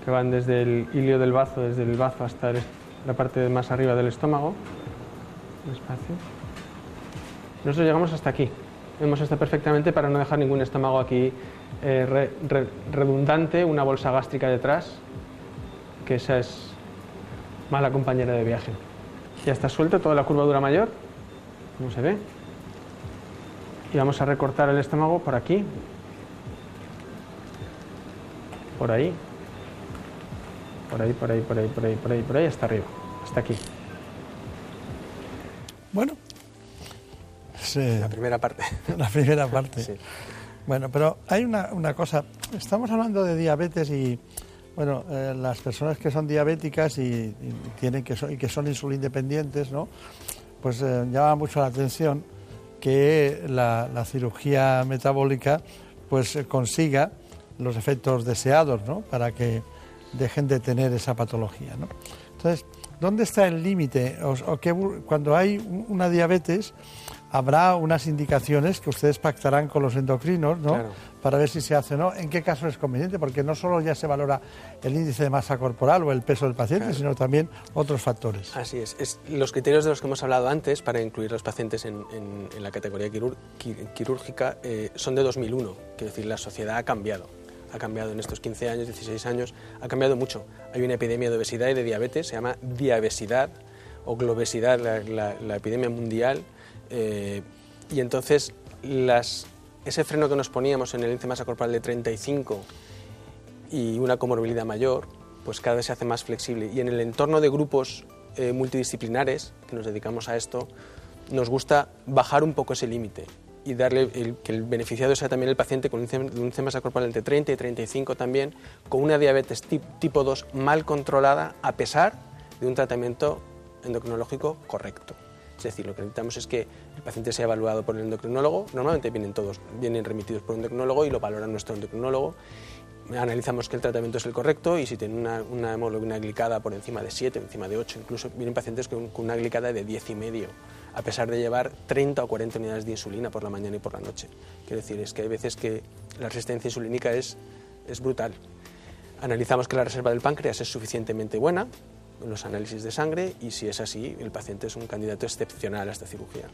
que van desde el hilio del bazo, desde el bazo hasta la parte más arriba del estómago. Despacio. Nosotros llegamos hasta aquí. Vemos esto perfectamente para no dejar ningún estómago aquí eh, redundante, una bolsa gástrica detrás, que esa es mala compañera de viaje. Ya está suelto toda la curvadura mayor, como se ve. Y vamos a recortar el estómago por aquí, por ahí, por ahí, por ahí, por ahí, por ahí, por ahí, por ahí, hasta arriba, hasta aquí. Bueno, la primera parte. La primera parte. Sí. Bueno, pero hay una, una, cosa. Estamos hablando de diabetes y, bueno, eh, las personas que son diabéticas y, tienen que son, y que son insulindependientes, ¿no? pues eh, llama mucho la atención que la, la cirugía metabólica pues eh, consiga los efectos deseados, ¿no? Para que dejen de tener esa patología, ¿no? Entonces, ¿dónde está el límite? O, o que cuando hay una diabetes habrá unas indicaciones que ustedes pactarán con los endocrinos, ¿no? Claro. Para ver si se hace o no. ¿En qué caso es conveniente? Porque no solo ya se valora el índice de masa corporal o el peso del paciente, Claro. sino también otros factores. Así es. Es- Los criterios de los que hemos hablado antes para incluir los pacientes en, en- en la categoría quirúr- qui- quirúrgica eh, son de 2001. Quiero decir, la sociedad ha cambiado. Ha cambiado en estos 15 años, 16 años, ha cambiado mucho. Hay una epidemia de obesidad y de diabetes, se llama diabesidad o globesidad, la, la- la epidemia mundial. Eh, y entonces ese freno que nos poníamos en el índice de masa corporal de 35 y una comorbilidad mayor, pues cada vez se hace más flexible. Y en el entorno de grupos eh, multidisciplinares que nos dedicamos a esto, nos gusta bajar un poco ese límite y darle que el beneficiado sea también el paciente con un índice masa corporal entre 30 y 35 también, con una diabetes tip- tipo 2 mal controlada a pesar de un tratamiento endocrinológico correcto. Es decir, lo que necesitamos es que el paciente sea evaluado por el endocrinólogo. Normalmente vienen todos, vienen remitidos por un endocrinólogo y lo valora nuestro endocrinólogo. Analizamos que el tratamiento es el correcto y si tiene una, una hemoglobina glicada por encima de 7, encima de 8, incluso vienen pacientes con, con una glicada de 10 y medio, a pesar de llevar 30 o 40 unidades de insulina por la mañana y por la noche. Quiero decir, es que hay veces que la resistencia insulínica es, es brutal. Analizamos que la reserva del páncreas es suficientemente buena en los análisis de sangre y si es así, el paciente es un candidato excepcional a esta cirugía.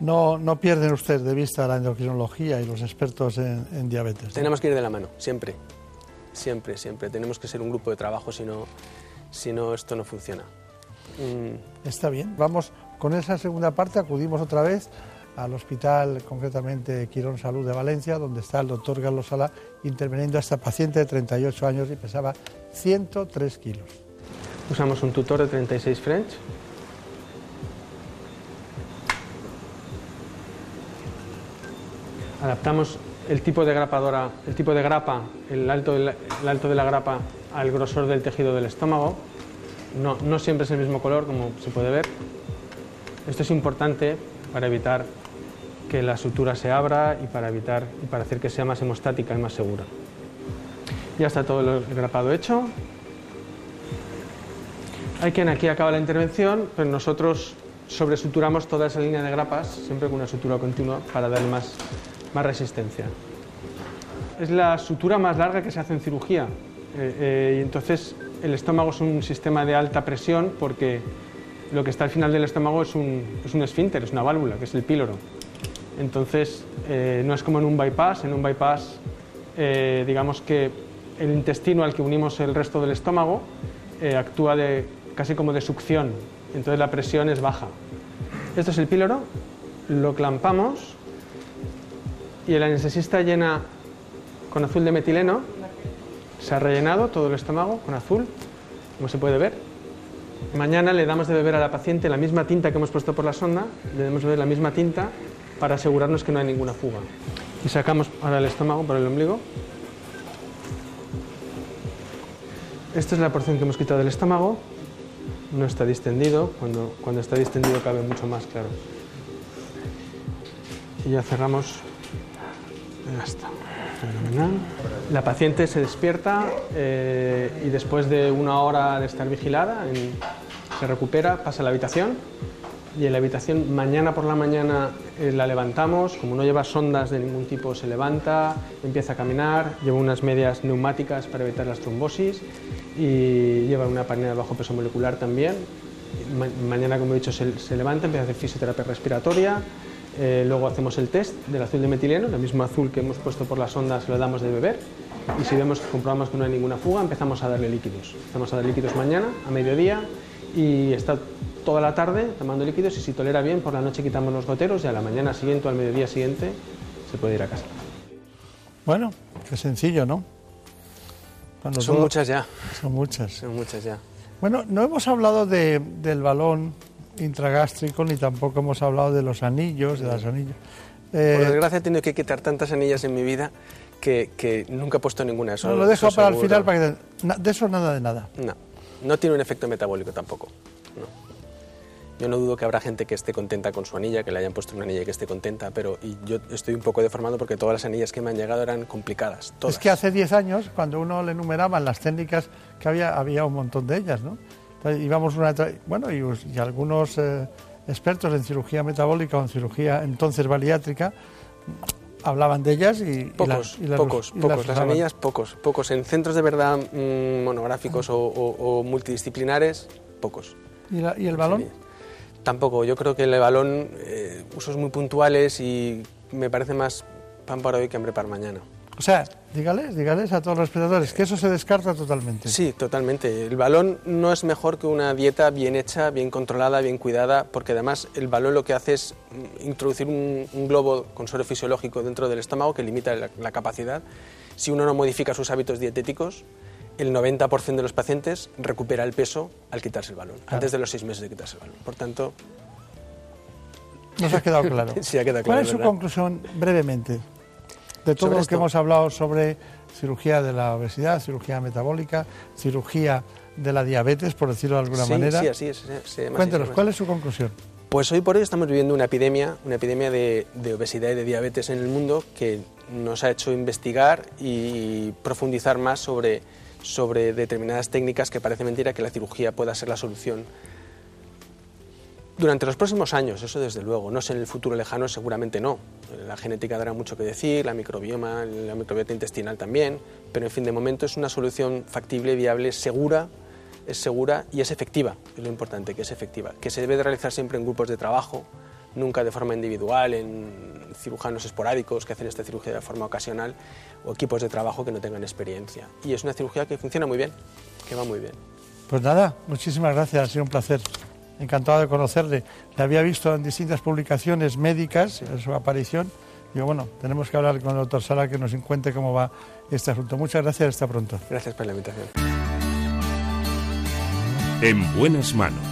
No, no pierden ustedes de vista la endocrinología y los expertos en, en diabetes. ¿no? Tenemos que ir de la mano, siempre. Siempre, siempre. Tenemos que ser un grupo de trabajo, si no, si no esto no funciona. Mm, Está bien. Vamos con esa segunda parte, acudimos otra vez al hospital, concretamente Quirón Salud de Valencia, donde está el doctor Carlos Sala interviniendo a esta paciente de 38 años y pesaba 103 kilos. Usamos un tutor de 36 French. Adaptamos el tipo de grapadora, el tipo de grapa, el alto, alto de la grapa al grosor del tejido del estómago. No, no siempre es el mismo color, como se puede ver. Esto es importante para evitar que la sutura se abra y para evitar y para hacer que sea más hemostática y más segura. Ya está todo el grapado hecho. Hay quien aquí acaba la intervención, pero nosotros sobresuturamos toda esa línea de grapas, siempre con una sutura continua, para darle más, más resistencia. Es la sutura más larga que se hace en cirugía. eh, eh, y entonces el estómago es un sistema de alta presión porque lo que está al final del estómago es un, es un esfínter, es una válvula, que es el píloro. Entonces eh, no es como en un bypass, en un bypass eh, digamos que el intestino al que unimos el resto del estómago eh, actúa casi como de succión, entonces la presión es baja. Esto es el píloro, lo clampamos y el anestesista llena con azul de metileno, se ha rellenado todo el estómago con azul, como se puede ver. Mañana le damos de beber a la paciente la misma tinta que hemos puesto por la sonda, le damos de beber la misma tinta para asegurarnos que no hay ninguna fuga. Y sacamos ahora el estómago por el ombligo. Esta es la porción que hemos quitado del estómago. No está distendido, cuando, cuando está distendido cabe mucho más, claro. Y ya cerramos. Ya está. Fenomenal. La paciente se despierta eh, y después de una hora de estar vigilada, se recupera, pasa a la habitación y en la habitación mañana por la mañana eh, la levantamos, como no lleva sondas de ningún tipo se levanta, empieza a caminar, lleva unas medias neumáticas para evitar las trombosis y lleva una panela de bajo peso molecular también. Ma- mañana, como he dicho, se, levanta, empieza a hacer fisioterapia respiratoria, eh, luego hacemos el test del azul de metileno, el mismo azul que hemos puesto por la sonda se lo damos de beber y si vemos comprobamos que no hay ninguna fuga empezamos a darle líquidos. Empezamos a dar líquidos mañana, a mediodía y está toda la tarde tomando líquidos y si tolera bien por la noche quitamos los goteros y a la mañana siguiente o al mediodía siguiente se puede ir a casa. Bueno, qué sencillo, ¿no? Son todo- muchas ya. Son muchas. Son muchas ya. Bueno, no hemos hablado de- del balón intragástrico ni tampoco hemos hablado de los anillos, de las anillos. Eh, Por desgracia he tenido que quitar tantas anillas en mi vida que, que nunca he puesto ninguna. Eso, no, lo dejo para el final, para que de eso nada de nada. No, no tiene un efecto metabólico tampoco. no. Yo no dudo que habrá gente que esté contenta con su anilla, que le hayan puesto una anilla y que esté contenta, pero y yo estoy un poco deformado porque todas las anillas que me han llegado eran complicadas. Todas. Es que hace 10 años, cuando uno le enumeraban las técnicas que había, había un montón de ellas, ¿no? Entonces, íbamos una bueno, y, y algunos eh, expertos en cirugía metabólica o en cirugía entonces bariátrica hablaban de ellas y, y Pocos, las- y las- pocos, y pocos. Las anillas, pocos, pocos. En centros de verdad mm, monográficos o, o- o multidisciplinares, pocos. ¿Y, la- y el balón? Tampoco, yo creo que el balón, eh, usos muy puntuales y me parece más pan para hoy que hambre para mañana. O sea, dígales, dígales a todos los espectadores que eso se descarta totalmente. Sí, totalmente. El balón no es mejor que una dieta bien hecha, bien controlada, bien cuidada, porque además el balón lo que hace es introducir un, un globo con suero fisiológico dentro del estómago que limita la, la capacidad. Si uno no modifica sus hábitos dietéticos, el 90% de los pacientes recupera el peso al quitarse el balón, Claro. antes de los seis meses de quitarse el balón. Por tanto, Nos ha quedado claro. sí ha quedado ¿Cuál claro. es su ¿verdad? conclusión brevemente de todo lo esto. que hemos hablado sobre cirugía de la obesidad, cirugía metabólica, cirugía de la diabetes, por decirlo de alguna Sí, manera? sí, así es, sí, sí, Cuéntenos, ¿cuál es su conclusión? Pues hoy por hoy estamos viviendo una epidemia, una epidemia de, de obesidad y de diabetes en el mundo que nos ha hecho investigar y profundizar más sobre, sobre determinadas técnicas que parece mentira que la cirugía pueda ser la solución. Durante los próximos años, eso desde luego, no sé en el futuro lejano, seguramente no. La genética dará mucho que decir, la microbioma, la microbiota intestinal también, pero en fin, de momento es una solución factible, viable, segura, es segura y es efectiva, es lo importante, que es efectiva, que se debe de realizar siempre en grupos de trabajo, nunca de forma individual, en cirujanos esporádicos que hacen esta cirugía de forma ocasional o equipos de trabajo que no tengan experiencia. Y es una cirugía que funciona muy bien, que va muy bien. Pues nada, muchísimas gracias, ha sido un placer. Encantado de conocerle. Le había visto en distintas publicaciones médicas en su aparición. Digo, bueno, tenemos que hablar con el doctor Sala que nos cuente cómo va este asunto. Muchas gracias, hasta pronto. Gracias por la invitación. En buenas manos.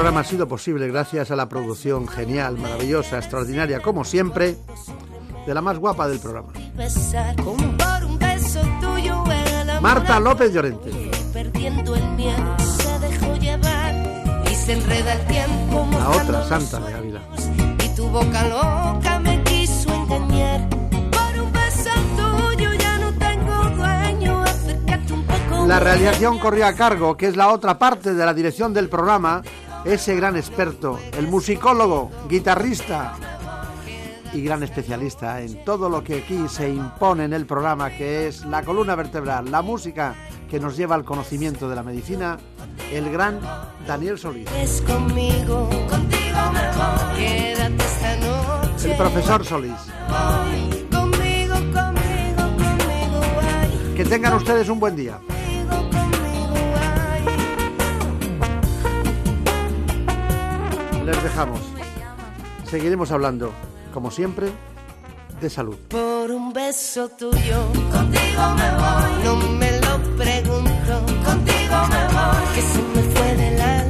Programa ha sido posible gracias a la producción genial, maravillosa, extraordinaria, como siempre, de la más guapa del programa. Marta López Llorente. La otra santa de Ávila. y tu boca loca me quiso engañar por un beso tuyo ya no tengo dueño acércate un poco La realización corrió a cargo, que es la otra parte de la dirección del programa, ese gran experto, el musicólogo, guitarrista y gran especialista en todo lo que aquí se impone en el programa, que es la columna vertebral, la música que nos lleva al conocimiento de la medicina, el gran Daniel Solís. es conmigo contigo me voy quédate esta noche El profesor Solís. Conmigo conmigo conmigo ay Que tengan ustedes un buen día. Les dejamos. Seguiremos hablando, como siempre, de salud. Por un beso tuyo, contigo me voy. No me lo pregunto, contigo me voy. Que se me fue del alma,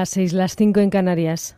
las seis, las cinco en Canarias.